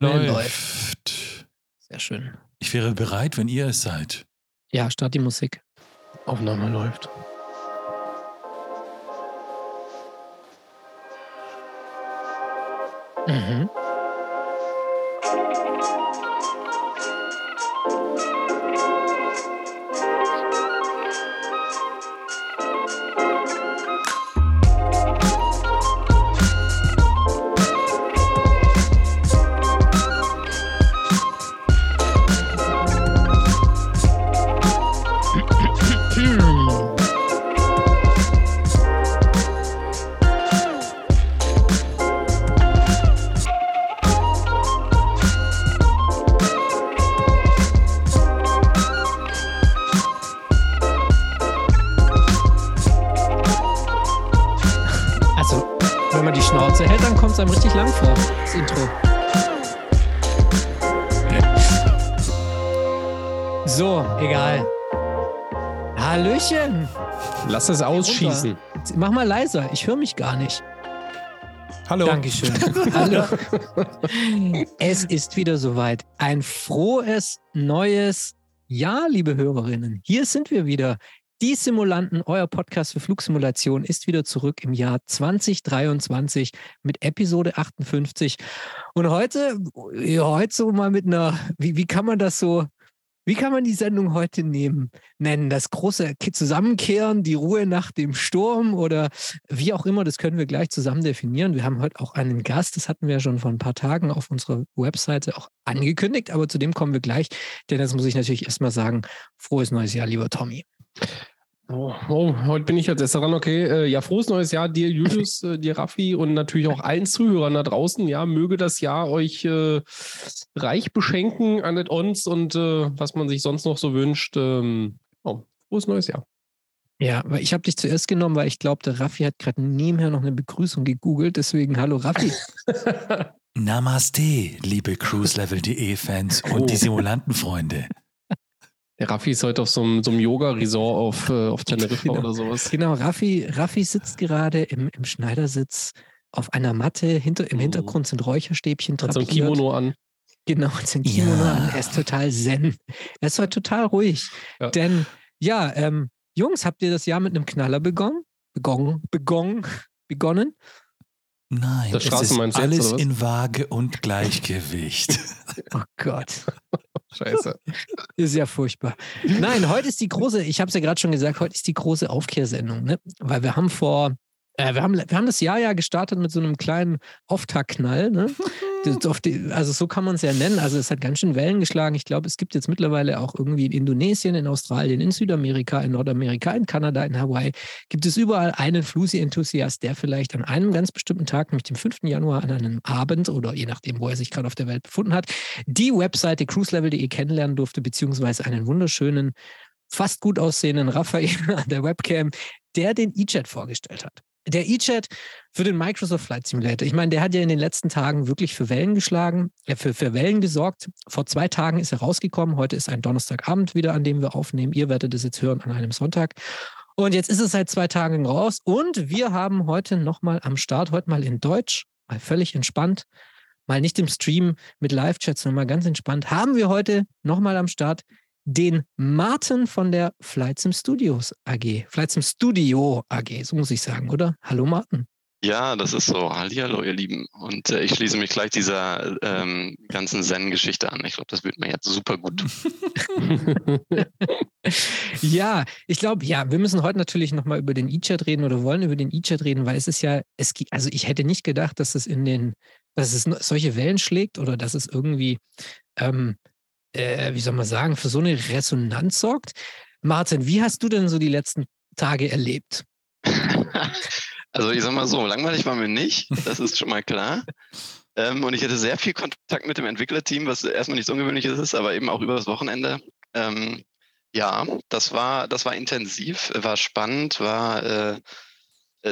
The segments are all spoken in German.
Läuft. Sehr schön. Ich wäre bereit, wenn ihr es seid. Ja, start die Musik. Aufnahme läuft. Mhm. Lass es ausschießen. Jetzt Mach mal leiser, ich höre mich gar nicht. Hallo. Dankeschön. Hallo. Es ist wieder soweit. Ein frohes, neues Jahr, liebe Hörerinnen. Hier sind wir wieder. Die Simulanten, euer Podcast für Flugsimulation, ist wieder zurück im Jahr 2023 mit Episode 58. Und heute, ja, heute so mal mit einer, wie, wie kann man das so, wie kann man die Sendung heute nehmen? Nennen das große Ke- Zusammenkehren, die Ruhe nach dem Sturm oder wie auch immer, das können wir gleich zusammen definieren. Wir haben heute auch einen Gast, das hatten wir ja schon vor ein paar Tagen auf unserer Webseite auch angekündigt, aber zu dem kommen wir gleich, denn das muss ich natürlich erstmal sagen. Frohes neues Jahr, lieber Tommy. Oh, oh, heute bin ich als erster dran. Okay, äh, ja, frohes neues Jahr dir, Julius, äh, dir, Raffi und natürlich auch allen Zuhörern da draußen. Ja, möge das Jahr euch äh, reich beschenken an uns und äh, was man sich sonst noch so wünscht. Ähm, oh, frohes neues Jahr. Ja, weil ich habe dich zuerst genommen, weil ich glaube, der Raffi hat gerade nebenher noch eine Begrüßung gegoogelt. Deswegen, hallo Raffi. Namaste, liebe cruiselevel.de-Fans und Oh. die Simulantenfreunde. Der Raffi ist heute auf so einem, so einem Yoga-Resort auf, äh, auf Teneriffa Genau. oder sowas. Genau, Raffi, Raffi sitzt gerade im, im Schneidersitz auf einer Matte. Hinter, Im Oh. Hintergrund sind Räucherstäbchen Hat so ein. Kimono an. Genau, und sein Kimono Ja. an. Er ist total zen. Er ist heute total ruhig. Ja. Denn, ja, ähm, Jungs, habt ihr das Jahr mit einem Knaller begonnen? Begonnen? Begonnen? Begonnen? Nein, Das es ist jetzt, alles in Waage und Gleichgewicht. Oh Gott. Scheiße. Ist ja furchtbar. Nein, heute ist die große, ich habe es ja gerade schon gesagt, heute ist die große Aufkehrsendung, ne? Weil wir haben vor, äh, wir, haben, wir haben das Jahr ja gestartet mit so einem kleinen Auftaktknall, ne? Die, also so kann man es ja nennen. Also es hat ganz schön Wellen geschlagen. Ich glaube, es gibt jetzt mittlerweile auch irgendwie in Indonesien, in Australien, in Südamerika, in Nordamerika, in Kanada, in Hawaii, gibt es überall einen Flusi-Enthusiast, der vielleicht an einem ganz bestimmten Tag, nämlich dem 5. Januar, an einem Abend oder je nachdem, wo er sich gerade auf der Welt befunden hat, die Webseite cruiselevel.de kennenlernen durfte, beziehungsweise einen wunderschönen, fast gut aussehenden Raphael an der Webcam, der den E-Chat vorgestellt hat. Der E-Chat für den Microsoft Flight Simulator. Ich meine, der hat ja in den letzten Tagen wirklich für Wellen geschlagen, äh, für, für Wellen gesorgt. Vor zwei Tagen ist er rausgekommen. Heute ist ein Donnerstagabend wieder, an dem wir aufnehmen. Ihr werdet es jetzt hören an einem Sonntag. Und jetzt ist es seit zwei Tagen raus. Und wir haben heute nochmal am Start, heute mal in Deutsch, mal völlig entspannt, mal nicht im Stream mit Live-Chats, sondern mal ganz entspannt, haben wir heute nochmal am Start den Martin von der Flight Sim Studios AG. Flight Sim Studio AG, so muss ich sagen, oder? Hallo Martin. Ja, das ist so. Hallihallo, ihr Lieben. Und äh, ich schließe mich gleich dieser ähm, ganzen Zen-Geschichte an. Ich glaube, das wird mir jetzt super gut. Ja, ich glaube, ja, wir müssen heute natürlich nochmal über den E-Chat reden oder wollen über den E-Chat reden, weil es ist ja, es gibt, also ich hätte nicht gedacht, dass es in den, dass es solche Wellen schlägt oder dass es irgendwie, ähm, äh, wie soll man sagen, für so eine Resonanz sorgt. Martin, wie hast du denn so die letzten Tage erlebt? also ich sag mal so, langweilig war mir nicht. Das ist schon mal klar. Ähm, und ich hatte sehr viel Kontakt mit dem Entwicklerteam, was erstmal nichts Ungewöhnliches ist, aber eben auch über das Wochenende. Ähm, ja, das war, das war intensiv, war spannend, war äh,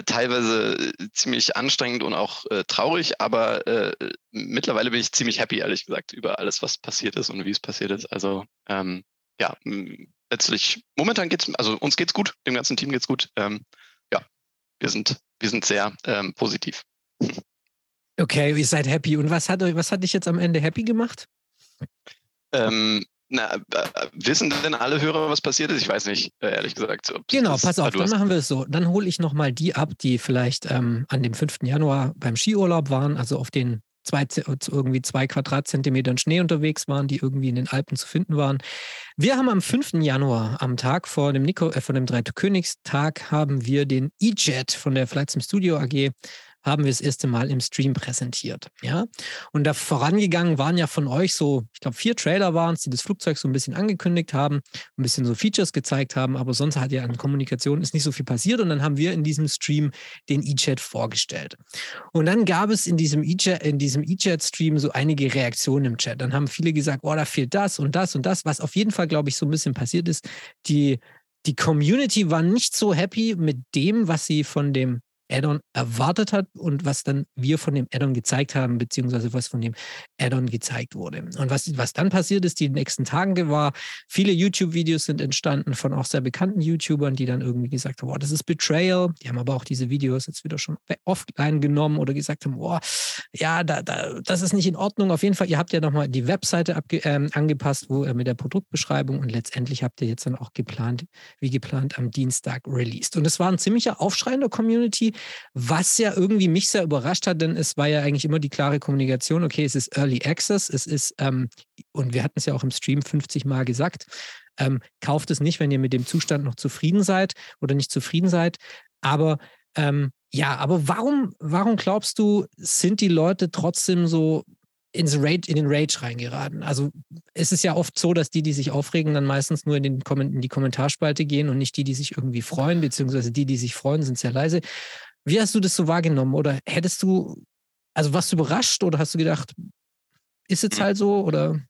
teilweise äh, ziemlich anstrengend und auch äh, traurig, aber äh, mittlerweile bin ich ziemlich happy, ehrlich gesagt, über alles, was passiert ist und wie es passiert ist. Also ähm, ja, letztlich, momentan geht's, also uns geht's gut, dem ganzen Team geht's gut. Ähm, ja, wir sind, wir sind sehr ähm, positiv. Okay, ihr seid happy. Und was hat, euch- was hat dich jetzt am Ende happy gemacht? Ähm, na, äh, wissen denn alle Hörer, was passiert ist? Ich weiß nicht, äh, ehrlich gesagt. Genau, das- pass auf, dann hast- machen wir es so. Dann hole ich nochmal die ab, die vielleicht ähm, an dem 5. Januar beim Skiurlaub waren, also auf den zwei, irgendwie zwei Quadratzentimetern Schnee unterwegs waren, die irgendwie in den Alpen zu finden waren. Wir haben am 5. Januar, am Tag vor dem, Nico, äh, vor dem Dreikönigstag, haben wir den E-Jet von der Flight Sim Studio AG haben wir das erste Mal im Stream präsentiert. Ja? Und da vorangegangen waren ja von euch so, ich glaube, vier Trailer waren es, die das Flugzeug so ein bisschen angekündigt haben, ein bisschen so Features gezeigt haben, aber sonst hat ja an Kommunikation ist nicht so viel passiert. Und dann haben wir in diesem Stream den E-Chat vorgestellt. Und dann gab es in diesem E-Chat-Stream so einige Reaktionen im Chat. Dann haben viele gesagt, oh, da fehlt das und das und das, was auf jeden Fall, glaube ich, so ein bisschen passiert ist. Die, die Community war nicht so happy mit dem, was sie von dem Add-on erwartet hat und was dann wir von dem Add-on gezeigt haben, beziehungsweise was von dem Add-on gezeigt wurde. Und was, was dann passiert ist, die nächsten Tagen war, viele YouTube-Videos sind entstanden von auch sehr bekannten YouTubern, die dann irgendwie gesagt haben, boah, das ist Betrayal. Die haben aber auch diese Videos jetzt wieder schon offline genommen oder gesagt haben, boah, ja, da, da, das ist nicht in Ordnung. Auf jeden Fall, ihr habt ja nochmal die Webseite ähm, angepasst, wo äh, mit der Produktbeschreibung und letztendlich habt ihr jetzt dann auch geplant, wie geplant, am Dienstag released. Und es war ein ziemlicher Aufschrei in der Community, was ja irgendwie mich sehr überrascht hat, denn es war ja eigentlich immer die klare Kommunikation, okay, es ist Early Access, es ist, ähm, und wir hatten es ja auch im Stream 50 Mal gesagt, ähm, kauft es nicht, wenn ihr mit dem Zustand noch zufrieden seid oder nicht zufrieden seid. Aber ähm, ja, aber warum, warum glaubst du, sind die Leute trotzdem so ins Rage, in den Rage reingeraten? Also es ist ja oft so, dass die, die sich aufregen, dann meistens nur in, den in die Kommentarspalte gehen und nicht die, die sich irgendwie freuen, beziehungsweise die, die sich freuen, sind sehr leise. Wie hast du das so wahrgenommen? Oder hättest du, also warst du überrascht oder hast du gedacht, ist jetzt halt so oder?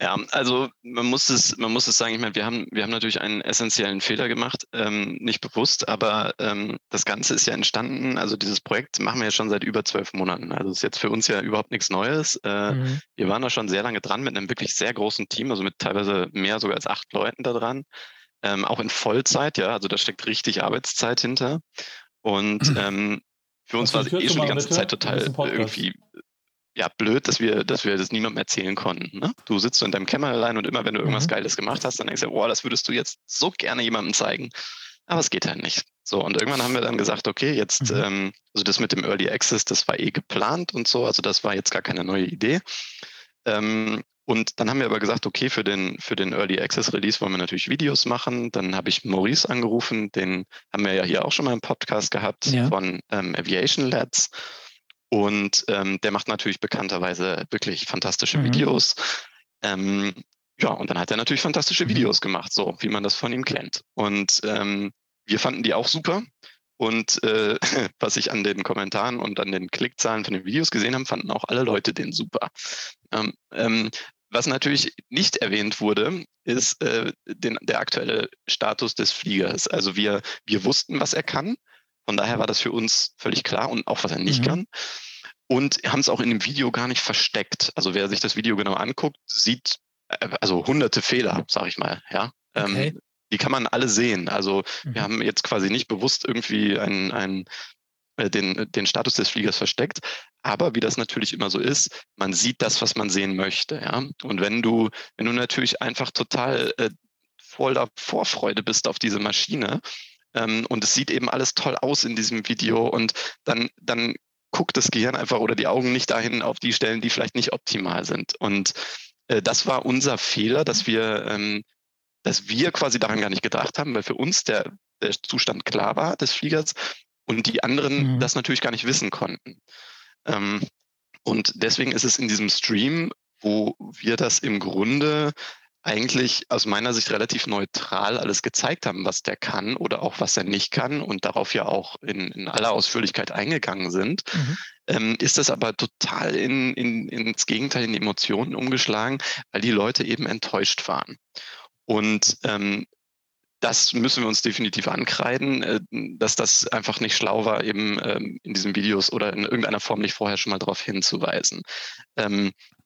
Ja, also man muss es, man muss es sagen, ich meine, wir haben, wir haben natürlich einen essentiellen Fehler gemacht, ähm, nicht bewusst, aber ähm, das Ganze ist ja entstanden, also dieses Projekt machen wir ja schon seit über zwölf Monaten. Also ist jetzt für uns ja überhaupt nichts Neues. Äh, Mhm. Wir waren da schon sehr lange dran mit einem wirklich sehr großen Team, also mit teilweise mehr sogar als acht Leuten da dran. Ähm, auch in Vollzeit, ja, also da steckt richtig Arbeitszeit hinter. Und ähm, für uns war es eh schon die ganze bitte? Zeit total irgendwie ja, blöd, dass wir, dass wir das niemandem erzählen konnten. Ne? Du sitzt so in deinem Kämmerlein und immer wenn du irgendwas Mhm. Geiles gemacht hast, dann denkst du, boah, das würdest du jetzt so gerne jemandem zeigen. Aber es geht halt nicht. So, und irgendwann haben wir dann gesagt, okay, jetzt, Mhm. ähm, also das mit dem Early Access, das war eh geplant und so, also das war jetzt gar keine neue Idee. Ähm, und dann haben wir aber gesagt, okay, für den, für den Early Access Release wollen wir natürlich Videos machen. Dann habe ich Maurice angerufen, den haben wir ja hier auch schon mal im Podcast gehabt Ja. von ähm, Aviation Lads. Und ähm, der macht natürlich bekannterweise wirklich fantastische Mhm. Videos. Ähm, ja, und dann hat er natürlich fantastische Mhm. Videos gemacht, so wie man das von ihm kennt. Und ähm, wir fanden die auch super. Und äh, was ich an den Kommentaren und an den Klickzahlen von den Videos gesehen habe, fanden auch alle Leute den super. Ähm, ähm, was natürlich nicht erwähnt wurde, ist äh, den, der aktuelle Status des Fliegers. Also wir, wir wussten, was er kann. Von daher war das für uns völlig klar und auch, was er nicht Mhm. kann. Und haben es auch in dem Video gar nicht versteckt. Also wer sich das Video genau anguckt, sieht äh, also hunderte Fehler, sag ich mal. Ja, Okay. ähm, die kann man alle sehen. Also Mhm. wir haben jetzt quasi nicht bewusst irgendwie einen, einen, äh, den, den Status des Fliegers versteckt. Aber wie das natürlich immer so ist, man sieht das, was man sehen möchte. Ja? Und wenn du, wenn du natürlich einfach total äh, voller Vorfreude bist auf diese Maschine ähm, und es sieht eben alles toll aus in diesem Video und dann, dann guckt das Gehirn einfach oder die Augen nicht dahin auf die Stellen, die vielleicht nicht optimal sind. Und äh, das war unser Fehler, dass wir, ähm, dass wir quasi daran gar nicht gedacht haben, weil für uns der, der Zustand klar war des Fliegers und die anderen Mhm. das natürlich gar nicht wissen konnten. Ähm, und deswegen ist es in diesem Stream, wo wir das im Grunde eigentlich aus meiner Sicht relativ neutral alles gezeigt haben, was der kann oder auch was er nicht kann und darauf ja auch in, in aller Ausführlichkeit eingegangen sind, Mhm. ähm, ist das aber total in, in, ins Gegenteil, in die Emotionen umgeschlagen, weil die Leute eben enttäuscht waren. Und ähm, das müssen wir uns definitiv ankreiden, äh, dass das einfach nicht schlau war, eben ähm, in diesen Videos oder in irgendeiner Form nicht vorher schon mal darauf hinzuweisen.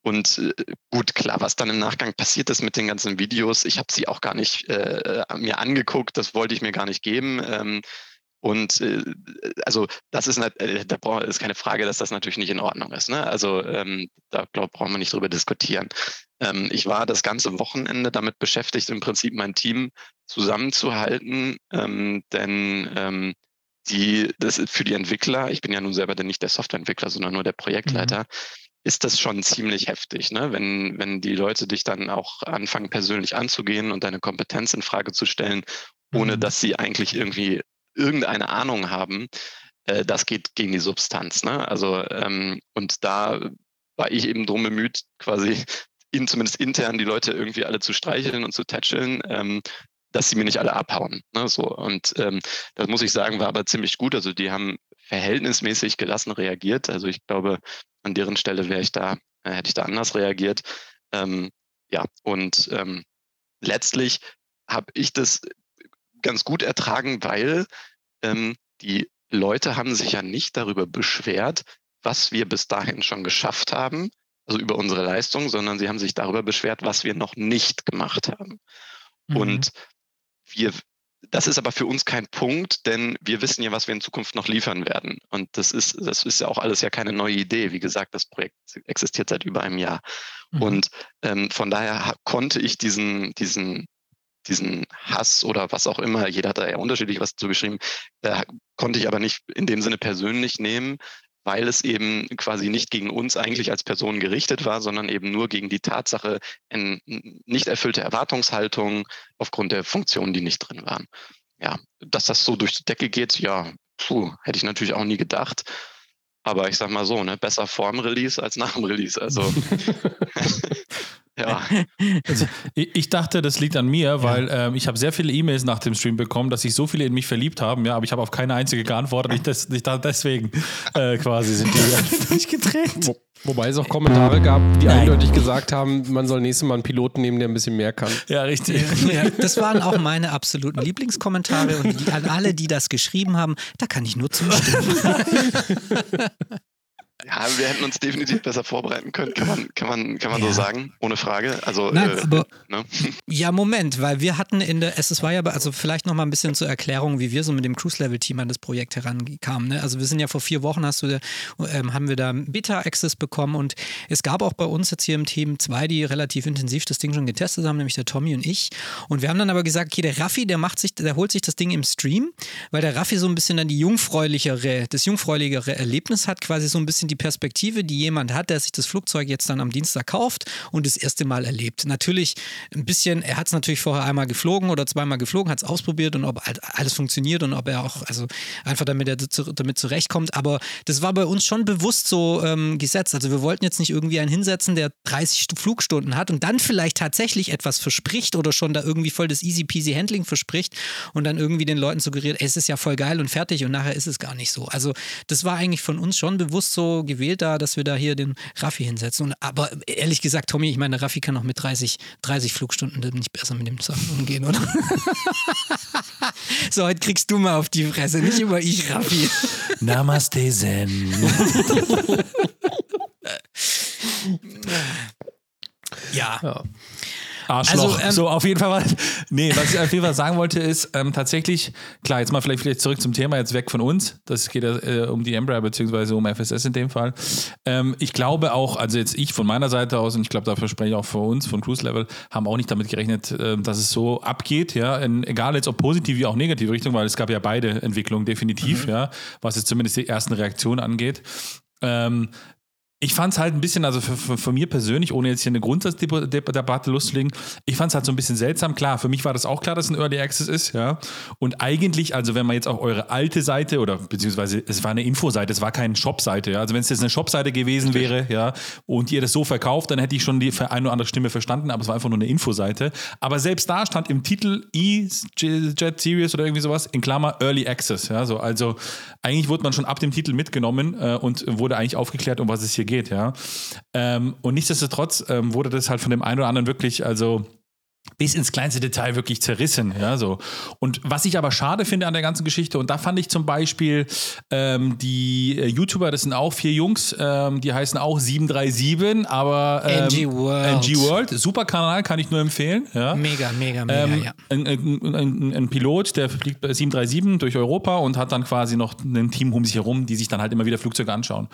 Und äh, gut, klar, was dann im Nachgang passiert ist mit den ganzen Videos, ich habe sie auch gar nicht äh, mir angeguckt, das wollte ich mir gar nicht geben. Ähm, und äh, also das ist, äh, da ist keine Frage, dass das natürlich nicht in Ordnung ist. Ne? Also ähm, da glaub, brauchen wir nicht drüber diskutieren. Ähm, ich war das ganze Wochenende damit beschäftigt, im Prinzip mein Team zusammenzuhalten, ähm, denn ähm, die, das ist für die Entwickler, ich bin ja nun selber nicht der Softwareentwickler, sondern nur der Projektleiter, mhm. Ist das schon ziemlich heftig, ne? wenn, wenn die Leute dich dann auch anfangen, persönlich anzugehen und deine Kompetenz in Frage zu stellen, ohne mhm. dass sie eigentlich irgendwie irgendeine Ahnung haben, äh, das geht gegen die Substanz. Ne? Also, ähm, und da war ich eben drum bemüht, quasi in, zumindest intern die Leute irgendwie alle zu streicheln und zu tätscheln, ähm, dass sie mir nicht alle abhauen. Ne? So, und ähm, das muss ich sagen, war aber ziemlich gut. Also die haben verhältnismäßig gelassen reagiert. Also ich glaube, an deren Stelle wäre ich da, äh, hätte ich da anders reagiert. Ähm, ja, und ähm, letztlich habe ich das ganz gut ertragen, weil ähm, die Leute haben sich ja nicht darüber beschwert, was wir bis dahin schon geschafft haben, also über unsere Leistung, sondern sie haben sich darüber beschwert, was wir noch nicht gemacht haben. Mhm. Und wir, das ist aber für uns kein Punkt, denn wir wissen ja, was wir in Zukunft noch liefern werden. Und das ist, das ist ja auch alles ja keine neue Idee. Wie gesagt, das Projekt existiert seit über einem Jahr. Mhm. Und ähm, von daher konnte ich diesen, diesen diesen Hass oder was auch immer, jeder hat da ja unterschiedlich was zugeschrieben, äh, konnte ich aber nicht in dem Sinne persönlich nehmen, weil es eben quasi nicht gegen uns eigentlich als Person gerichtet war, sondern eben nur gegen die Tatsache, in nicht erfüllte Erwartungshaltung aufgrund der Funktionen, die nicht drin waren. Ja, dass das so durch die Decke geht, ja, puh, hätte ich natürlich auch nie gedacht. Aber ich sag mal so, ne, besser vor dem Release als nach dem Release. Also Ja. Also, ich dachte, das liegt an mir, weil ähm, ich habe sehr viele E-Mails nach dem Stream bekommen, dass sich so viele in mich verliebt haben, ja, aber ich habe auf keine einzige geantwortet. Ich, das, ich dachte, deswegen äh, quasi sind die durchgedreht. Wo, wobei es auch Kommentare gab, die Nein. eindeutig gesagt haben, man soll nächstes Mal einen Piloten nehmen, der ein bisschen mehr kann. Ja, richtig. Ja, das waren auch meine absoluten Lieblingskommentare und die, an alle, die das geschrieben haben, da kann ich nur zustimmen. Ja, wir hätten uns definitiv besser vorbereiten können, kann man, kann man, kann man ja. so sagen, ohne Frage. Also, Nein, äh, aber, ne? Ja, Moment, weil wir hatten in der, es war ja, also vielleicht noch mal ein bisschen zur Erklärung, wie wir so mit dem Cruise-Level-Team an das Projekt herankamen. Ne? Also wir sind ja vor vier Wochen, hast du, ähm, haben wir da Beta-Access bekommen und es gab auch bei uns jetzt hier im Team zwei, die relativ intensiv das Ding schon getestet haben, nämlich der Tommy und ich. Und wir haben dann aber gesagt, okay, der Raffi, der macht sich, der holt sich das Ding im Stream, weil der Raffi so ein bisschen dann die jungfräulichere, das jungfräulichere Erlebnis hat, quasi so ein bisschen die Perspektive, die jemand hat, der sich das Flugzeug jetzt dann am Dienstag kauft und das erste Mal erlebt. Natürlich ein bisschen, er hat es natürlich vorher einmal geflogen oder zweimal geflogen, hat es ausprobiert und ob halt alles funktioniert und ob er auch, also einfach damit er damit zurechtkommt. Aber das war bei uns schon bewusst so ähm, gesetzt. Also wir wollten jetzt nicht irgendwie einen hinsetzen, der 30 Flugstunden hat und dann vielleicht tatsächlich etwas verspricht oder schon da irgendwie voll das easy peasy Handling verspricht und dann irgendwie den Leuten suggeriert, es ist ja voll geil und fertig und nachher ist es gar nicht so. Also das war eigentlich von uns schon bewusst so gewählt da, dass wir da hier den Raffi hinsetzen. Und, aber ehrlich gesagt, Tommy, ich meine, Raffi kann auch mit 30, 30 Flugstunden nicht besser mit dem Sachen umgehen, oder? so, heute kriegst du mal auf die Fresse, nicht über ich, Raffi. Namaste Zen. ja. ja. Arschloch. Also, ähm, so, auf jeden Fall. War, nee, was ich auf jeden Fall sagen wollte, ist ähm, tatsächlich, klar, jetzt mal vielleicht, vielleicht zurück zum Thema, jetzt weg von uns. Das geht äh, um die Embraer beziehungsweise um FSS in dem Fall. Ähm, ich glaube auch, also jetzt ich von meiner Seite aus, und ich glaube, dafür spreche ich auch für uns von Cruise Level, haben auch nicht damit gerechnet, äh, dass es so abgeht, ja. In, egal jetzt ob positiv wie auch negative Richtung, weil es gab ja beide Entwicklungen definitiv, mhm. ja, was jetzt zumindest die ersten Reaktionen angeht. Ähm, ich fand es halt ein bisschen, also für, für, für, mir persönlich, ohne jetzt hier eine Grundsatzdebatte loszulegen, ich fand es halt so ein bisschen seltsam. Klar, für mich war das auch klar, dass es ein Early Access ist, ja. Und eigentlich, also wenn man jetzt auch eure alte Seite oder beziehungsweise es war eine Infoseite, es war keine Shopseite, ja. Also wenn es jetzt eine Shopseite gewesen wäre, ja, und ihr das so verkauft, dann hätte ich schon die eine oder andere Stimme verstanden, aber es war einfach nur eine Infoseite. Aber selbst da stand im Titel E-Jet Series oder irgendwie sowas, in Klammer Early Access, ja. So, also eigentlich wurde man schon ab dem Titel mitgenommen äh, und wurde eigentlich aufgeklärt, um was es hier geht, ja. Ähm, und nichtsdestotrotz ähm, wurde das halt von dem einen oder anderen wirklich, also bis ins kleinste Detail wirklich zerrissen. Ja, so. Und was ich aber schade finde an der ganzen Geschichte, und da fand ich zum Beispiel ähm, die äh, YouTuber, das sind auch vier Jungs, ähm, die heißen auch 737, aber ähm, NG World. NG World, super Kanal, kann ich nur empfehlen. Ja. Mega, mega, mega, ähm, ja. Ein, ein, ein, ein, Pilot, der fliegt bei 737 durch Europa und hat dann quasi noch ein Team um sich herum, die sich dann halt immer wieder Flugzeuge anschauen.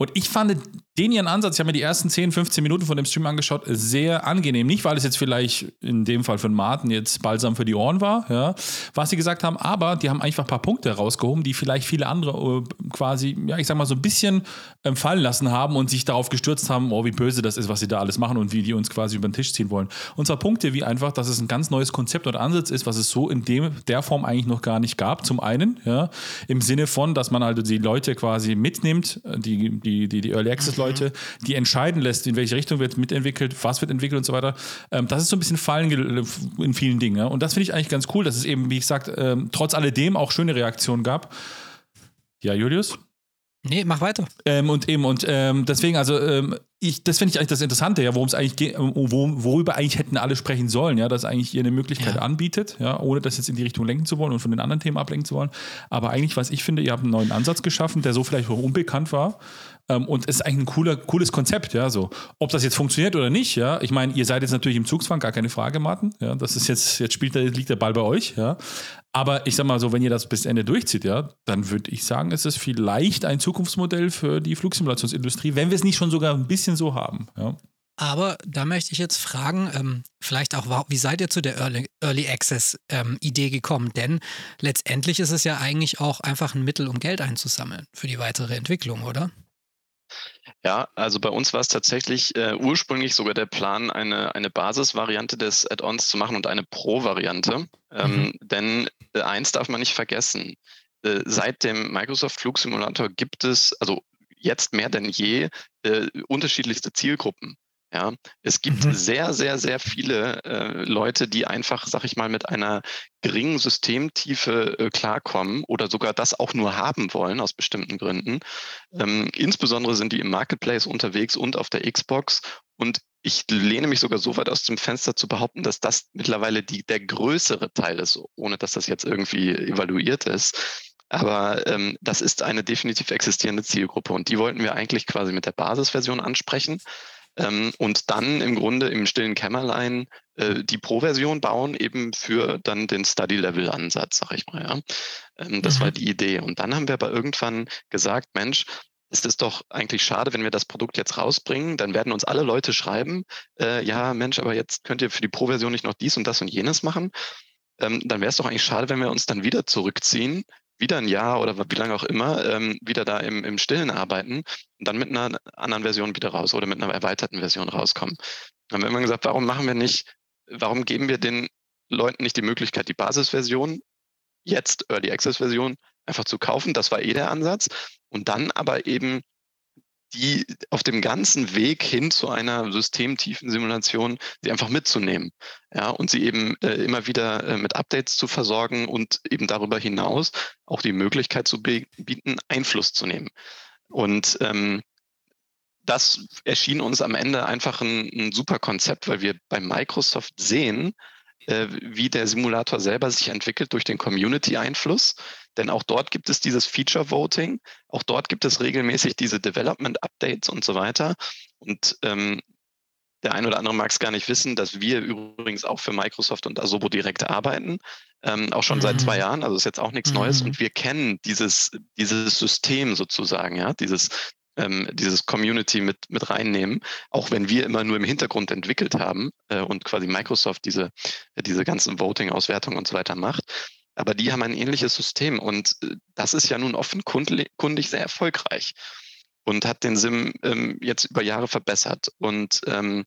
Und ich fand den ihren Ansatz, ich habe mir die ersten 10, 15 Minuten von dem Stream angeschaut, sehr angenehm. Nicht, weil es jetzt vielleicht in dem Fall für Martin jetzt balsam für die Ohren war, ja, was sie gesagt haben, aber die haben einfach ein paar Punkte rausgehoben, die vielleicht viele andere äh, quasi, ja, ich sag mal, so ein bisschen ähm, fallen lassen haben und sich darauf gestürzt haben, oh, wie böse das ist, was sie da alles machen und wie die uns quasi über den Tisch ziehen wollen. Und zwar Punkte wie einfach, dass es ein ganz neues Konzept und Ansatz ist, was es so in dem, der Form eigentlich noch gar nicht gab. Zum einen, ja, im Sinne von, dass man also die Leute quasi mitnimmt, die, die die, die, die Early Access-Leute, mhm. die entscheiden lässt, in welche Richtung wird mitentwickelt, was wird entwickelt und so weiter. Ähm, das ist so ein bisschen Fallen in vielen Dingen. Ja? Und das finde ich eigentlich ganz cool, dass es eben, wie gesagt, ähm, trotz alledem auch schöne Reaktionen gab. Ja, Julius? Nee, mach weiter. Ähm, und eben, und ähm, deswegen, also ähm, ich, das finde ich eigentlich das Interessante, ja, worum es eigentlich geht, worüber eigentlich hätten alle sprechen sollen, ja, dass eigentlich ihr eine Möglichkeit ja. anbietet, ja, ohne das jetzt in die Richtung lenken zu wollen und von den anderen Themen ablenken zu wollen. Aber eigentlich, was ich finde, ihr habt einen neuen Ansatz geschaffen, der so vielleicht auch unbekannt war. Ähm, und es ist eigentlich ein cooler, cooles Konzept, ja, so. Ob das jetzt funktioniert oder nicht, ja. Ich meine, ihr seid jetzt natürlich im Zugzwang, gar keine Frage, Martin. Ja, das ist jetzt, jetzt spielt, liegt der Ball bei euch, ja. Aber ich sag mal so, wenn ihr das bis Ende durchzieht, ja, dann würde ich sagen, ist es vielleicht ein Zukunftsmodell für die Flugsimulationsindustrie, wenn wir es nicht schon sogar ein bisschen so haben. Ja. Aber da möchte ich jetzt fragen, ähm, vielleicht auch, wie seid ihr zu der Early, Early Access ähm, Idee gekommen? Denn letztendlich ist es ja eigentlich auch einfach ein Mittel, um Geld einzusammeln für die weitere Entwicklung, oder? Ja, also bei uns war es tatsächlich äh, ursprünglich sogar der Plan, eine, eine Basisvariante des Add-ons zu machen und eine Pro-Variante. Ähm, mhm. Denn äh, eins darf man nicht vergessen. Äh, seit dem Microsoft Flugsimulator gibt es, also jetzt mehr denn je, äh, unterschiedlichste Zielgruppen. Ja, es gibt mhm. sehr, sehr, sehr viele äh, Leute, die einfach, sag ich mal, mit einer geringen Systemtiefe äh, klarkommen oder sogar das auch nur haben wollen aus bestimmten Gründen. Ähm, insbesondere sind die im Marketplace unterwegs und auf der Xbox. Und ich lehne mich sogar so weit aus dem Fenster zu behaupten, dass das mittlerweile die, der größere Teil ist, ohne dass das jetzt irgendwie evaluiert ist. Aber ähm, das ist eine definitiv existierende Zielgruppe und die wollten wir eigentlich quasi mit der Basisversion ansprechen ähm, und dann im Grunde im stillen Kämmerlein äh, die Pro-Version bauen, eben für dann den Study-Level-Ansatz, sag ich mal. Ja. Ähm, das mhm. war die Idee. Und dann haben wir aber irgendwann gesagt, Mensch, es ist doch eigentlich schade, wenn wir das Produkt jetzt rausbringen, dann werden uns alle Leute schreiben, äh, ja, Mensch, aber jetzt könnt ihr für die Pro-Version nicht noch dies und das und jenes machen. Ähm, dann wäre es doch eigentlich schade, wenn wir uns dann wieder zurückziehen wieder ein Jahr oder wie lange auch immer ähm, wieder da im, im Stillen arbeiten und dann mit einer anderen Version wieder raus oder mit einer erweiterten Version rauskommen. Dann haben wir immer gesagt, warum machen wir nicht, warum geben wir den Leuten nicht die Möglichkeit, die Basisversion, jetzt Early Access Version, einfach zu kaufen? Das war eh der Ansatz. Und dann aber eben die auf dem ganzen Weg hin zu einer systemtiefen Simulation, sie einfach mitzunehmen. Ja, und sie eben äh, immer wieder äh, mit Updates zu versorgen und eben darüber hinaus auch die Möglichkeit zu bieten, Einfluss zu nehmen. Und ähm, das erschien uns am Ende einfach ein, ein super Konzept, weil wir bei Microsoft sehen, äh, wie der Simulator selber sich entwickelt durch den Community-Einfluss. Denn auch dort gibt es dieses Feature Voting, auch dort gibt es regelmäßig diese Development Updates und so weiter. Und ähm, der ein oder andere mag es gar nicht wissen, dass wir übrigens auch für Microsoft und Asobo direkt arbeiten, ähm, auch schon mhm. seit zwei mhm. Jahren. Also ist jetzt auch nichts mhm. Neues. Und wir kennen dieses, dieses System sozusagen, ja, dieses, ähm, dieses Community mit, mit reinnehmen, auch wenn wir immer nur im Hintergrund entwickelt haben äh, und quasi Microsoft diese, diese ganzen Voting-Auswertungen und so weiter macht. Aber die haben ein ähnliches System und äh, das ist ja nun offenkundig sehr erfolgreich und hat den SIM ähm, jetzt über Jahre verbessert. Und ähm,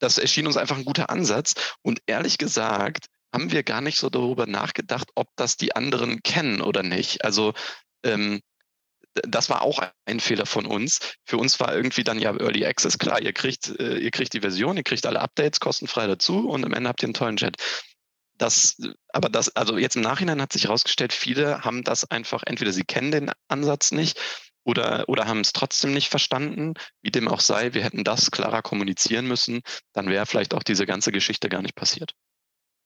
das erschien uns einfach ein guter Ansatz. Und ehrlich gesagt, haben wir gar nicht so darüber nachgedacht, ob das die anderen kennen oder nicht. Also ähm, das war auch ein Fehler von uns. Für uns war irgendwie dann ja Early Access klar, ihr kriegt, äh, ihr kriegt die Version, ihr kriegt alle Updates kostenfrei dazu und am Ende habt ihr einen tollen Chat das, aber das, also jetzt im Nachhinein hat sich herausgestellt, viele haben das einfach, entweder sie kennen den Ansatz nicht oder, oder haben es trotzdem nicht verstanden. Wie dem auch sei, wir hätten das klarer kommunizieren müssen. Dann wäre vielleicht auch diese ganze Geschichte gar nicht passiert.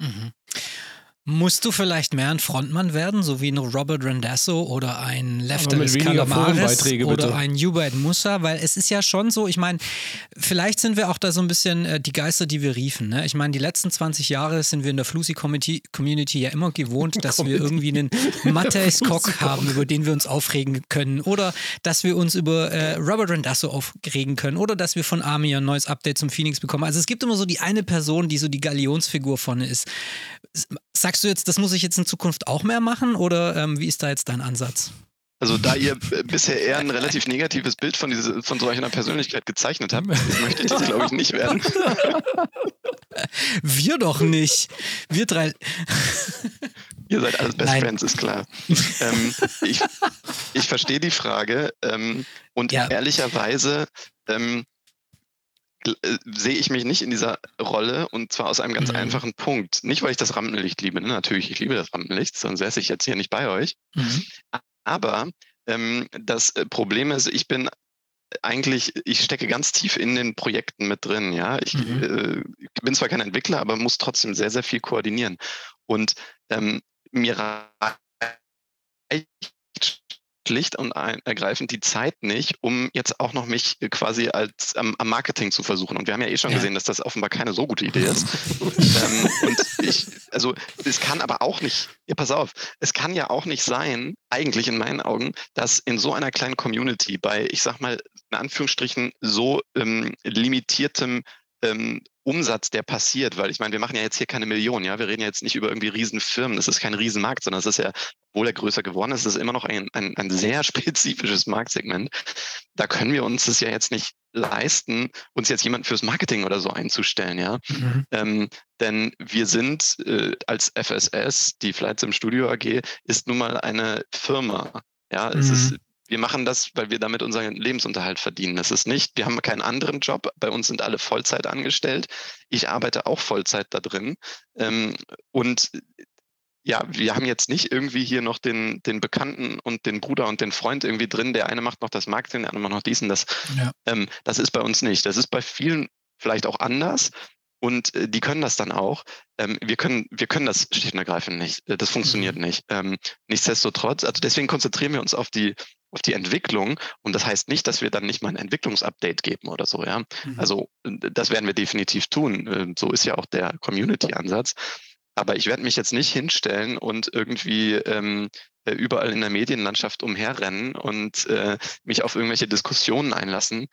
Mhm. Musst du vielleicht mehr ein Frontmann werden, so wie ein Robert Randasso oder ein Lefteris Calamares oder ein Hubert Musa? Weil es ist ja schon so, ich meine, vielleicht sind wir auch da so ein bisschen äh, die Geister, die wir riefen. Ne? Ich meine, die letzten 20 Jahre sind wir in der Flusi-Community ja immer gewohnt, dass wir irgendwie einen Matthäus Koch haben, über den wir uns aufregen können oder dass wir uns über äh, Robert Randasso aufregen können oder dass wir von Army ein neues Update zum Phoenix bekommen. Also es gibt immer so die eine Person, die so die Galionsfigur vorne ist. Sag Sagst du jetzt, das muss ich jetzt in Zukunft auch mehr machen oder ähm, wie ist da jetzt dein Ansatz? Also da ihr bisher eher ein relativ negatives Bild von, diese, von so einer Persönlichkeit gezeichnet habt, möchte ich das, glaube ich, nicht werden. Wir doch nicht. Wir drei. Ihr seid alles Best Nein. Friends, ist klar. ähm, ich, ich verstehe die Frage ähm, und ja. ehrlicherweise ähm, äh, sehe ich mich nicht in dieser Rolle und zwar aus einem ganz mhm. einfachen Punkt. Nicht, weil ich das Rampenlicht liebe. Ne? Natürlich, ich liebe das Rampenlicht, sonst säße ich jetzt hier nicht bei euch. Mhm. Aber ähm, das äh, Problem ist, ich bin eigentlich, ich stecke ganz tief in den Projekten mit drin. Ja, ich mhm. äh, bin zwar kein Entwickler, aber muss trotzdem sehr, sehr viel koordinieren. Und ähm, mir reicht schlicht und ergreifend die Zeit nicht, um jetzt auch noch mich quasi als ähm, am Marketing zu versuchen. Und wir haben ja eh schon ja. gesehen, dass das offenbar keine so gute Idee ist. ähm, und ich, also es kann aber auch nicht, ja, pass auf, es kann ja auch nicht sein, eigentlich in meinen Augen, dass in so einer kleinen Community bei, ich sag mal, in Anführungsstrichen so ähm, limitiertem ähm, Umsatz, der passiert, weil ich meine, wir machen ja jetzt hier keine Millionen, ja, wir reden ja jetzt nicht über irgendwie Riesenfirmen, das ist kein Riesenmarkt, sondern es ist ja, obwohl er größer geworden ist, ist immer noch ein, ein, ein sehr spezifisches Marktsegment. Da können wir uns das ja jetzt nicht leisten, uns jetzt jemanden fürs Marketing oder so einzustellen, ja. Mhm. Ähm, denn wir sind äh, als FSS, die Flights im Studio AG, ist nun mal eine Firma. Ja, es mhm. ist wir machen das, weil wir damit unseren Lebensunterhalt verdienen. Das ist nicht, wir haben keinen anderen Job. Bei uns sind alle Vollzeit angestellt. Ich arbeite auch Vollzeit da drin. Ähm, und ja, wir haben jetzt nicht irgendwie hier noch den, den Bekannten und den Bruder und den Freund irgendwie drin. Der eine macht noch das Marketing, der andere macht noch diesen. Das, ja. ähm, das ist bei uns nicht. Das ist bei vielen vielleicht auch anders. Und äh, die können das dann auch. Ähm, wir, können, wir können das schlicht und ergreifend nicht. Äh, das funktioniert mhm. nicht. Ähm, nichtsdestotrotz, also deswegen konzentrieren wir uns auf die, auf die Entwicklung. Und das heißt nicht, dass wir dann nicht mal ein Entwicklungsupdate geben oder so, ja. Mhm. Also das werden wir definitiv tun. Ähm, so ist ja auch der Community-Ansatz. Aber ich werde mich jetzt nicht hinstellen und irgendwie ähm, äh, überall in der Medienlandschaft umherrennen und äh, mich auf irgendwelche Diskussionen einlassen.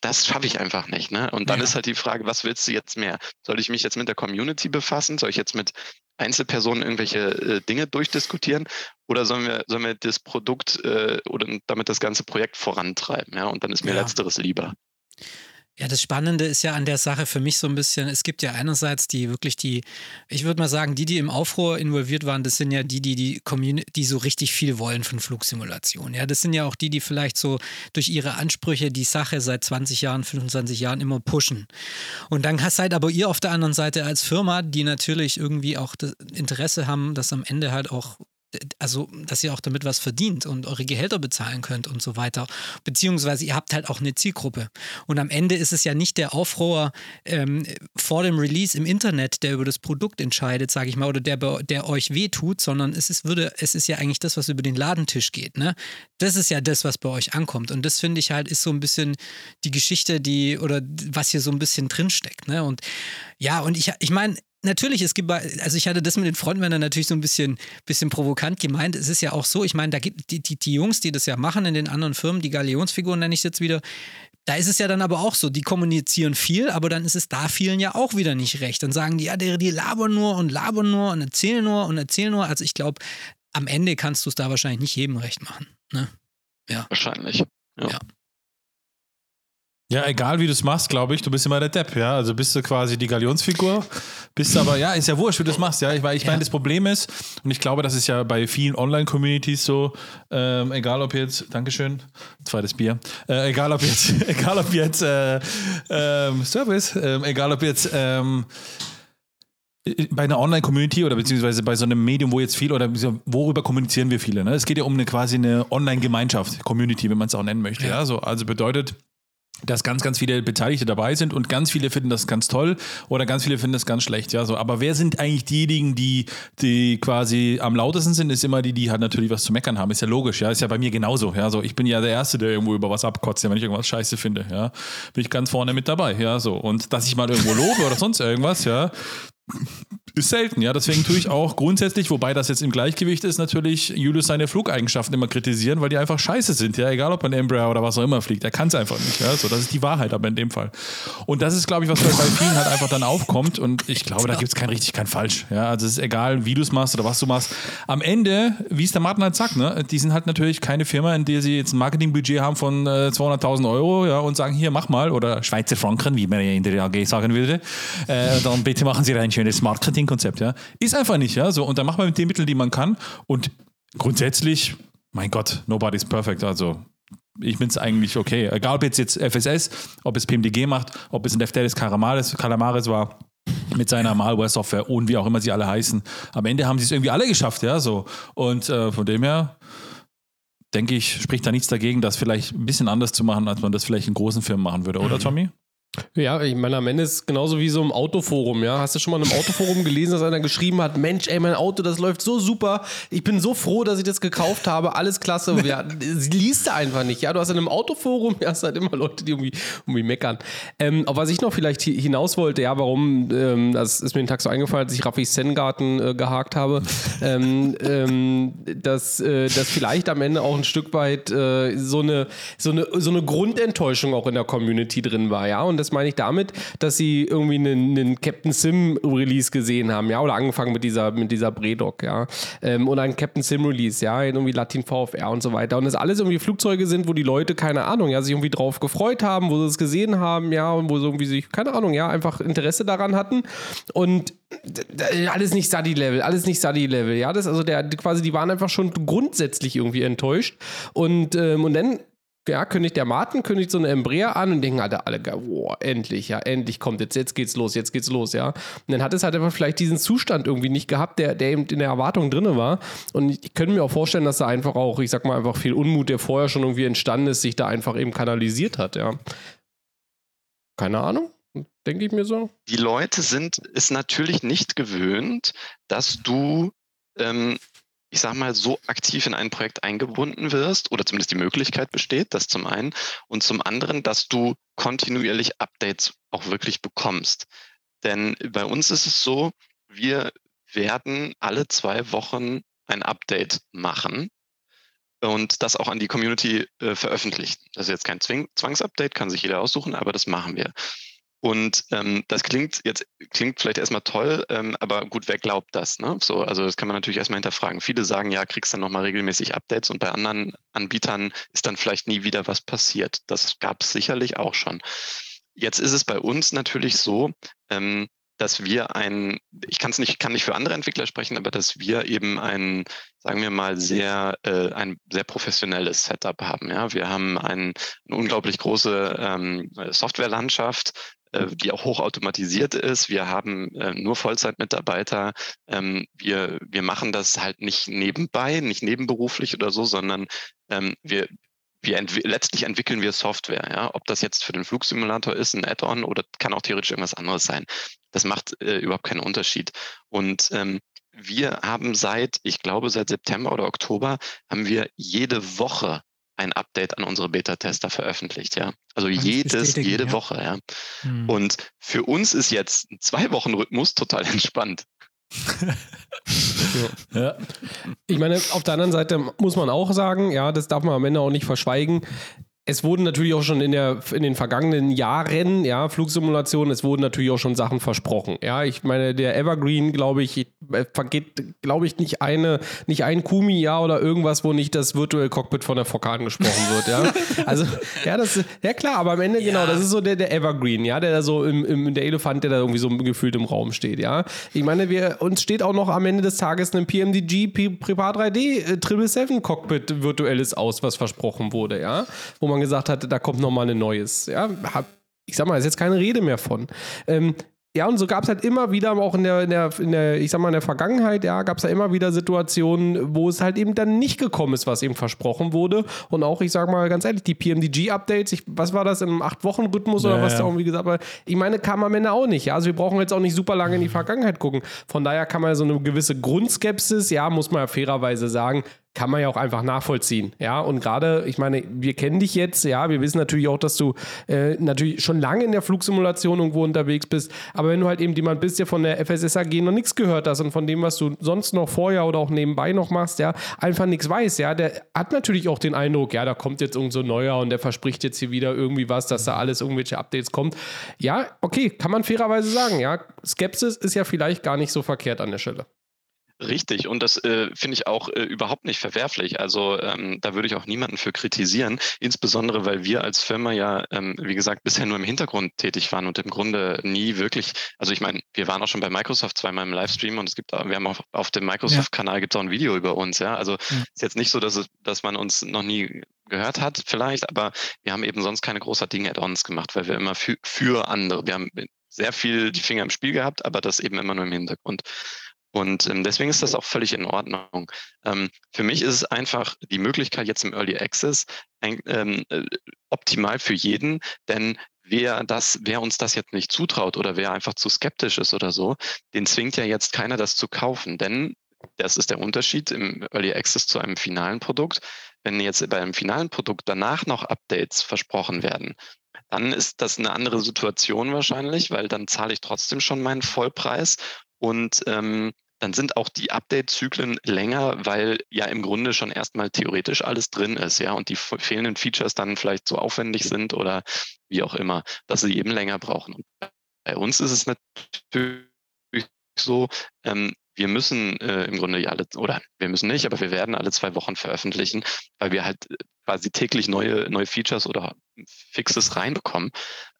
Das schaffe ich einfach nicht. Ne? Und dann ja. ist halt die Frage, was willst du jetzt mehr? Soll ich mich jetzt mit der Community befassen? Soll ich jetzt mit Einzelpersonen irgendwelche äh, Dinge durchdiskutieren oder sollen wir, sollen wir das Produkt äh, oder damit das ganze Projekt vorantreiben? Ja, und dann ist mir ja. letzteres lieber. Ja, das Spannende ist ja an der Sache für mich so ein bisschen, es gibt ja einerseits die wirklich die, ich würde mal sagen, die, die im Aufruhr involviert waren, das sind ja die, die die Community, die so richtig viel wollen von Flugsimulation. Ja, das sind ja auch die, die vielleicht so durch ihre Ansprüche die Sache seit 20 Jahren, 25 Jahren immer pushen. Und dann seid aber ihr auf der anderen Seite als Firma, die natürlich irgendwie auch das Interesse haben, dass am Ende halt auch also dass ihr auch damit was verdient und eure Gehälter bezahlen könnt und so weiter. Beziehungsweise ihr habt halt auch eine Zielgruppe. Und am Ende ist es ja nicht der Aufrohr ähm, vor dem Release im Internet, der über das Produkt entscheidet, sage ich mal, oder der, der euch wehtut, sondern es ist, würde, es ist ja eigentlich das, was über den Ladentisch geht. Ne? Das ist ja das, was bei euch ankommt. Und das finde ich halt, ist so ein bisschen die Geschichte, die, oder was hier so ein bisschen drinsteckt. Ne? Und ja, und ich, ich meine, natürlich, es gibt, also ich hatte das mit den Frontmännern natürlich so ein bisschen, bisschen provokant gemeint. Es ist ja auch so, ich meine, da gibt die, die, die Jungs, die das ja machen in den anderen Firmen, die Galionsfiguren nenne ich jetzt wieder, da ist es ja dann aber auch so, die kommunizieren viel, aber dann ist es da vielen ja auch wieder nicht recht. Dann sagen die, ja, die, die labern nur und labern nur und erzählen nur und erzählen nur. Also ich glaube, am Ende kannst du es da wahrscheinlich nicht jedem recht machen. Ne? Ja. Wahrscheinlich. ja. ja. Ja, egal wie du es machst, glaube ich, du bist immer der Depp, ja. Also bist du quasi die Galionsfigur, bist aber, ja, ist ja wurscht, wie du es machst, ja. Ich, weil ich ja. meine, das Problem ist, und ich glaube, das ist ja bei vielen Online-Communities so, ähm, egal ob jetzt, Dankeschön, zweites Bier, äh, egal ob jetzt, egal ob jetzt, äh, ähm, Service, äh, egal ob jetzt, ähm, bei einer Online-Community oder beziehungsweise bei so einem Medium, wo jetzt viel oder worüber kommunizieren wir viele? Ne? Es geht ja um eine quasi eine Online-Gemeinschaft, Community, wenn man es auch nennen möchte. Ja. ja. So, also bedeutet, dass ganz, ganz viele Beteiligte dabei sind und ganz viele finden das ganz toll oder ganz viele finden das ganz schlecht. Ja, so. Aber wer sind eigentlich diejenigen, die, die quasi am lautesten sind, ist immer die, die halt natürlich was zu meckern haben. Ist ja logisch, ja. Ist ja bei mir genauso. Ja, so. Ich bin ja der Erste, der irgendwo über was abkotzt, wenn ich irgendwas scheiße finde. Ja, bin ich ganz vorne mit dabei. Ja, so. Und dass ich mal irgendwo lobe oder sonst irgendwas, ja, ist selten, ja. Deswegen tue ich auch grundsätzlich, wobei das jetzt im Gleichgewicht ist, natürlich Julius seine Flugeigenschaften immer kritisieren, weil die einfach scheiße sind, ja. Egal ob ein Embraer oder was auch immer fliegt. Er kann es einfach nicht, ja. So, das ist die Wahrheit, aber in dem Fall. Und das ist, glaube ich, was bei vielen halt einfach dann aufkommt. Und ich glaube, da gibt es kein richtig, kein falsch. Ja, also es ist egal, wie du es machst oder was du machst. Am Ende, wie es der Martin halt sagt, ne, die sind halt natürlich keine Firma, in der sie jetzt ein Marketingbudget haben von äh, 200.000 Euro, ja, und sagen, hier, mach mal, oder Schweizer Franken, wie man ja in der AG sagen würde. Äh, dann bitte machen Sie ein schönes Marketingkonzept, ja. Ist einfach nicht, ja. So, und dann macht man mit den Mitteln, die man kann. Und grundsätzlich, mein Gott, nobody's perfect. Also ich finde es eigentlich okay. Egal ob jetzt, jetzt FSS, ob es PMDG macht, ob es ein Lefteris Calamares, Calamares war mit seiner Malware-Software und wie auch immer sie alle heißen. Am Ende haben sie es irgendwie alle geschafft, ja, so. Und äh, von dem her denke ich, spricht da nichts dagegen, das vielleicht ein bisschen anders zu machen, als man das vielleicht in großen Firmen machen würde, oder Tommy? Ja, ich meine, am Ende ist genauso wie so im Autoforum, ja. Hast du schon mal in einem Autoforum gelesen, dass einer geschrieben hat, Mensch, ey, mein Auto, das läuft so super. Ich bin so froh, dass ich das gekauft habe. Alles klasse. Ja, liest du einfach nicht, ja. Du hast in einem Autoforum, ja, hast halt immer Leute, die irgendwie, irgendwie meckern. Ähm, auf was ich noch vielleicht hinaus wollte, ja, warum, ähm, das ist mir den Tag so eingefallen, als ich Raffi Sengarten äh, gehakt habe, ähm, ähm, dass, äh, dass vielleicht am Ende auch ein Stück weit äh, so, eine, so, eine, so eine Grundenttäuschung auch in der Community drin war, ja. Und das meine ich damit, dass sie irgendwie einen, einen Captain Sim Release gesehen haben, ja, oder angefangen mit dieser, mit dieser Bredok, ja, ähm, oder ein Captain Sim Release, ja, irgendwie Latin VFR und so weiter. Und das alles irgendwie Flugzeuge sind, wo die Leute, keine Ahnung, ja, sich irgendwie drauf gefreut haben, wo sie es gesehen haben, ja, und wo sie irgendwie sich, keine Ahnung, ja, einfach Interesse daran hatten. Und alles nicht Study-Level, alles nicht Study-Level, ja, das, also der, quasi, die waren einfach schon grundsätzlich irgendwie enttäuscht. Und, ähm, und dann ja, kündigt der Martin, kündigt so eine Embraer an und denken alle, alle, boah, endlich, ja, endlich kommt jetzt, jetzt geht's los, jetzt geht's los, ja. Und dann hat es halt einfach vielleicht diesen Zustand irgendwie nicht gehabt, der, der eben in der Erwartung drin war. Und ich könnte mir auch vorstellen, dass da einfach auch, ich sag mal, einfach viel Unmut, der vorher schon irgendwie entstanden ist, sich da einfach eben kanalisiert hat, ja. Keine Ahnung, denke ich mir so. Die Leute sind es natürlich nicht gewöhnt, dass du ähm, ich sag mal, so aktiv in ein Projekt eingebunden wirst oder zumindest die Möglichkeit besteht, das zum einen und zum anderen, dass du kontinuierlich Updates auch wirklich bekommst. Denn bei uns ist es so, wir werden alle zwei Wochen ein Update machen und das auch an die Community äh, veröffentlichen. Das ist jetzt kein Zwing Zwangsupdate, kann sich jeder aussuchen, aber das machen wir. Und ähm, das klingt jetzt klingt vielleicht erstmal toll, ähm, aber gut, wer glaubt das? Ne? So, also das kann man natürlich erstmal hinterfragen. Viele sagen, ja, kriegst dann nochmal regelmäßig Updates und bei anderen Anbietern ist dann vielleicht nie wieder was passiert. Das gab es sicherlich auch schon. Jetzt ist es bei uns natürlich so, ähm, dass wir ein, ich kann es nicht, kann nicht für andere Entwickler sprechen, aber dass wir eben ein, sagen wir mal, sehr, äh, ein sehr professionelles Setup haben. Ja, wir haben ein, eine unglaublich große ähm, Softwarelandschaft, die auch hochautomatisiert ist. Wir haben äh, nur Vollzeitmitarbeiter. Ähm, wir, wir machen das halt nicht nebenbei, nicht nebenberuflich oder so, sondern ähm, wir, wir entwi letztlich entwickeln wir Software. Ja? Ob das jetzt für den Flugsimulator ist, ein Add-on oder kann auch theoretisch irgendwas anderes sein. Das macht äh, überhaupt keinen Unterschied. Und ähm, wir haben seit, ich glaube, seit September oder Oktober haben wir jede Woche ein Update an unsere Beta-Tester veröffentlicht, ja. Also Alles jedes, jede ja. Woche, ja. Hm. Und für uns ist jetzt ein Zwei-Wochen-Rhythmus total entspannt. ja. Ich meine, auf der anderen Seite muss man auch sagen, ja, das darf man am Ende auch nicht verschweigen es wurden natürlich auch schon in, der, in den vergangenen Jahren, ja, Flugsimulationen, es wurden natürlich auch schon Sachen versprochen. Ja, ich meine, der Evergreen, glaube ich, äh, vergeht, glaube ich, nicht eine, nicht ein Kumi-Jahr oder irgendwas, wo nicht das Virtual Cockpit von der VK angesprochen wird, ja. Also, ja, das, ja klar, aber am Ende, ja. genau, das ist so der, der Evergreen, ja, der da so im, im, der Elefant, der da irgendwie so gefühlt im Raum steht, ja. Ich meine, wir, uns steht auch noch am Ende des Tages ein PMDG Prepar 3D 777 Cockpit virtuelles aus, was versprochen wurde, ja. Wo man gesagt hat, da kommt nochmal ein neues. Ja, hab, ich sag mal, ist jetzt keine Rede mehr von. Ähm, ja, und so gab es halt immer wieder, auch in der, in der, in der, ich sag mal, in der Vergangenheit, ja, gab es ja immer wieder Situationen, wo es halt eben dann nicht gekommen ist, was eben versprochen wurde. Und auch, ich sag mal ganz ehrlich, die PMDG-Updates, was war das, im Acht-Wochen-Rhythmus oder ja, was ja. da irgendwie gesagt Aber ich meine, kam am Ende auch nicht, ja. Also wir brauchen jetzt auch nicht super lange in die Vergangenheit gucken. Von daher kann man ja so eine gewisse Grundskepsis, ja, muss man ja fairerweise sagen, kann man ja auch einfach nachvollziehen. Ja, und gerade, ich meine, wir kennen dich jetzt, ja, wir wissen natürlich auch, dass du äh, natürlich schon lange in der Flugsimulation irgendwo unterwegs bist, aber wenn du halt eben jemand bist, der von der FSSAG noch nichts gehört hast und von dem, was du sonst noch vorher oder auch nebenbei noch machst, ja, einfach nichts weiß, ja, der hat natürlich auch den Eindruck, ja, da kommt jetzt irgend so neuer und der verspricht jetzt hier wieder irgendwie was, dass da alles irgendwelche Updates kommt. Ja, okay, kann man fairerweise sagen, ja, Skepsis ist ja vielleicht gar nicht so verkehrt an der Stelle. Richtig, und das äh, finde ich auch äh, überhaupt nicht verwerflich. Also ähm, da würde ich auch niemanden für kritisieren, insbesondere weil wir als Firma ja, ähm, wie gesagt, bisher nur im Hintergrund tätig waren und im Grunde nie wirklich, also ich meine, wir waren auch schon bei Microsoft zweimal im Livestream und es gibt, wir haben auch auf dem Microsoft-Kanal gibt es auch ein Video über uns, ja. Also ja. ist jetzt nicht so, dass, es, dass man uns noch nie gehört hat, vielleicht, aber wir haben eben sonst keine großartigen Add-ons gemacht, weil wir immer für, für andere, wir haben sehr viel die Finger im Spiel gehabt, aber das eben immer nur im Hintergrund. Und ähm, deswegen ist das auch völlig in Ordnung. Ähm, für mich ist es einfach die Möglichkeit jetzt im Early Access ein, ähm, äh, optimal für jeden, denn wer das, wer uns das jetzt nicht zutraut oder wer einfach zu skeptisch ist oder so, den zwingt ja jetzt keiner, das zu kaufen. Denn das ist der Unterschied im Early Access zu einem finalen Produkt. Wenn jetzt bei einem finalen Produkt danach noch Updates versprochen werden, dann ist das eine andere Situation wahrscheinlich, weil dann zahle ich trotzdem schon meinen Vollpreis und ähm, dann sind auch die Update-Zyklen länger, weil ja im Grunde schon erstmal theoretisch alles drin ist, ja, und die fehlenden Features dann vielleicht so aufwendig sind oder wie auch immer, dass sie eben länger brauchen. Und bei uns ist es natürlich so, ähm, wir müssen äh, im Grunde ja alle, oder wir müssen nicht, aber wir werden alle zwei Wochen veröffentlichen, weil wir halt äh, quasi täglich neue, neue Features oder Fixes reinbekommen.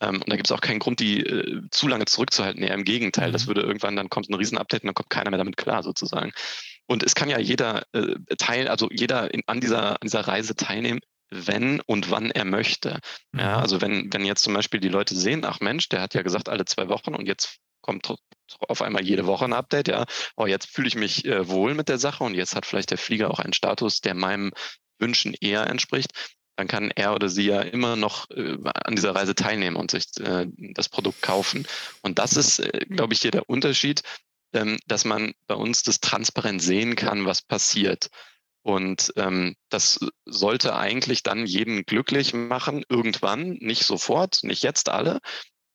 Ähm, und da gibt es auch keinen Grund, die äh, zu lange zurückzuhalten. Eher im Gegenteil, das mhm. würde irgendwann, dann kommt ein Riesen-Update und dann kommt keiner mehr damit klar sozusagen. Und es kann ja jeder äh, teil, also jeder in, an, dieser, an dieser Reise teilnehmen, wenn und wann er möchte. Ja, also wenn, wenn jetzt zum Beispiel die Leute sehen, ach Mensch, der hat ja gesagt alle zwei Wochen und jetzt kommt auf einmal jede Woche ein Update, ja. Oh, jetzt fühle ich mich äh, wohl mit der Sache und jetzt hat vielleicht der Flieger auch einen Status, der meinem Wünschen eher entspricht. Dann kann er oder sie ja immer noch äh, an dieser Reise teilnehmen und sich äh, das Produkt kaufen. Und das ist, äh, glaube ich, hier der Unterschied, ähm, dass man bei uns das transparent sehen kann, was passiert. Und ähm, das sollte eigentlich dann jeden glücklich machen, irgendwann, nicht sofort, nicht jetzt alle.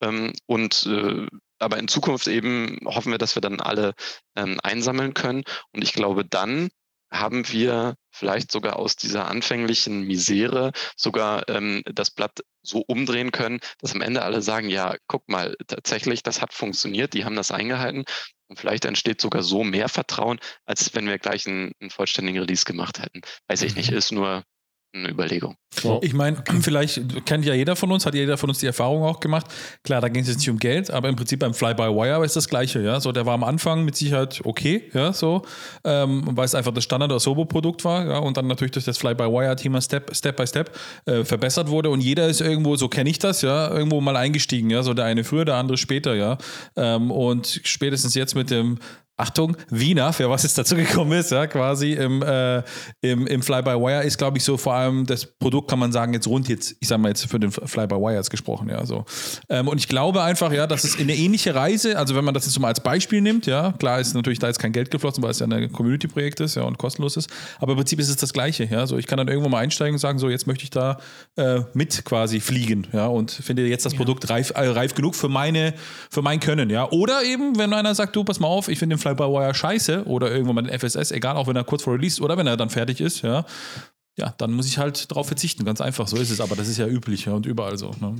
Ähm, und äh, aber in Zukunft eben hoffen wir, dass wir dann alle ähm, einsammeln können. Und ich glaube, dann haben wir vielleicht sogar aus dieser anfänglichen Misere sogar ähm, das Blatt so umdrehen können, dass am Ende alle sagen, ja, guck mal, tatsächlich, das hat funktioniert, die haben das eingehalten. Und vielleicht entsteht sogar so mehr Vertrauen, als wenn wir gleich einen, einen vollständigen Release gemacht hätten. Weiß ich nicht, mhm. ist nur eine Überlegung. Ich meine, vielleicht kennt ja jeder von uns, hat jeder von uns die Erfahrung auch gemacht. Klar, da ging es jetzt nicht um Geld, aber im Prinzip beim Fly-by-Wire ist das Gleiche, ja. So, der war am Anfang mit Sicherheit okay, ja, so, ähm, weil es einfach das Standard- oder Sobo-Produkt war, ja, und dann natürlich durch das Fly-by-Wire-Thema Step, Step by Step äh, verbessert wurde und jeder ist irgendwo, so kenne ich das, ja, irgendwo mal eingestiegen, ja, so der eine früher, der andere später, ja. Ähm, und spätestens jetzt mit dem Achtung, Wiener, für was jetzt dazu gekommen ist, ja, quasi im, äh, im, im Fly-by-Wire ist, glaube ich, so vor allem das Produkt, kann man sagen, jetzt rund jetzt, ich sage mal jetzt für den Fly-by-Wire jetzt gesprochen, ja, so. Ähm, und ich glaube einfach, ja, dass es in eine ähnliche Reise, also wenn man das jetzt mal als Beispiel nimmt, ja, klar ist natürlich da jetzt kein Geld geflossen, weil es ja ein Community-Projekt ist, ja, und kostenlos ist, aber im Prinzip ist es das Gleiche, ja, so ich kann dann irgendwo mal einsteigen und sagen, so, jetzt möchte ich da äh, mit quasi fliegen, ja, und finde jetzt das ja. Produkt reif, äh, reif genug für meine, für mein Können, ja, oder eben, wenn einer sagt, du, pass mal auf, ich finde den Fly-by-Wire scheiße oder irgendwann mal den FSS, egal, auch wenn er kurz vor Release oder wenn er dann fertig ist, ja, ja, dann muss ich halt darauf verzichten, ganz einfach, so ist es, aber das ist ja üblich ja, und überall so. Ne?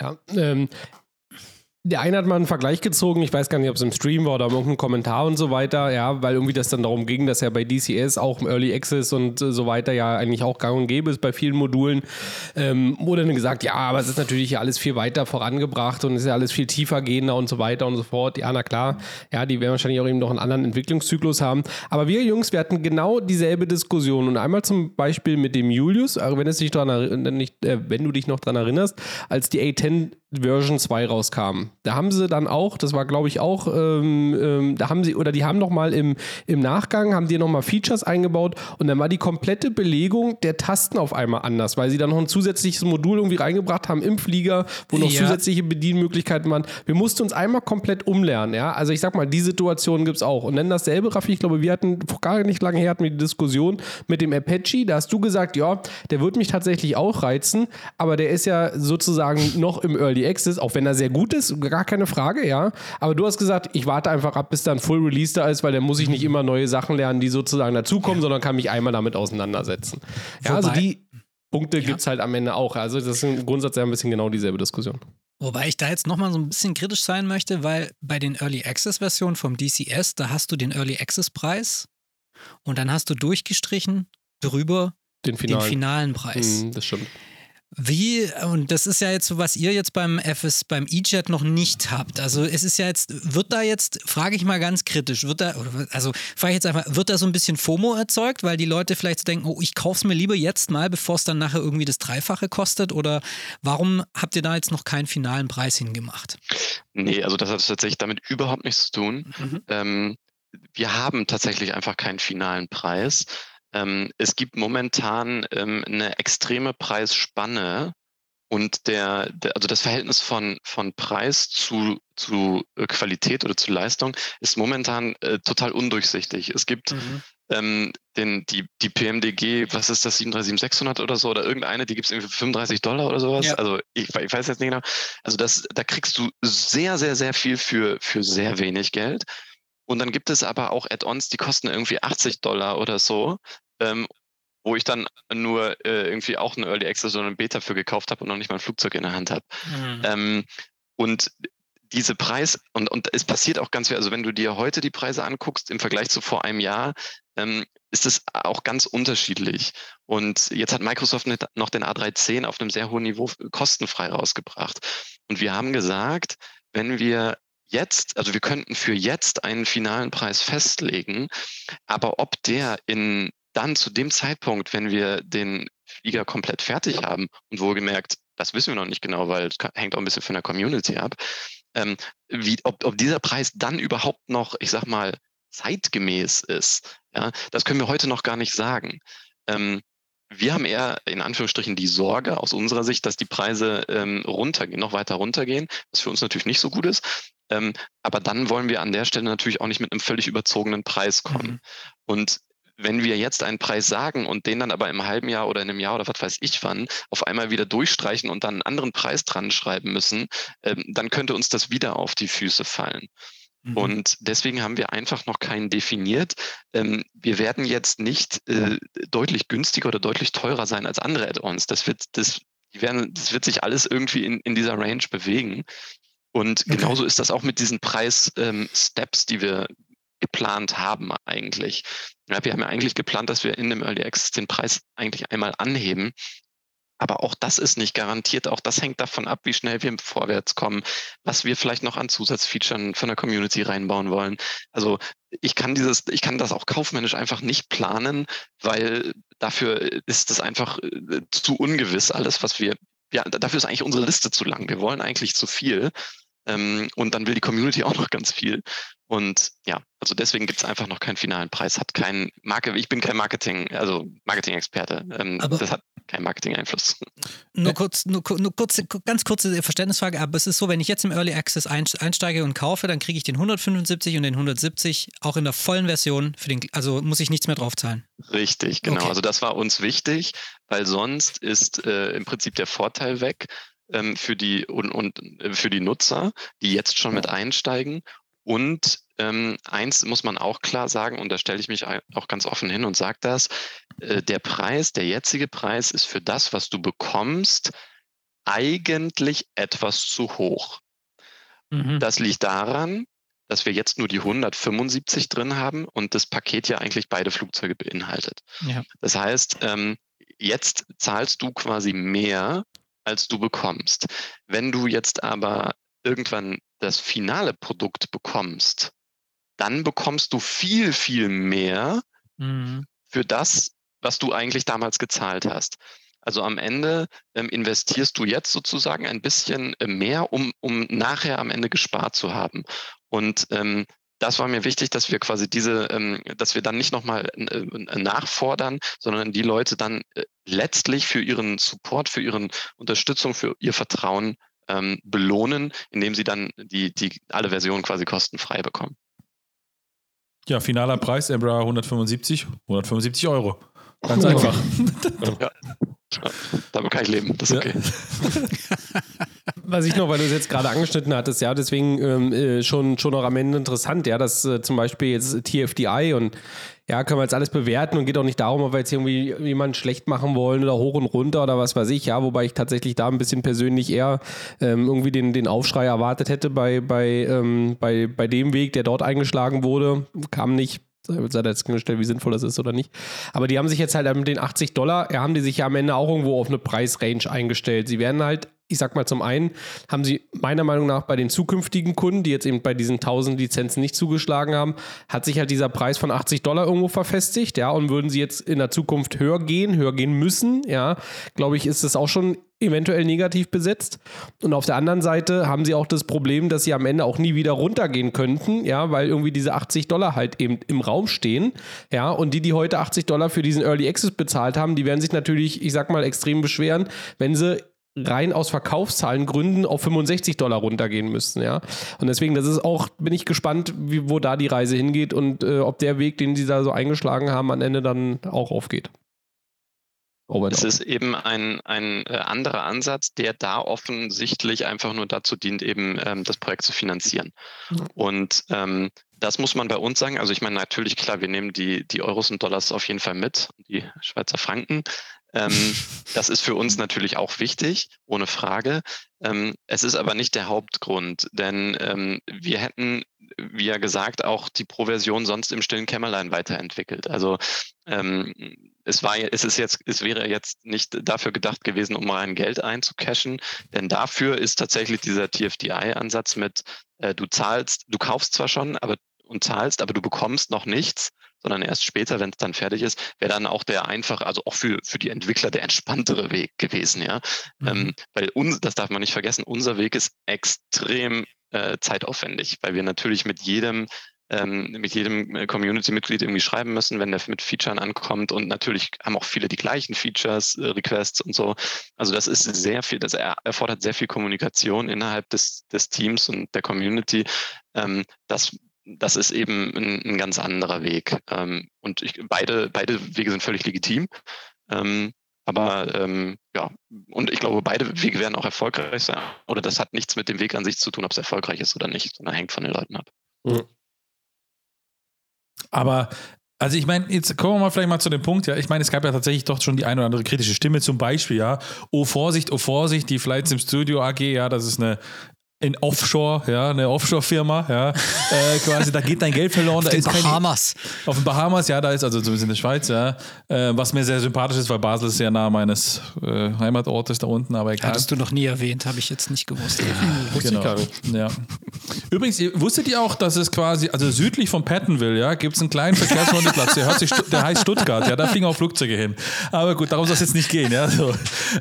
Ja, ähm, der eine hat mal einen Vergleich gezogen, ich weiß gar nicht, ob es im Stream war oder in irgendeinem Kommentar und so weiter, ja, weil irgendwie das dann darum ging, dass ja bei DCS auch im Early Access und so weiter ja eigentlich auch gang und gäbe ist bei vielen Modulen. Ähm, wurde dann gesagt, ja, aber es ist natürlich alles viel weiter vorangebracht und es ist ja alles viel tiefer gehender und so weiter und so fort. Ja, na klar, ja, die werden wahrscheinlich auch eben noch einen anderen Entwicklungszyklus haben. Aber wir Jungs, wir hatten genau dieselbe Diskussion und einmal zum Beispiel mit dem Julius, wenn, es dich dran, nicht, äh, wenn du dich noch daran erinnerst, als die A10 Version 2 rauskam. Da haben sie dann auch, das war glaube ich auch, ähm, ähm, da haben sie, oder die haben nochmal im, im Nachgang, haben die nochmal Features eingebaut und dann war die komplette Belegung der Tasten auf einmal anders, weil sie dann noch ein zusätzliches Modul irgendwie reingebracht haben im Flieger, wo noch ja. zusätzliche Bedienmöglichkeiten waren. Wir mussten uns einmal komplett umlernen, ja. Also ich sag mal, die Situation gibt es auch. Und dann dasselbe, Raffi, ich glaube, wir hatten vor gar nicht lange her hatten wir die Diskussion mit dem Apache, da hast du gesagt, ja, der wird mich tatsächlich auch reizen, aber der ist ja sozusagen noch im Early Early Access, auch wenn er sehr gut ist, gar keine Frage, ja. Aber du hast gesagt, ich warte einfach ab, bis dann Full Release da ist, weil dann muss ich nicht immer neue Sachen lernen, die sozusagen dazukommen, ja. sondern kann mich einmal damit auseinandersetzen. Ja, also die Punkte ja. gibt es halt am Ende auch. Also das ist im Grundsatz ja ein bisschen genau dieselbe Diskussion. Wobei ich da jetzt nochmal so ein bisschen kritisch sein möchte, weil bei den Early Access Versionen vom DCS, da hast du den Early Access Preis und dann hast du durchgestrichen drüber den finalen, den finalen Preis. Mm, das stimmt. Wie, und das ist ja jetzt so, was ihr jetzt beim FS, beim E-Jet noch nicht habt. Also es ist ja jetzt, wird da jetzt, frage ich mal ganz kritisch, wird da, also frage ich jetzt einfach, wird da so ein bisschen FOMO erzeugt, weil die Leute vielleicht denken, oh, ich kaufe es mir lieber jetzt mal, bevor es dann nachher irgendwie das Dreifache kostet? Oder warum habt ihr da jetzt noch keinen finalen Preis hingemacht? Nee, also das hat tatsächlich damit überhaupt nichts zu tun. Mhm. Ähm, wir haben tatsächlich einfach keinen finalen Preis. Ähm, es gibt momentan ähm, eine extreme Preisspanne und der, der, also das Verhältnis von, von Preis zu, zu äh, Qualität oder zu Leistung ist momentan äh, total undurchsichtig. Es gibt mhm. ähm, den, die, die PMDG, was ist das, 737600 oder so, oder irgendeine, die gibt es irgendwie für 35 Dollar oder sowas. Ja. Also ich, ich, weiß jetzt nicht genau. Also das, da kriegst du sehr, sehr, sehr viel für, für sehr wenig Geld. Und dann gibt es aber auch Add-ons, die kosten irgendwie 80 Dollar oder so, ähm, wo ich dann nur äh, irgendwie auch eine Early Access oder eine Beta für gekauft habe und noch nicht mal ein Flugzeug in der Hand habe. Mhm. Ähm, und diese Preis, und, und es passiert auch ganz viel, also wenn du dir heute die Preise anguckst im Vergleich zu vor einem Jahr, ähm, ist es auch ganz unterschiedlich. Und jetzt hat Microsoft noch den A310 auf einem sehr hohen Niveau kostenfrei rausgebracht. Und wir haben gesagt, wenn wir jetzt, also wir könnten für jetzt einen finalen Preis festlegen, aber ob der in dann zu dem Zeitpunkt, wenn wir den Flieger komplett fertig haben und wohlgemerkt, das wissen wir noch nicht genau, weil es hängt auch ein bisschen von der Community ab, ähm, wie, ob, ob dieser Preis dann überhaupt noch, ich sag mal, zeitgemäß ist, ja, das können wir heute noch gar nicht sagen. Ähm, wir haben eher in Anführungsstrichen die Sorge aus unserer Sicht, dass die Preise ähm, runtergehen, noch weiter runtergehen, was für uns natürlich nicht so gut ist. Ähm, aber dann wollen wir an der Stelle natürlich auch nicht mit einem völlig überzogenen Preis kommen. Mhm. Und wenn wir jetzt einen Preis sagen und den dann aber im halben Jahr oder in einem Jahr oder was weiß ich wann auf einmal wieder durchstreichen und dann einen anderen Preis dran schreiben müssen, ähm, dann könnte uns das wieder auf die Füße fallen. Mhm. Und deswegen haben wir einfach noch keinen definiert. Ähm, wir werden jetzt nicht äh, deutlich günstiger oder deutlich teurer sein als andere Add-ons. Das wird, das, die werden, das wird sich alles irgendwie in, in dieser Range bewegen. Und okay. genauso ist das auch mit diesen Preis-Steps, ähm, die wir geplant haben eigentlich. Ja, wir haben ja eigentlich geplant, dass wir in dem Early Access den Preis eigentlich einmal anheben. Aber auch das ist nicht garantiert. Auch das hängt davon ab, wie schnell wir vorwärts kommen, was wir vielleicht noch an Zusatzfeatures von der Community reinbauen wollen. Also ich kann dieses, ich kann das auch kaufmännisch einfach nicht planen, weil dafür ist es einfach äh, zu ungewiss alles, was wir, ja, dafür ist eigentlich unsere Liste zu lang. Wir wollen eigentlich zu viel. Ähm, und dann will die Community auch noch ganz viel. Und ja, also deswegen gibt es einfach noch keinen finalen Preis. Hat kein Marke, ich bin kein Marketing, also Marketing-Experte. Ähm, das hat keinen Marketing-Einfluss. Nur kurz, nur, nur kurz, ganz kurze Verständnisfrage, aber es ist so, wenn ich jetzt im Early Access einsteige und kaufe, dann kriege ich den 175 und den 170 auch in der vollen Version für den, also muss ich nichts mehr draufzahlen. Richtig, genau. Okay. Also das war uns wichtig, weil sonst ist äh, im Prinzip der Vorteil weg ähm, für die und, und äh, für die Nutzer, die jetzt schon mit einsteigen. Und ähm, eins muss man auch klar sagen, und da stelle ich mich auch ganz offen hin und sage das, äh, der Preis, der jetzige Preis ist für das, was du bekommst, eigentlich etwas zu hoch. Mhm. Das liegt daran, dass wir jetzt nur die 175 drin haben und das Paket ja eigentlich beide Flugzeuge beinhaltet. Ja. Das heißt, ähm, jetzt zahlst du quasi mehr als du bekommst. Wenn du jetzt aber irgendwann das finale Produkt bekommst, dann bekommst du viel, viel mehr mhm. für das, was du eigentlich damals gezahlt hast. Also am Ende ähm, investierst du jetzt sozusagen ein bisschen äh, mehr, um, um nachher am Ende gespart zu haben. Und ähm, das war mir wichtig, dass wir quasi diese, ähm, dass wir dann nicht nochmal äh, nachfordern, sondern die Leute dann äh, letztlich für ihren Support, für ihren Unterstützung, für ihr Vertrauen ähm, belohnen, indem sie dann die, die alle Versionen quasi kostenfrei bekommen. Ja, finaler Preis, Embra 175, 175 Euro. Ganz einfach. Ja. Damit kann ich leben, das ist okay. Was ich noch, weil du es jetzt gerade angeschnitten hattest, ja, deswegen ähm, äh, schon, schon noch am Ende interessant, ja, dass äh, zum Beispiel jetzt TFDI und ja, können wir jetzt alles bewerten und geht auch nicht darum, ob wir jetzt irgendwie jemanden schlecht machen wollen oder hoch und runter oder was weiß ich, ja, wobei ich tatsächlich da ein bisschen persönlich eher ähm, irgendwie den, den Aufschrei erwartet hätte bei, bei, ähm, bei, bei dem Weg, der dort eingeschlagen wurde. Kam nicht, sei jetzt gestellt, wie sinnvoll das ist oder nicht. Aber die haben sich jetzt halt mit den 80 Dollar, ja, haben die sich ja am Ende auch irgendwo auf eine Preisrange eingestellt. Sie werden halt, ich sag mal, zum einen haben sie meiner Meinung nach bei den zukünftigen Kunden, die jetzt eben bei diesen 1000 Lizenzen nicht zugeschlagen haben, hat sich halt dieser Preis von 80 Dollar irgendwo verfestigt, ja, und würden sie jetzt in der Zukunft höher gehen, höher gehen müssen, ja, glaube ich, ist es auch schon eventuell negativ besetzt. Und auf der anderen Seite haben sie auch das Problem, dass sie am Ende auch nie wieder runtergehen könnten, ja, weil irgendwie diese 80 Dollar halt eben im Raum stehen, ja, und die, die heute 80 Dollar für diesen Early Access bezahlt haben, die werden sich natürlich, ich sag mal, extrem beschweren, wenn sie rein aus Verkaufszahlengründen auf 65 Dollar runtergehen müssten, ja. Und deswegen, das ist auch, bin ich gespannt, wie, wo da die Reise hingeht und äh, ob der Weg, den sie da so eingeschlagen haben, am Ende dann auch aufgeht. Es ist eben ein, ein äh, anderer Ansatz, der da offensichtlich einfach nur dazu dient, eben ähm, das Projekt zu finanzieren. Mhm. Und ähm, das muss man bei uns sagen. Also ich meine, natürlich, klar, wir nehmen die, die Euros und Dollars auf jeden Fall mit, die Schweizer Franken. Ähm, das ist für uns natürlich auch wichtig, ohne Frage. Ähm, es ist aber nicht der Hauptgrund, denn ähm, wir hätten, wie ja gesagt, auch die Pro-Version sonst im stillen Kämmerlein weiterentwickelt. Also ähm, es war, es ist jetzt, es wäre jetzt nicht dafür gedacht gewesen, um rein Geld einzucashen, denn dafür ist tatsächlich dieser TFDI-Ansatz mit, äh, du zahlst, du kaufst zwar schon, aber und zahlst, aber du bekommst noch nichts, sondern erst später, wenn es dann fertig ist, wäre dann auch der einfach, also auch für, für die Entwickler der entspanntere Weg gewesen, ja. Mhm. Ähm, weil uns, das darf man nicht vergessen, unser Weg ist extrem äh, zeitaufwendig, weil wir natürlich mit jedem ähm, mit jedem äh, Community-Mitglied irgendwie schreiben müssen, wenn der mit Features ankommt. Und natürlich haben auch viele die gleichen Features, äh, Requests und so. Also das ist sehr viel, das erfordert sehr viel Kommunikation innerhalb des, des Teams und der Community. Ähm, das das ist eben ein, ein ganz anderer Weg. Ähm, und ich, beide, beide Wege sind völlig legitim. Ähm, aber ähm, ja, und ich glaube, beide Wege werden auch erfolgreich sein. Oder das hat nichts mit dem Weg an sich zu tun, ob es erfolgreich ist oder nicht, sondern hängt von den Leuten ab. Mhm. Aber also ich meine, jetzt kommen wir mal vielleicht mal zu dem Punkt, ja. Ich meine, es gab ja tatsächlich doch schon die ein oder andere kritische Stimme, zum Beispiel, ja. Oh Vorsicht, oh Vorsicht, die Flights im Studio AG, ja, das ist eine in Offshore, ja, eine Offshore-Firma, ja, äh, quasi, da geht dein Geld verloren. Auf den Bahamas. Keine, auf den Bahamas, ja, da ist, also zumindest in der Schweiz, ja, äh, was mir sehr sympathisch ist, weil Basel ist sehr nah meines äh, Heimatortes da unten, aber egal. Hattest du noch nie erwähnt, habe ich jetzt nicht gewusst. Ja, genau. Ja. Übrigens, wusstet ihr auch, dass es quasi, also südlich von Pattonville, ja, gibt es einen kleinen Verkehrshundeplatz, der, hört sich, der heißt Stuttgart, ja, da fliegen auch Flugzeuge hin. Aber gut, darum soll es jetzt nicht gehen, ja, so.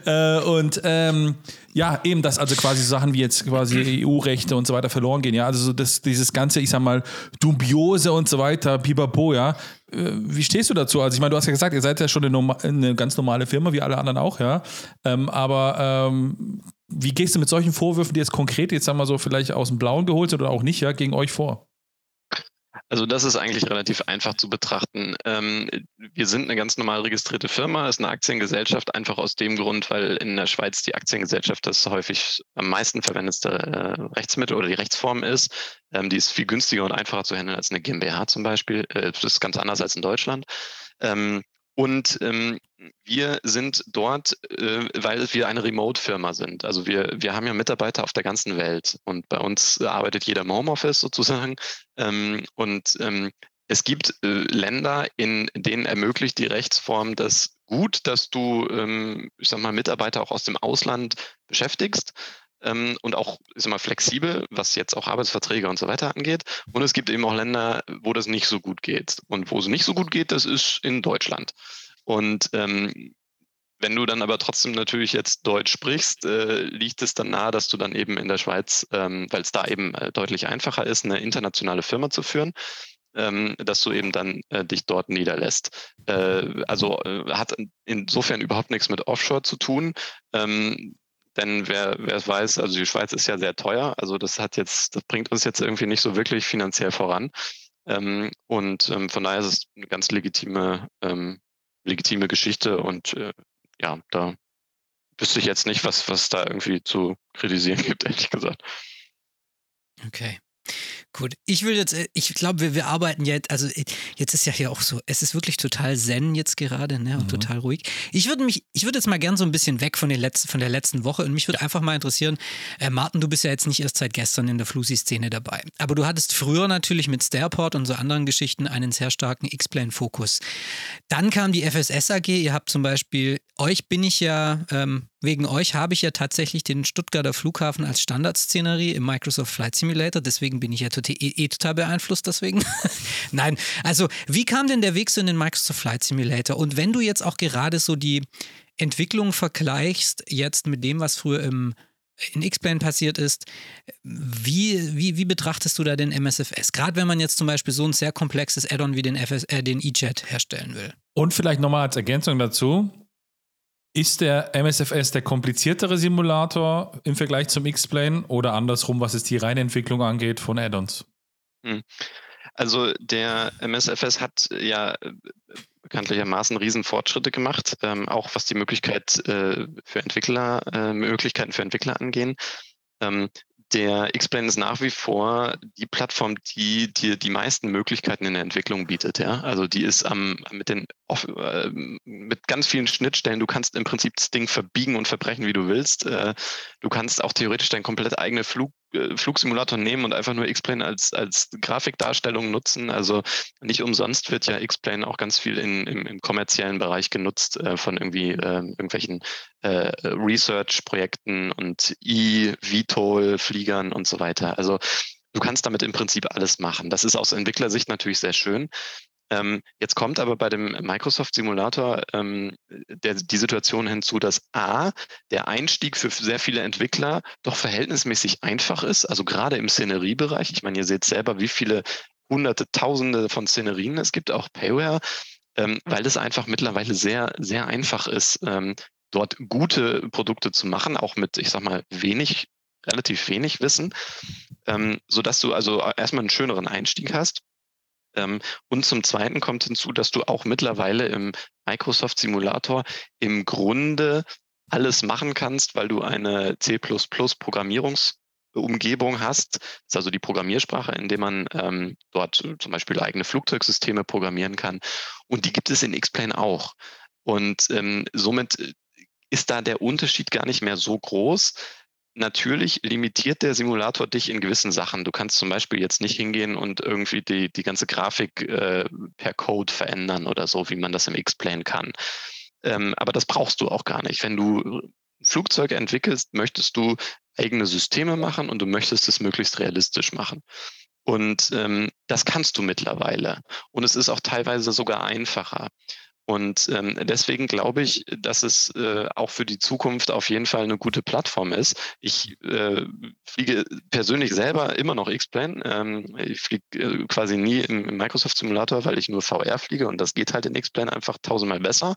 Äh, und, ähm, ja, eben, dass also quasi Sachen wie jetzt quasi EU-Rechte und so weiter verloren gehen. Ja, also so das, dieses ganze, ich sag mal, dubiose und so weiter, pipapo, ja. Äh, wie stehst du dazu? Also ich meine, du hast ja gesagt, ihr seid ja schon eine, eine ganz normale Firma, wie alle anderen auch, ja. Ähm, aber ähm, wie gehst du mit solchen Vorwürfen, die jetzt konkret, jetzt sagen wir so, vielleicht aus dem Blauen geholt sind oder auch nicht, ja, gegen euch vor? Also das ist eigentlich relativ einfach zu betrachten. Ähm, wir sind eine ganz normal registrierte Firma, ist eine Aktiengesellschaft, einfach aus dem Grund, weil in der Schweiz die Aktiengesellschaft das häufig am meisten verwendete äh, Rechtsmittel oder die Rechtsform ist. Ähm, die ist viel günstiger und einfacher zu handeln als eine GmbH zum Beispiel. Äh, das ist ganz anders als in Deutschland. Ähm, und ähm, wir sind dort, äh, weil wir eine Remote-Firma sind. Also wir, wir haben ja Mitarbeiter auf der ganzen Welt und bei uns arbeitet jeder im Homeoffice sozusagen. Ähm, und ähm, es gibt äh, Länder, in denen ermöglicht die Rechtsform das gut, dass du, ähm, ich sag mal, Mitarbeiter auch aus dem Ausland beschäftigst ähm, und auch ist immer flexibel, was jetzt auch Arbeitsverträge und so weiter angeht. Und es gibt eben auch Länder, wo das nicht so gut geht. Und wo es nicht so gut geht, das ist in Deutschland. Und ähm, wenn du dann aber trotzdem natürlich jetzt Deutsch sprichst, äh, liegt es dann nahe, dass du dann eben in der Schweiz, ähm, weil es da eben äh, deutlich einfacher ist, eine internationale Firma zu führen, ähm, dass du eben dann äh, dich dort niederlässt. Äh, also äh, hat insofern überhaupt nichts mit Offshore zu tun. Ähm, denn wer, wer weiß, also die Schweiz ist ja sehr teuer. Also das hat jetzt, das bringt uns jetzt irgendwie nicht so wirklich finanziell voran. Ähm, und ähm, von daher ist es eine ganz legitime, ähm, legitime Geschichte und äh, ja, da wüsste ich jetzt nicht, was, was da irgendwie zu kritisieren gibt, ehrlich gesagt. Okay. Gut, ich will jetzt, äh, ich glaube, wir, wir arbeiten jetzt, also äh, jetzt ist ja hier auch so, es ist wirklich total zen jetzt gerade, ne, und mhm. total ruhig. Ich würde mich, ich würde jetzt mal gern so ein bisschen weg von, den letzten, von der letzten Woche und mich würde einfach mal interessieren, äh, Martin, du bist ja jetzt nicht erst seit gestern in der Flusi-Szene dabei, aber du hattest früher natürlich mit Starport und so anderen Geschichten einen sehr starken X-Plane-Fokus. Dann kam die FSS AG, ihr habt zum Beispiel, euch bin ich ja ähm, Wegen euch habe ich ja tatsächlich den Stuttgarter Flughafen als Standardszenerie im Microsoft Flight Simulator. Deswegen bin ich ja total, eh, eh total beeinflusst. Deswegen. Nein, also wie kam denn der Weg so in den Microsoft Flight Simulator? Und wenn du jetzt auch gerade so die Entwicklung vergleichst, jetzt mit dem, was früher im in X-Plane passiert ist. Wie, wie, wie betrachtest du da den MSFS? Gerade wenn man jetzt zum Beispiel so ein sehr komplexes Add-on wie den, FS, äh, den E-Jet herstellen will. Und vielleicht nochmal als Ergänzung dazu, ist der MSFS der kompliziertere Simulator im Vergleich zum X-Plane oder andersrum, was es die reine Entwicklung angeht von Add-ons? Hm. Also der MSFS hat ja äh, bekanntlichermaßen Riesenfortschritte gemacht, ähm, auch was die Möglichkeit äh, für Entwickler, äh, Möglichkeiten für Entwickler angehen. Ähm, der X-Plane ist nach wie vor die Plattform, die dir die meisten Möglichkeiten in der Entwicklung bietet. Ja? Also die ist am, mit, den, äh, mit ganz vielen Schnittstellen. Du kannst im Prinzip das Ding verbiegen und verbrechen, wie du willst. Äh, du kannst auch theoretisch dein komplett eigene Flug, Flugsimulator nehmen und einfach nur X-Plane als, als Grafikdarstellung nutzen. Also nicht umsonst wird ja X-Plane auch ganz viel in, im, im kommerziellen Bereich genutzt äh, von irgendwie äh, irgendwelchen äh, Research-Projekten und E-VTOL-Fliegern und so weiter. Also du kannst damit im Prinzip alles machen. Das ist aus Entwicklersicht natürlich sehr schön. Ähm, jetzt kommt aber bei dem Microsoft Simulator ähm, der, die Situation hinzu, dass A, der Einstieg für sehr viele Entwickler doch verhältnismäßig einfach ist, also gerade im Szeneriebereich. Ich meine, ihr seht selber, wie viele hunderte, tausende von Szenerien es gibt, auch Payware, ähm, weil es einfach mittlerweile sehr, sehr einfach ist, ähm, dort gute Produkte zu machen, auch mit, ich sag mal, wenig, relativ wenig Wissen, ähm, sodass du also erstmal einen schöneren Einstieg hast. Ähm, und zum Zweiten kommt hinzu, dass du auch mittlerweile im Microsoft Simulator im Grunde alles machen kannst, weil du eine C++ Programmierungsumgebung hast. Das ist also die Programmiersprache, in der man ähm, dort zum Beispiel eigene Flugzeugsysteme programmieren kann. Und die gibt es in X-Plane auch. Und ähm, somit ist da der Unterschied gar nicht mehr so groß. Natürlich limitiert der Simulator dich in gewissen Sachen. Du kannst zum Beispiel jetzt nicht hingehen und irgendwie die, die ganze Grafik äh, per Code verändern oder so, wie man das im X-Plane kann. Ähm, aber das brauchst du auch gar nicht. Wenn du Flugzeuge entwickelst, möchtest du eigene Systeme machen und du möchtest es möglichst realistisch machen. Und ähm, das kannst du mittlerweile. Und es ist auch teilweise sogar einfacher. Und ähm, deswegen glaube ich, dass es äh, auch für die Zukunft auf jeden Fall eine gute Plattform ist. Ich äh, fliege persönlich selber immer noch X-Plane. Ähm, ich fliege äh, quasi nie im, im, Microsoft Simulator, weil ich nur VR fliege und das geht halt in X-Plane einfach tausendmal besser.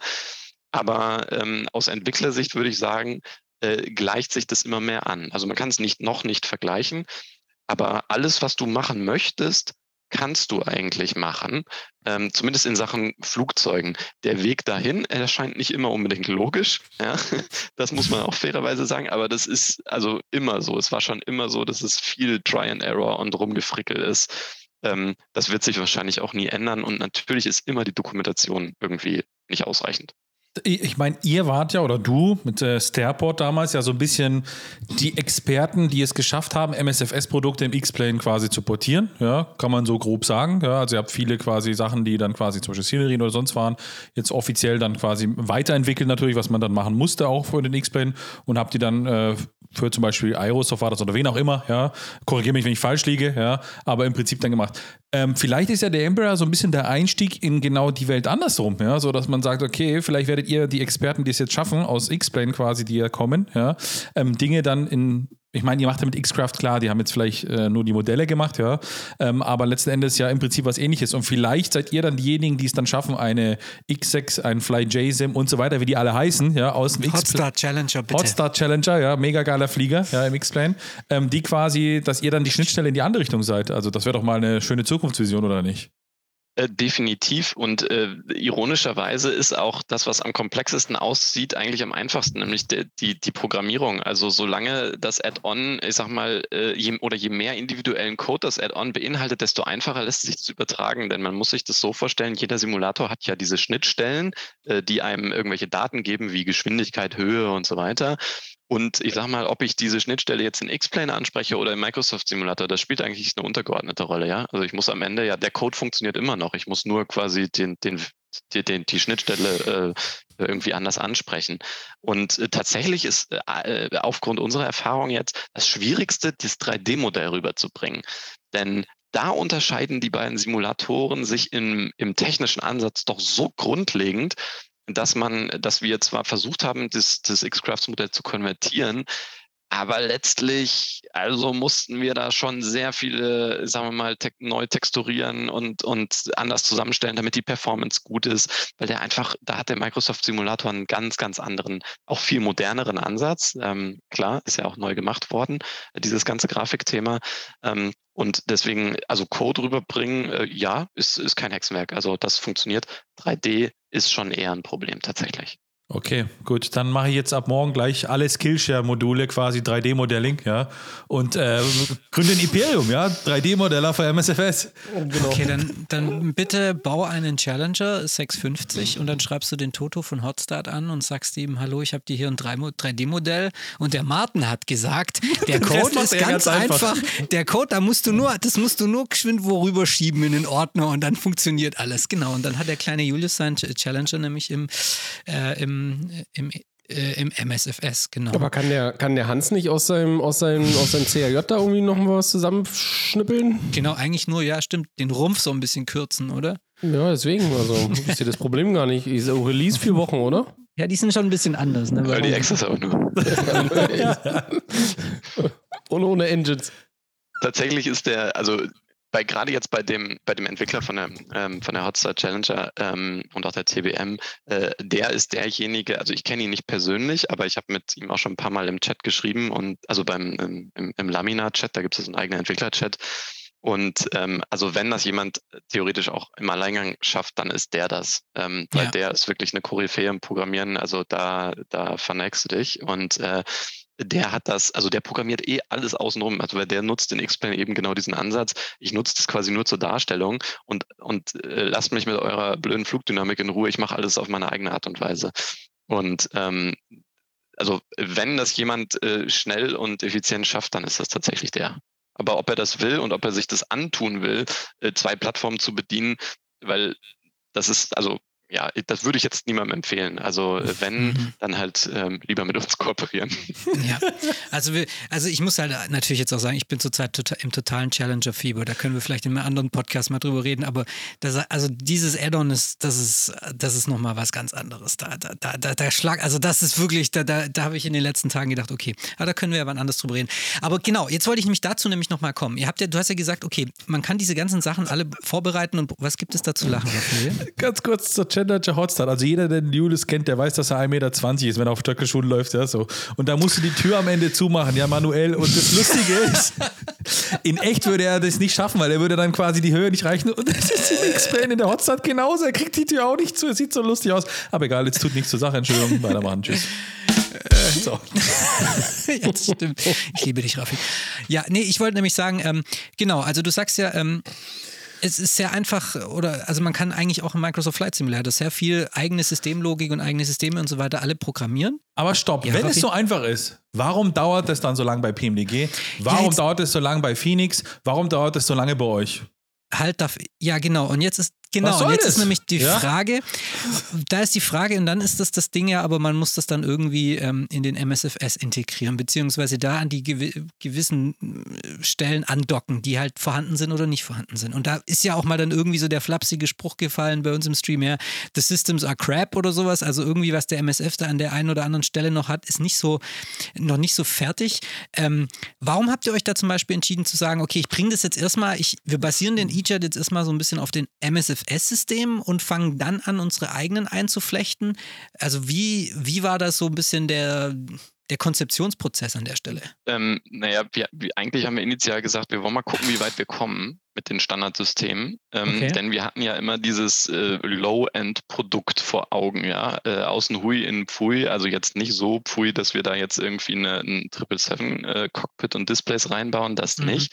Aber ähm, aus Entwicklersicht würde ich sagen, äh, gleicht sich das immer mehr an. Also man kann es nicht noch nicht vergleichen, aber alles, was du machen möchtest, kannst du eigentlich machen, ähm, zumindest in Sachen Flugzeugen. Der Weg dahin erscheint nicht immer unbedingt logisch, ja? das muss man auch fairerweise sagen, aber das ist also immer so. Es war schon immer so, dass es viel Try and Error und rumgefrickel ist. Ähm, das wird sich wahrscheinlich auch nie ändern und natürlich ist immer die Dokumentation irgendwie nicht ausreichend. Ich meine, ihr wart ja oder du mit äh, Starport damals ja so ein bisschen die Experten, die es geschafft haben, MSFS-Produkte im X-Plane quasi zu portieren. Ja, kann man so grob sagen. Ja, also ihr habt viele quasi Sachen, die dann quasi zum Beispiel Szenerien oder sonst waren, jetzt offiziell dann quasi weiterentwickelt natürlich, was man dann machen musste auch für den X-Plane und habt die dann äh, für zum Beispiel Aerosoft war das oder wen auch immer, ja. Korrigiere mich, wenn ich falsch liege, ja. Aber im Prinzip dann gemacht. Ähm, vielleicht ist ja der Emperor so ein bisschen der Einstieg in genau die Welt andersrum, ja. So dass man sagt, okay, vielleicht werdet ihr die Experten, die es jetzt schaffen, aus X-Plane quasi, die ja kommen, ja, ähm, Dinge dann in ich meine, ihr macht ja mit X-Craft klar, die haben jetzt vielleicht äh, nur die Modelle gemacht, ja, ähm, aber letzten Endes ja im Prinzip was ähnliches. Und vielleicht seid ihr dann diejenigen, die es dann schaffen, eine X6, ein Fly JSIM und so weiter, wie die alle heißen, ja, aus dem Hotstar Challenger, bitte. Hotstar Challenger, ja, mega geiler Flieger, ja, im X-Plane, ähm, die quasi, dass ihr dann die Schnittstelle in die andere Richtung seid. Also das wäre doch mal eine schöne Zukunftsvision, oder nicht? Äh, definitiv. Und äh, ironischerweise ist auch das, was am komplexesten aussieht, eigentlich am einfachsten, nämlich die, die, die Programmierung. Also solange das Add-on, ich sag mal, äh, je, oder je mehr individuellen Code das Add-on beinhaltet, desto einfacher lässt sich das übertragen. Denn man muss sich das so vorstellen, jeder Simulator hat ja diese Schnittstellen, äh, die einem irgendwelche Daten geben, wie Geschwindigkeit, Höhe und so weiter. Und ich sage mal, ob ich diese Schnittstelle jetzt in X-Plane anspreche oder im Microsoft Simulator, das spielt eigentlich eine untergeordnete Rolle, ja. Also ich muss am Ende ja, der Code funktioniert immer noch. Ich muss nur quasi den, den, die, den, die Schnittstelle äh, irgendwie anders ansprechen. Und äh, tatsächlich ist äh, äh aufgrund unserer Erfahrung jetzt das Schwierigste, das 3D-Modell rüberzubringen. Denn da unterscheiden die beiden Simulatoren sich im, im technischen Ansatz doch so grundlegend, dass man, dass wir zwar versucht haben, das, das X-Crafts-Modell zu konvertieren, aber letztlich, also mussten wir da schon sehr viele, sagen wir mal, te neu texturieren und, und anders zusammenstellen, damit die Performance gut ist, weil der einfach, da hat der Microsoft Simulator einen ganz, ganz anderen, auch viel moderneren Ansatz. Ähm, klar, ist ja auch neu gemacht worden, dieses ganze Grafikthema. Ähm, und deswegen, also Code rüberbringen, äh, ja, ist, ist kein Hexenwerk. Also das funktioniert. 3D ist schon eher ein Problem tatsächlich. Okay, gut. Dann mache ich jetzt ab morgen gleich alle Skillshare-Module, quasi 3D-Modelling, ja. Und äh, gründe ein Imperium, ja. 3D-Modeller für MSFS. Genau. Okay, dann, dann bitte bau einen Challenger 650 und dann schreibst du den Toto von Hotstart an und sagst ihm, hallo, ich habe dir hier ein 3D-Modell und der Martin hat gesagt, der Code ist ganz, ganz einfach. einfach. Der Code, da musst du nur, das musst du nur geschwind worüber schieben in den Ordner und dann funktioniert alles. Genau. Und dann hat der kleine Julius seinen Challenger nämlich im, äh, im im, äh, im MSFS, genau. Aber kann der, kann der Hans nicht aus seinem, aus, seinem, aus seinem CRJ da irgendwie noch was zusammenschnippeln? Genau, eigentlich nur, ja, stimmt, den Rumpf so ein bisschen kürzen, oder? Ja, deswegen, also ich sehe das Problem gar nicht. Ich so Release vier Wochen, oder? Ja, die sind schon ein bisschen anders, ne? Weil die Access auch nur. Und ohne Engines. Tatsächlich ist der, also bei gerade jetzt bei dem bei dem Entwickler von der ähm, von der Hotstar Challenger ähm, und auch der CBM, äh, der ist derjenige. Also ich kenne ihn nicht persönlich, aber ich habe mit ihm auch schon ein paar Mal im Chat geschrieben und also beim im, im Lamina-Chat, da gibt es einen eigenen Entwickler-Chat. Und ähm, also wenn das jemand theoretisch auch im Alleingang schafft, dann ist der das. Ähm, weil ja. der ist wirklich eine Koryphäe im Programmieren. Also da, da verneigst du dich. Und äh, der hat das, also der programmiert eh alles außenrum. Also der nutzt in X-Plane eben genau diesen Ansatz. Ich nutze das quasi nur zur Darstellung und, und äh, lasst mich mit eurer blöden Flugdynamik in Ruhe. Ich mache alles auf meine eigene Art und Weise. Und ähm, also wenn das jemand äh, schnell und effizient schafft, dann ist das tatsächlich der. Aber ob er das will und ob er sich das antun will, äh, zwei Plattformen zu bedienen, weil das ist, also ja, das würde ich jetzt niemandem empfehlen. Also äh, wenn, mhm. dann halt ähm, lieber mit uns kooperieren. Ja, also, wir, also ich muss halt natürlich jetzt auch sagen, ich bin zurzeit total, im totalen Challenger-Fieber. Da können wir vielleicht in einem anderen Podcast mal drüber reden. Aber das, also dieses Add-on ist, das ist, das ist nochmal was ganz anderes. Da, da, da, da schlag, also das ist wirklich, da, da, da habe ich in den letzten Tagen gedacht, okay, aber da können wir ja wann anders drüber reden. Aber genau, jetzt wollte ich nämlich dazu nämlich nochmal kommen. Ihr habt ja, du hast ja gesagt, okay, man kann diese ganzen Sachen alle vorbereiten und was gibt es da zu lachen? Ganz kurz zur Challenger Challenger Hotstar. Also jeder, der den Julius kennt, der weiß, dass er 1,20 Meter ist, wenn er auf Stöckelschuhen läuft. Ja, so. Und da musst du die Tür am Ende zumachen, ja, manuell. Und das Lustige ist, in echt würde er das nicht schaffen, weil er würde dann quasi die Höhe nicht reichen. Und das ist im X-Plane in der Hotstar genauso. Er kriegt die Tür auch nicht zu. Es sieht so lustig aus. Aber egal, jetzt tut nichts zur Sache. Entschuldigung, weitermachen. Tschüss. Äh, so. das stimmt. Ich liebe dich, Raffi. Ja, nee, ich wollte nämlich sagen, ähm, genau, also du sagst ja, ähm, es ist sehr einfach, oder also man kann eigentlich auch im Microsoft Flight Simulator sehr viel eigene Systemlogik und eigene Systeme und so weiter alle programmieren. Aber stopp, ja, wenn es so einfach ist, warum dauert es dann so lange bei PMDG? Warum ja, dauert es so lange bei Phoenix? Warum dauert es so lange bei euch? Halt dafür, ja genau. Und jetzt ist Genau, und jetzt das? ist nämlich die ja? Frage, da ist die Frage, und dann ist das das Ding ja, aber man muss das dann irgendwie ähm, in den MSFS integrieren, beziehungsweise da an die gew gewissen äh, Stellen andocken, die halt vorhanden sind oder nicht vorhanden sind. Und da ist ja auch mal dann irgendwie so der flapsige Spruch gefallen bei uns im Stream, ja, the systems are crap oder sowas, also irgendwie, was der MSF da an der einen oder anderen Stelle noch hat, ist nicht so, noch nicht so fertig. Ähm, warum habt ihr euch da zum Beispiel entschieden zu sagen, okay, ich bringe das jetzt erstmal, ich, wir basieren den EJET jetzt erstmal so ein bisschen auf den MSFS IFS-System und fangen dann an, unsere eigenen einzuflechten. Also wie, wie war das so ein bisschen der, der Konzeptionsprozess an der Stelle? Ähm, naja, wir, wir, eigentlich haben wir initial gesagt, wir wollen mal gucken, wie weit wir kommen mit den Standardsystemen. Ähm, okay. Denn wir hatten ja immer dieses äh, Low-End-Produkt vor Augen, ja. Äh, außen Hui in Pfui, also jetzt nicht so Pfui, dass wir da jetzt irgendwie eine, ein 777 äh, Cockpit und Displays reinbauen, das mhm. nicht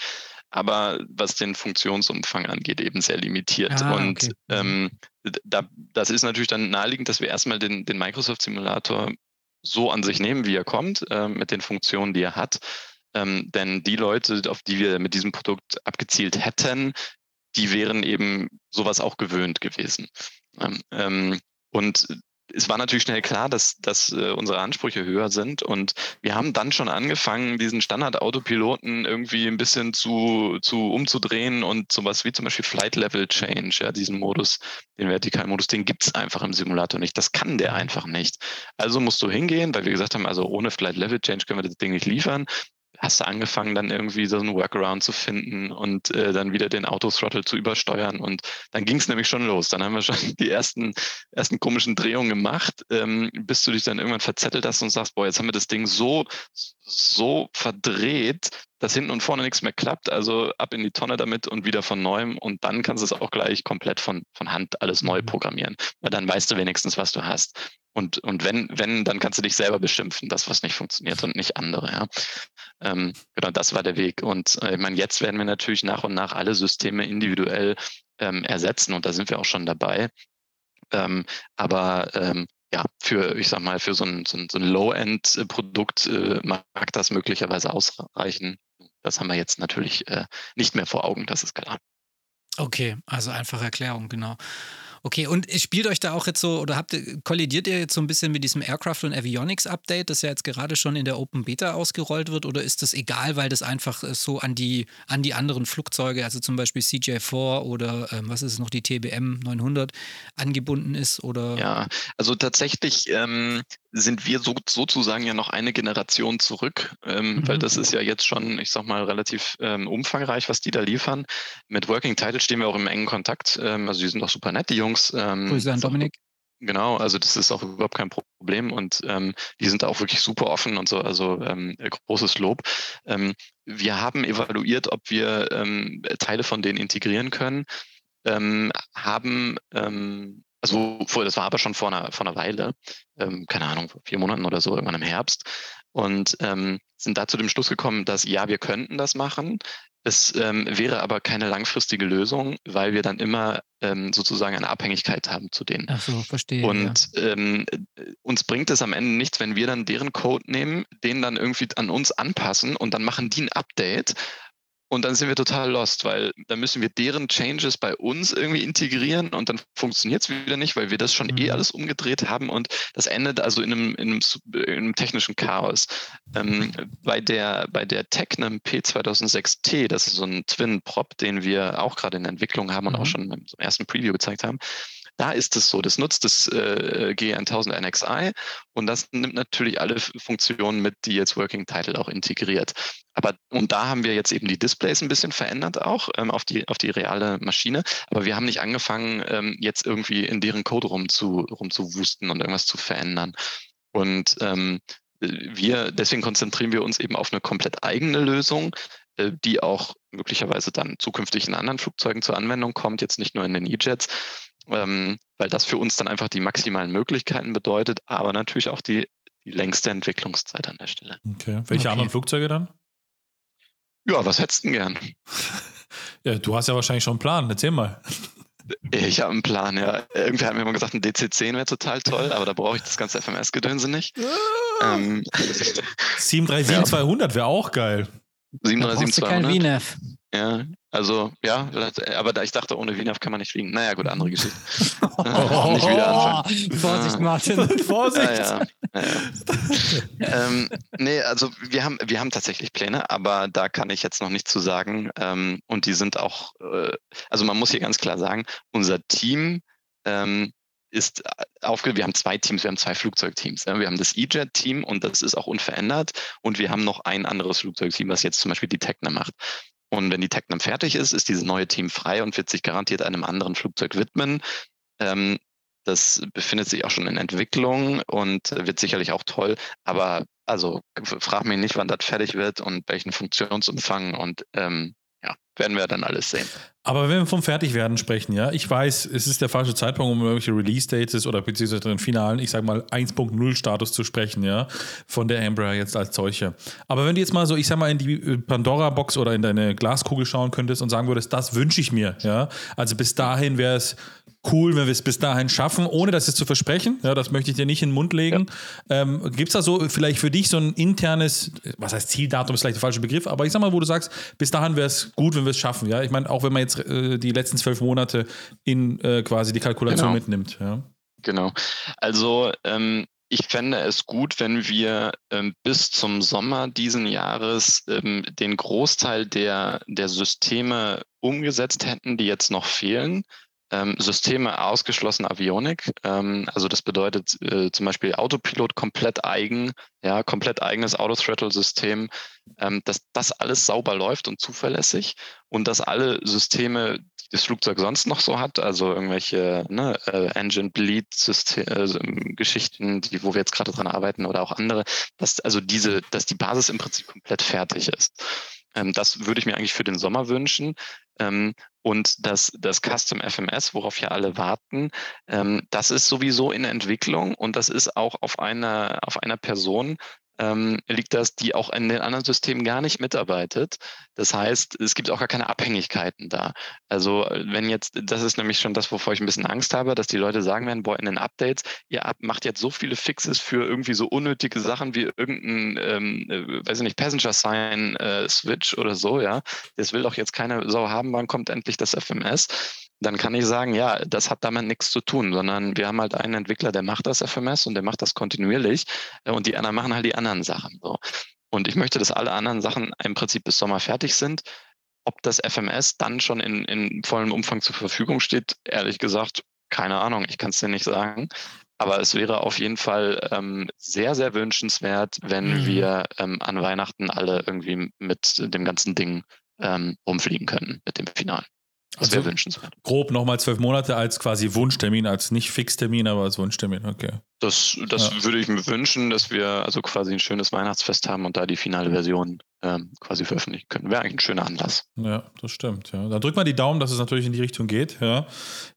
aber was den Funktionsumfang angeht, eben sehr limitiert. Ah, und okay. Mhm. ähm, da, das ist natürlich dann naheliegend, dass wir erstmal den, den Microsoft-Simulator so an sich nehmen, wie er kommt, äh, mit den Funktionen, die er hat. Ähm, denn die Leute, auf die wir mit diesem Produkt abgezielt hätten, die wären eben sowas auch gewöhnt gewesen. Ähm, und es war natürlich schnell klar, dass, dass äh, unsere Ansprüche höher sind. Und wir haben dann schon angefangen, diesen Standard-Autopiloten irgendwie ein bisschen zu, zu umzudrehen und sowas wie zum Beispiel Flight Level Change, ja, diesen Modus, den Vertikalmodus, den gibt's einfach im Simulator nicht. Das kann der einfach nicht. Also musst du hingehen, weil wir gesagt haben, also ohne Flight Level Change können wir das Ding nicht liefern hast du angefangen, dann irgendwie so einen Workaround zu finden und äh, dann wieder den Autothrottle zu übersteuern. Und dann ging es nämlich schon los. Dann haben wir schon die ersten, ersten komischen Drehungen gemacht, ähm, bis du dich dann irgendwann verzettelt hast und sagst, boah, jetzt haben wir das Ding so, so verdreht, dass hinten und vorne nichts mehr klappt. Also ab in die Tonne damit und wieder von neuem. Und dann kannst du es auch gleich komplett von, von Hand alles neu mhm. programmieren. Weil dann weißt du wenigstens, was du hast. Und, und wenn, wenn, dann kannst du dich selber beschimpfen, das, was nicht funktioniert und nicht andere. Ja. Ähm, genau, das war der Weg. Und äh, ich meine, jetzt werden wir natürlich nach und nach alle Systeme individuell ähm, ersetzen und da sind wir auch schon dabei. Ähm, aber ähm, ja, für, ich sag mal, für so ein, so ein, so ein Low-End-Produkt äh, mag das möglicherweise ausreichen. Das haben wir jetzt natürlich äh, nicht mehr vor Augen, das ist klar. Okay, also einfache Erklärung, genau. Okay, und spielt euch da auch jetzt so, oder habt kollidiert ihr jetzt so ein bisschen mit diesem Aircraft und Avionics Update, das ja jetzt gerade schon in der Open Beta ausgerollt wird, oder ist das egal, weil das einfach äh, so an die, an die anderen Flugzeuge, also zum Beispiel CJ4 oder ähm, was ist es noch, die TBM 900 angebunden ist? Oder? Ja, also tatsächlich ähm, sind wir so, sozusagen ja noch eine Generation zurück, ähm, mhm. weil das ist ja jetzt schon, ich sag mal, relativ ähm, umfangreich, was die da liefern. Mit Working Title stehen wir auch im engen Kontakt. Ähm, also die sind auch super nett, die Jungs. Ähm, Grüße an Dominik. Genau, also das ist auch überhaupt kein Problem und ähm, die sind auch wirklich super offen und so, also ähm, großes Lob. Ähm, wir haben evaluiert, ob wir ähm, Teile von denen integrieren können, ähm, haben ähm, also das war aber schon vor einer, vor einer Weile, ähm, keine Ahnung, vor vier Monaten oder so, irgendwann im Herbst. Und ähm, sind da zu dem Schluss gekommen, dass ja, wir könnten das machen. Es ähm, wäre aber keine langfristige Lösung, weil wir dann immer ähm, sozusagen eine Abhängigkeit haben zu denen. Ach so, verstehe. Und ja. ähm, uns bringt es am Ende nichts, wenn wir dann deren Code nehmen, den dann irgendwie an uns anpassen und dann machen die ein Update und dann sind wir total lost, weil dann müssen wir deren Changes bei uns irgendwie integrieren und dann funktioniert es wieder nicht, weil wir das schon eh mhm. eh alles umgedreht haben und das endet also in einem, in einem, in einem technischen Chaos. Ähm, bei der, bei der Technem P2006T, das ist so ein Twin-Prop, den wir auch gerade in der Entwicklung haben und mhm. auch schon im ersten Preview gezeigt haben, da ist es so, das nutzt das äh, G1000 NXI und das nimmt natürlich alle Funktionen mit, die jetzt Working Title auch integriert. Aber und da haben wir jetzt eben die Displays ein bisschen verändert auch ähm, auf, die, auf die reale Maschine. Aber wir haben nicht angefangen, ähm, jetzt irgendwie in deren Code rum zu, rumzuwusten und irgendwas zu verändern. Und ähm, wir, deswegen konzentrieren wir uns eben auf eine komplett eigene Lösung, äh, die auch möglicherweise dann zukünftig in anderen Flugzeugen zur Anwendung kommt, jetzt nicht nur in den E-Jets ähm, weil das für uns dann einfach die maximalen Möglichkeiten bedeutet, aber natürlich auch die, die längste Entwicklungszeit an der Stelle. Okay. Welche okay. anderen Flugzeuge dann? Ja, was hättest du denn gern? ja, du hast ja wahrscheinlich schon einen Plan, erzähl mal. Ich habe einen Plan, ja. Irgendwer hat mir immer gesagt, ein DC-10 wäre total toll, aber da brauche ich das ganze FMS-Gedönse nicht. Ähm, 737-200 wäre auch geil. 737-200. Ja, Also, ja, aber da ich dachte, ohne VNAV kann man nicht fliegen. Naja, gut, andere Geschichte. oh, nicht wieder anfangen. Vorsicht, Martin. Vorsicht. Ja, ja, ja. ähm, nee, also wir haben, wir haben tatsächlich Pläne, aber da kann ich jetzt noch nicht zu sagen. Ähm, und die sind auch, äh, also man muss hier ganz klar sagen, unser Team ähm, ist äh, aufge wir haben zwei Teams, wir haben zwei Flugzeugteams. Ja. Wir haben das E-Jet-Team und das ist auch unverändert. Und wir haben noch ein anderes Flugzeugteam, was jetzt zum Beispiel die Tecna macht. Und wenn die Tecnam fertig ist, ist dieses neue Team frei und wird sich garantiert einem anderen Flugzeug widmen. Ähm, das befindet sich auch schon in Entwicklung und wird sicherlich auch toll. Aber also frag mich nicht, wann das fertig wird und welchen Funktionsumfang und ähm, ja, werden wir dann alles sehen. Aber wenn wir vom Fertigwerden sprechen, ja, ich weiß, es ist der falsche Zeitpunkt, um irgendwelche Release-Dates oder beziehungsweise den finalen, ich sag mal, 1.0-Status zu sprechen, ja, von der Embraer jetzt als solche. Aber wenn du jetzt mal so, ich sag mal, in die äh, Pandora-Box oder in deine Glaskugel schauen könntest und sagen würdest, das wünsche ich mir, ja, also bis dahin wäre es cool, wenn wir es bis dahin schaffen, ohne das jetzt zu versprechen. Ja, das möchte ich dir nicht in den Mund legen. Ja. Ähm, Gibt es da so vielleicht für dich so ein internes, was heißt Zieldatum ist vielleicht der falsche Begriff, aber ich sag mal, wo du sagst, bis dahin wäre es gut, wenn wir es schaffen. Ja, ich meine, auch wenn man jetzt äh, die letzten zwölf Monate in äh, quasi die Kalkulation genau. mitnimmt. Ja. Genau. Also ähm, ich fände es gut, wenn wir ähm, bis zum Sommer diesen Jahres ähm, den Großteil der, der Systeme umgesetzt hätten, die jetzt noch fehlen ähm, Systeme ausgeschlossen Avionik. Ähm, also das bedeutet äh, zum Beispiel Autopilot komplett eigen, ja, komplett eigenes Auto-Throttle-System, ähm, dass das alles sauber läuft und zuverlässig und dass alle Systeme, die das Flugzeug sonst noch so hat, also irgendwelche ne, äh, Engine Bleed äh, Geschichten, die, wo wir jetzt gerade dran arbeiten oder auch andere, dass also diese, dass die Basis im Prinzip komplett fertig ist. Ähm, das würde ich mir eigentlich für den Sommer wünschen. Ähm, und das, das Custom FMS, worauf ja alle warten, ähm, das ist sowieso in Entwicklung und das ist auch auf einer, auf einer Person, ähm, liegt das, die auch in den anderen Systemen gar nicht mitarbeitet. Das heißt, es gibt auch gar keine Abhängigkeiten da. Also wenn jetzt, das ist nämlich schon das, wovor ich ein bisschen Angst habe, dass die Leute sagen werden, boah, in den Updates, ihr macht jetzt so viele Fixes für irgendwie so unnötige Sachen wie irgendein, ähm, äh, weiß ich nicht, Passenger Sign äh, Switch oder so, ja. Das will doch jetzt keine Sau haben, wann kommt endlich das FMS? Dann kann ich sagen, ja, das hat damit nichts zu tun, sondern wir haben halt einen Entwickler, der macht das FMS und der macht das kontinuierlich äh, und die anderen machen halt die anderen Sachen. So. Und ich möchte, dass alle anderen Sachen im Prinzip bis Sommer fertig sind. Ob das FMS dann schon in, in vollem Umfang zur Verfügung steht, ehrlich gesagt, keine Ahnung, ich kann es dir nicht sagen. Aber es wäre auf jeden Fall ähm, sehr, sehr wünschenswert, wenn mhm. wir ähm, an Weihnachten alle irgendwie mit dem ganzen Ding ähm, rumfliegen können, mit dem Finalen. Das wäre also, wünschenswert. Grob nochmal zwölf Monate als quasi Wunschtermin, als nicht Fixtermin, aber als Wunschtermin, okay. Das, das ja. würde ich mir wünschen, dass wir also quasi ein schönes Weihnachtsfest haben und da die finale Version ähm, quasi veröffentlichen können. Wäre eigentlich ein schöner Anlass. Ja, das stimmt. Ja. Dann drückt mal die Daumen, dass es natürlich in die Richtung geht. Ja.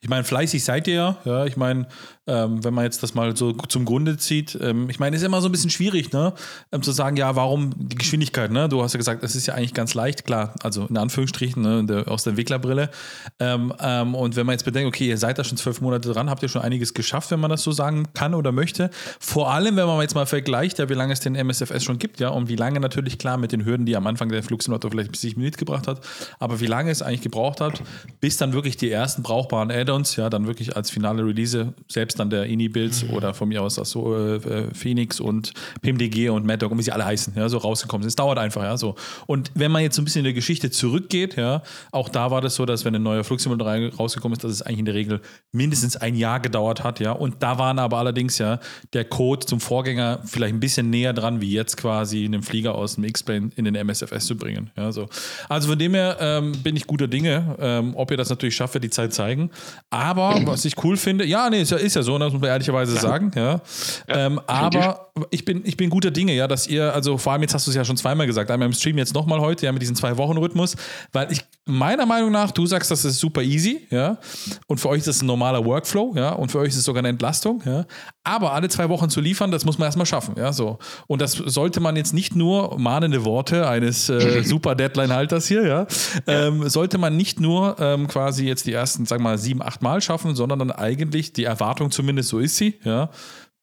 Ich meine, fleißig seid ihr ja. ja. Ich meine, ähm, wenn man jetzt das mal so zum Grunde zieht, ähm, ich meine, ist immer so ein bisschen schwierig, ne? Ähm, zu sagen, ja, warum die Geschwindigkeit, ne? Du hast ja gesagt, das ist ja eigentlich ganz leicht, klar, also in Anführungsstrichen, ne? Der, aus der Entwicklerbrille. Ähm, ähm, und wenn man jetzt bedenkt, okay, ihr seid da schon zwölf Monate dran, habt ihr schon einiges geschafft, wenn man das so sagen kann oder möchte. Vor allem, wenn man jetzt mal vergleicht, ja, wie lange es den MSFS schon gibt, ja, und wie lange natürlich klar mit den Hürden, die am Anfang der Flugsimulator vielleicht bis sich mitgebracht hat, aber wie lange es eigentlich gebraucht hat, bis dann wirklich die ersten brauchbaren Add-ons, ja, dann wirklich als finale Release, selbst dann der Ini-Builds mhm. oder von mir aus so äh, äh, Phoenix und PMDG und Mad Dog, wie sie alle heißen, ja, so rausgekommen sind. Es dauert einfach, ja, so. Und wenn man jetzt so ein bisschen in der Geschichte zurückgeht, ja, auch da war das so, dass wenn ein neuer Flugsimulator rausgekommen ist, dass es eigentlich in der Regel mindestens ein Jahr gedauert hat, ja. Und da waren aber allerdings ja der Code zum Vorgänger vielleicht ein bisschen näher dran, wie jetzt quasi in dem Flieger aus dem X-Plane in den MSFS zu bringen. Ja, so. Also von dem her ähm, bin ich guter Dinge. Ähm, ob ihr das natürlich schafft, wird die Zeit zeigen. Aber was ich cool finde, ja, nee, ist ja, ist ja so, das muss man ehrlicherweise ja. sagen. Ja. ja ähm, aber ich bin, ich bin guter Dinge, ja, dass ihr, also vor allem jetzt hast du es ja schon zweimal gesagt, einmal im Stream jetzt nochmal heute, ja, mit diesem Zwei-Wochen-Rhythmus, weil ich meiner Meinung nach, du sagst, das ist super easy, ja, und für euch ist das ein normaler Workflow, ja, und für euch ist es sogar eine Entlastung, ja, aber alle zwei Wochen zu liefern, das muss man erstmal schaffen, ja, so. Und das sollte man jetzt nicht nur mahnende Worte eines äh, super Deadline-Halters hier, ja, ähm, sollte man nicht nur ähm, quasi jetzt die ersten, sagen wir mal, sieben, acht Mal schaffen, sondern dann eigentlich die Erwartung zumindest, so ist sie, ja,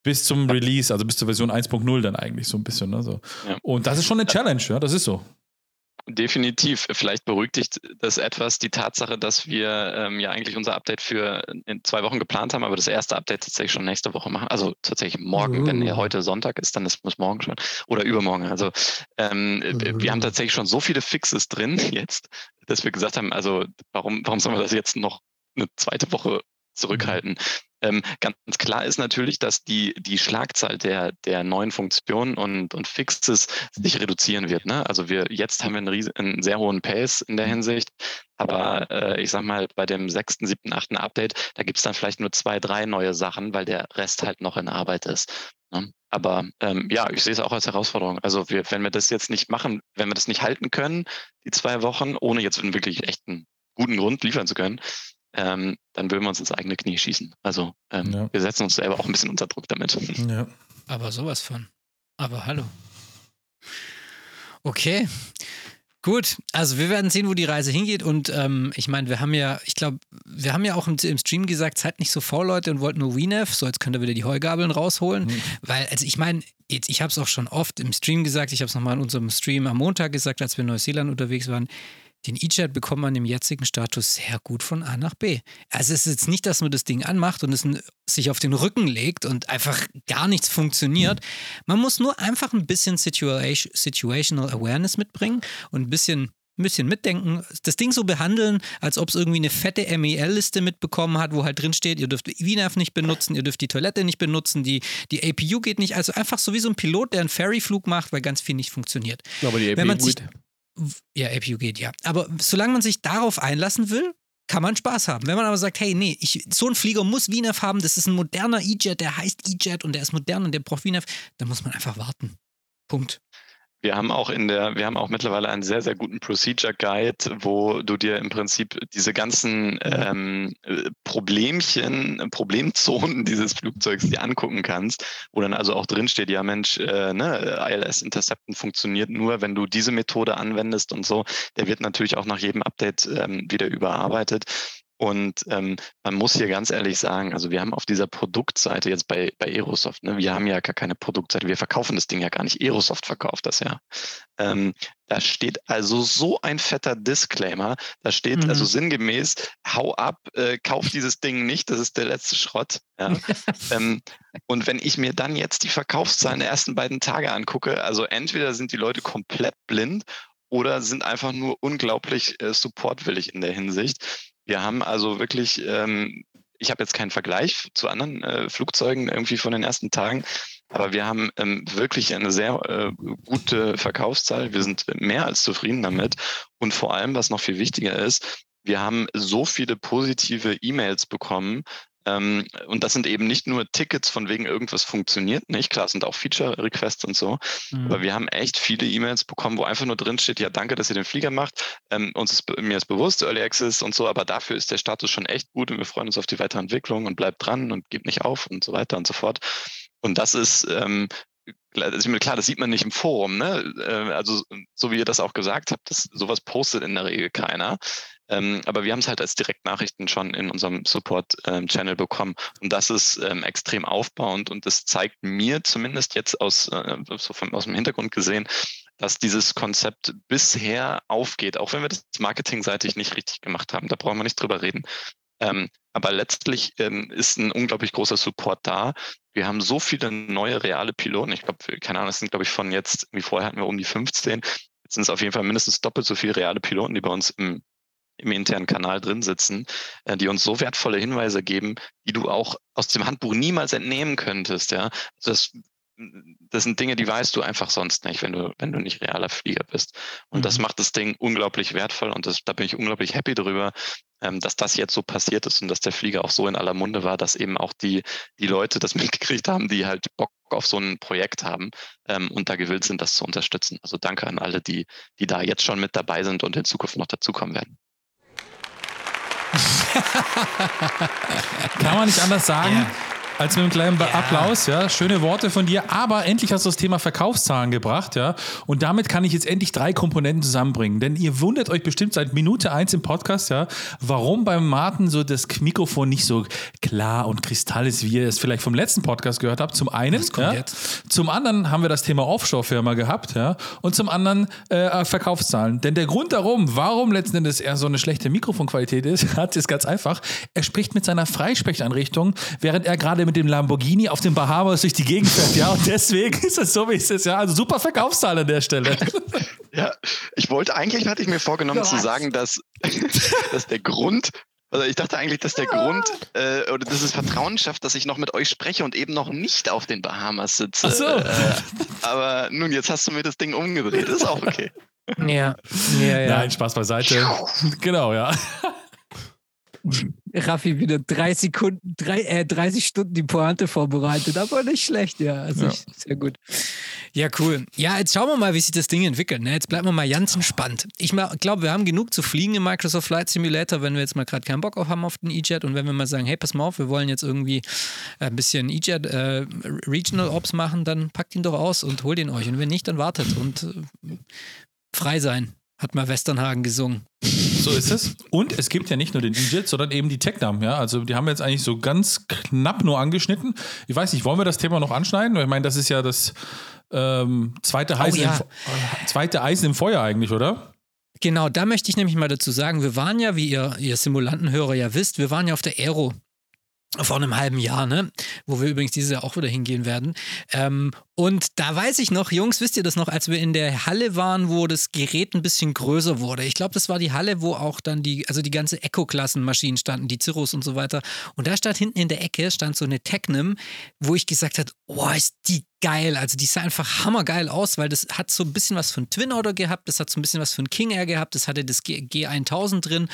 bis zum Release, also bis zur Version 1.0 dann eigentlich so ein bisschen. Ne, so. Ja. Und das ist schon eine Challenge, ja, das ist so. definitiv. Vielleicht beruhigt dich das etwas, die Tatsache, dass wir ähm, ja eigentlich unser Update für in zwei Wochen geplant haben, aber das erste Update tatsächlich schon nächste Woche machen. Also tatsächlich morgen, uh. wenn ja heute Sonntag ist, dann ist es morgen schon oder übermorgen. Also ähm, uh. wir haben tatsächlich schon so viele Fixes drin jetzt, dass wir gesagt haben, also warum, warum sollen wir das jetzt noch eine zweite Woche zurückhalten? Ähm, ganz klar ist natürlich, dass die, die Schlagzahl der, der neuen Funktionen und, und Fixes sich reduzieren wird. Ne? Also wir jetzt haben wir einen, riesen, einen sehr hohen Pace in der Hinsicht, aber äh, ich sag mal, bei dem sechsten, siebten, achten Update, da gibt es dann vielleicht nur zwei, drei neue Sachen, weil der Rest halt noch in Arbeit ist. Ne? Aber ähm, ja, ich sehe es auch als Herausforderung. Also wir, wenn wir das jetzt nicht machen, wenn wir das nicht halten können, die zwei Wochen, ohne jetzt einen wirklich echten guten Grund liefern zu können, ähm, dann würden wir uns ins eigene Knie schießen. Also ähm, ja. wir setzen uns selber auch ein bisschen unter Druck damit. Ja. Aber sowas von. Aber hallo. Okay. Gut, also wir werden sehen, wo die Reise hingeht. Und ähm, ich meine, wir haben ja, ich glaube, wir haben ja auch im, im, Stream gesagt, seid nicht so faul, Leute, und wollten nur WNF, so jetzt könnt ihr wieder die Heugabeln rausholen. Mhm. Weil, also ich meine, ich habe es auch schon oft im Stream gesagt, ich habe es nochmal in unserem Stream am Montag gesagt, als wir in Neuseeland unterwegs waren den E-Jet bekommt man im jetzigen Status sehr gut von A nach B. Also es ist jetzt nicht, dass man das Ding anmacht und es sich auf den Rücken legt und einfach gar nichts funktioniert. Man muss nur einfach ein bisschen Situational Awareness mitbringen und ein bisschen ein bisschen mitdenken, das Ding so behandeln, als ob es irgendwie eine fette MEL-Liste mitbekommen hat, wo halt drin steht, ihr dürft VNAV nicht benutzen, ihr dürft die Toilette nicht benutzen, die, die APU geht nicht. Also einfach so wie so ein Pilot, der einen Ferryflug macht, weil ganz viel nicht funktioniert. Aber die APU geht. Ja, APU geht, ja. Aber solange man sich darauf einlassen will, kann man Spaß haben. Wenn man aber sagt, hey, nee, ich, so ein Flieger muss VNAV haben, das ist ein moderner E-Jet, der heißt E-Jet und der ist modern und der braucht VNAV, dann muss man einfach warten. Punkt. Wir haben auch in der, wir haben auch mittlerweile einen sehr, sehr guten Procedure Guide, wo du dir im Prinzip diese ganzen ähm, Problemchen, Problemzonen dieses Flugzeugs dir angucken kannst, wo dann also auch drinsteht, ja Mensch, äh, ne, ILS Intercepten funktioniert nur, wenn du diese Methode anwendest und so. Der wird natürlich auch nach jedem Update ähm, wieder überarbeitet. Und ähm, man muss hier ganz ehrlich sagen, also wir haben auf dieser Produktseite jetzt bei, bei Aerosoft, ne, wir haben ja gar keine Produktseite, wir verkaufen das Ding ja gar nicht, Aerosoft verkauft das ja. Ähm, da steht also so ein fetter Disclaimer, da steht also mhm. also sinngemäß, hau ab, äh, kauf dieses Ding nicht, das ist der letzte Schrott. Ja. ähm, und wenn ich mir dann jetzt die Verkaufszahlen der ersten beiden Tage angucke, also entweder sind die Leute komplett blind oder sind einfach nur unglaublich äh, supportwillig in der Hinsicht. Wir haben also wirklich, ähm, ich habe jetzt keinen Vergleich zu anderen äh, Flugzeugen irgendwie von den ersten Tagen, aber wir haben ähm, wirklich eine sehr äh, gute Verkaufszahl. Wir sind mehr als zufrieden damit. Und vor allem, was noch viel wichtiger ist, wir haben so viele positive E-Mails bekommen ähm, und das sind eben nicht nur Tickets von wegen irgendwas funktioniert nicht. Klar, sind auch Feature-Requests und so. Mhm. Aber wir haben echt viele E-Mails bekommen, wo einfach nur drin steht, ja, danke, dass ihr den Flieger macht. Ähm, uns ist, mir ist bewusst, Early Access und so, aber dafür ist der Status schon echt gut und wir freuen uns auf die weitere Entwicklung und bleibt dran und gebt nicht auf und so weiter und so fort. Und das ist ähm, mir klar, das sieht man nicht im Forum, ne? Äh, also so wie ihr das auch gesagt habt, das, sowas postet in der Regel keiner. Ähm, aber wir haben es halt als Direktnachrichten schon in unserem Support-Channel ähm, bekommen. Und das ist ähm, extrem aufbauend und das zeigt mir zumindest jetzt aus, äh, so vom, aus dem Hintergrund gesehen, dass dieses Konzept bisher aufgeht, auch wenn wir das marketingseitig nicht richtig gemacht haben. Da brauchen wir nicht drüber reden. Ähm, aber letztlich ähm, ist ein unglaublich großer Support da. Wir haben so viele neue reale Piloten. Ich glaube, keine Ahnung, das sind, glaube ich, von jetzt, wie vorher hatten wir um die 15. Jetzt sind es auf jeden Fall mindestens doppelt so viele reale Piloten, die bei uns im im internen Kanal drin sitzen, äh, die uns so wertvolle Hinweise geben, die du auch aus dem Handbuch niemals entnehmen könntest. Ja, das, das sind Dinge, die weißt du einfach sonst nicht, wenn du, wenn du nicht realer Flieger bist. Und mhm. das macht das Ding unglaublich wertvoll und das, da bin ich unglaublich happy darüber, ähm, dass das jetzt so passiert ist und dass der Flieger auch so in aller Munde war, dass eben auch die, die Leute das mitgekriegt haben, die halt Bock auf so ein Projekt haben ähm, und da gewillt sind, das zu unterstützen. Also danke an alle, die, die da jetzt schon mit dabei sind und in Zukunft noch dazukommen werden. Kann man nicht anders sagen. Als mit einem kleinen ja. Applaus, ja. Schöne Worte von dir. Aber endlich hast du das Thema Verkaufszahlen gebracht, ja. Und damit kann ich jetzt endlich drei Komponenten zusammenbringen. Denn ihr wundert euch bestimmt seit Minute eins im Podcast, ja, warum beim Martin so das Mikrofon nicht so klar und kristall ist, wie ihr es vielleicht vom letzten Podcast gehört habt. Zum einen, ja. Zum anderen haben wir das Thema Offshore-Firma gehabt, ja. Und zum anderen äh, Verkaufszahlen. Denn der Grund darum, warum letzten Endes er so eine schlechte Mikrofonqualität ist, hat, ist ganz einfach. Er spricht mit seiner Freisprecheinrichtung, während er gerade mit dem Lamborghini auf den Bahamas durch die Gegend fährt, ja. Und deswegen ist es so, wie es ist, ja. Also super Verkaufszahl an der Stelle. Ja, ich wollte eigentlich, hatte ich mir vorgenommen Was? zu sagen, dass, dass der Grund, also ich dachte eigentlich, dass der ja. Grund äh, oder dass es Vertrauen schafft, dass ich noch mit euch spreche und eben noch nicht auf den Bahamas sitze. Ach so. Äh, aber nun, jetzt hast du mir das Ding umgedreht. Ist auch okay. Ja. ja, ja. Nein, Spaß beiseite. genau, ja. Raffi wieder drei Sekunden, drei, äh, 30 Stunden die Pointe vorbereitet, aber nicht schlecht, ja. Also ja. Ich, sehr gut. Ja, cool. Ja, jetzt schauen wir mal, wie sich das Ding entwickelt. Ne? Jetzt bleiben wir mal ganz entspannt. Ich glaube, wir haben genug zu fliegen im Microsoft Flight Simulator, wenn wir jetzt mal gerade keinen Bock auf haben auf den E-Jet und wenn wir mal sagen, hey, pass mal auf, wir wollen jetzt irgendwie ein bisschen E-Jet äh, Regional Ops machen, dann packt ihn doch aus und holt ihn euch. Und wenn nicht, dann wartet und äh, frei sein, hat mal Westernhagen gesungen. So ist es. Und es gibt ja nicht nur den E-Jet, sondern eben die Technam. Ja? Also die haben wir jetzt eigentlich so ganz knapp nur angeschnitten. Ich weiß nicht, wollen wir das Thema noch anschneiden? Ich meine, das ist ja das ähm, zweite, Eisen oh, ja. im, zweite Eisen im Feuer eigentlich, oder? Genau, da möchte ich nämlich mal dazu sagen, wir waren ja, wie ihr, ihr Simulantenhörer ja wisst, wir waren ja auf der Aero vor einem halben Jahr, ne? Wo wir übrigens dieses Jahr auch wieder hingehen werden. Ähm, und da weiß ich noch, Jungs, wisst ihr das noch, als wir in der Halle waren, wo das Gerät ein bisschen größer wurde? Ich glaube, das war die Halle, wo auch dann die, also die ganze Eco-Klassenmaschinen standen, die Cirrus und so weiter. Und da stand hinten in der Ecke, stand so eine Technim, wo ich gesagt habe, oh, ist die geil. Also die sah einfach hammergeil aus, weil das hat so ein bisschen was von Twin Otter gehabt, das hat so ein bisschen was von King Air gehabt, das hatte das G G1000 drin.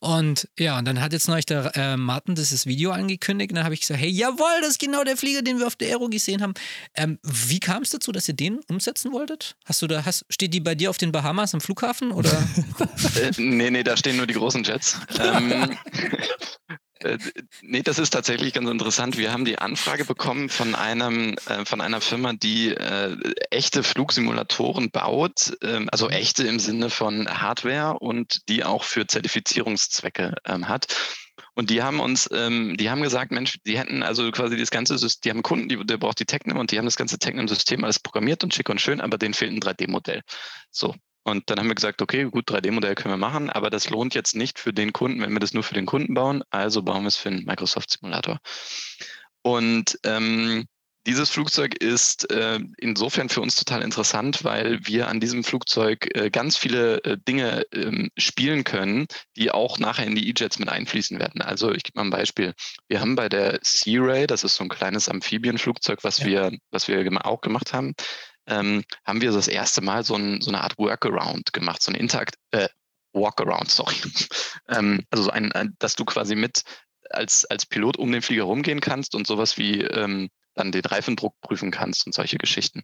Und ja, und dann hat jetzt neulich der äh, Martin dieses Video angekündigt und dann habe ich gesagt, hey, jawohl, das ist genau der Flieger, den wir auf der Aero gesehen haben. Ähm, wie kam es dazu, dass ihr den umsetzen wolltet? Hast du da, hast, steht die bei dir auf den Bahamas am Flughafen oder? äh, nee, nee, da stehen nur die großen Jets. ähm, äh, nee, das ist tatsächlich ganz interessant. Wir haben die Anfrage bekommen von einem äh, von einer Firma, die äh, echte Flugsimulatoren baut, äh, also mhm. echte im Sinne von Hardware und die auch für Zertifizierungszwecke ähm, hat. Und die haben uns, ähm, die haben gesagt, Mensch, die hätten also quasi das ganze System, die haben Kunden, die, der braucht die Technik und die haben das ganze Technik-System alles programmiert und schick und schön, aber denen fehlt ein 3D-Modell. So, und dann haben wir gesagt, okay, gut, 3D-Modell können wir machen, aber das lohnt jetzt nicht für den Kunden, wenn wir das nur für den Kunden bauen. Also bauen wir es für einen Microsoft-Simulator. Und ähm, dieses Flugzeug ist äh, insofern für uns total interessant, weil wir an diesem Flugzeug äh, ganz viele äh, Dinge ähm, spielen können, die auch nachher in die E-Jets mit einfließen werden. Also ich gebe mal ein Beispiel. Wir haben bei der Sea Ray, das ist so ein kleines Amphibienflugzeug, was ja. wir, was wir auch gemacht haben, ähm, haben wir das erste Mal so, ein, so eine Art Workaround gemacht, so ein Interakt, äh, Walkaround, sorry. ähm, also so ein, ein, dass du quasi mit als, als Pilot um den Flieger rumgehen kannst und sowas wie ähm, dann den Reifendruck prüfen kannst und solche Geschichten.